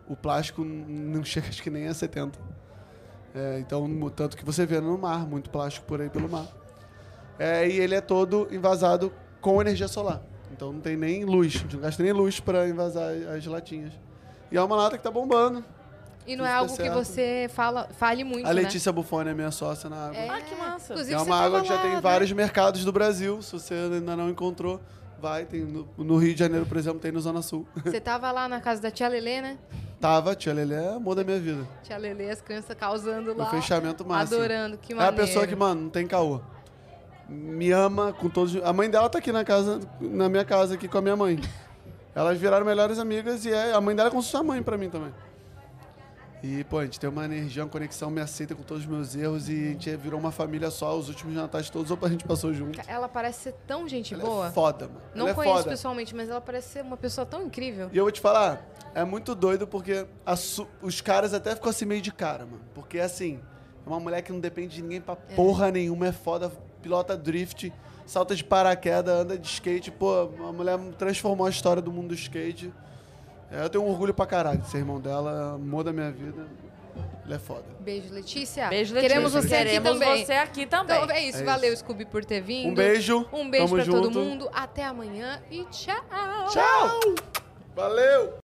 O plástico não <laughs> chega, acho que nem a 70. É, então, tanto que você vê no mar, muito plástico por aí pelo mar. É, e ele é todo envasado com energia solar. Então não tem nem luz, a gente não gasta nem luz para envasar as latinhas. E é uma lata que tá bombando. E não é algo que você fala, fale muito, a né? Letícia Buffoni é minha sócia na água. É, Ah, que massa. Inclusive, É uma água que já tem né? vários mercados do Brasil. Se você ainda não encontrou, vai. Tem no, no Rio de Janeiro, por exemplo, tem no Zona Sul. Você tava lá na casa da tia Lelê, né? Tava, tia Lelê é amor da minha vida. Tia Lelê, as crianças causando O lá. fechamento máximo. Adorando, que É maneiro. a pessoa que, mano, não tem caô. Me ama com todos. A mãe dela tá aqui na casa, na minha casa, aqui com a minha mãe. Elas viraram melhores amigas e é, a mãe dela é como se fosse a mãe pra mim também. E, pô, a gente tem uma energia, uma conexão, me aceita com todos os meus erros e a gente virou uma família só. Os últimos natais todos a gente passou junto. Ela parece ser tão gente Ela boa. é foda, mano. Não ela é conheço foda. pessoalmente, mas ela parece ser uma pessoa tão incrível. E eu vou te falar, é muito doido porque os caras até ficam assim meio de cara, mano. Porque assim, é uma mulher que não depende de ninguém pra porra nenhuma, é foda, pilota drift, salta de paraquedas, anda de skate. Pô, a mulher transformou a história do mundo do skate. É, eu tenho um orgulho pra caralho de ser irmão dela, amor da minha vida. Ele é foda. Beijo, Letícia. Beijo, Letícia. Queremos você aqui Queremos também. você aqui também. Então é isso, É valeu, Scooby, por ter vindo. Um beijo. Um beijo tamo pra todo junto. mundo. Até amanhã e tchau. Tchau! Valeu!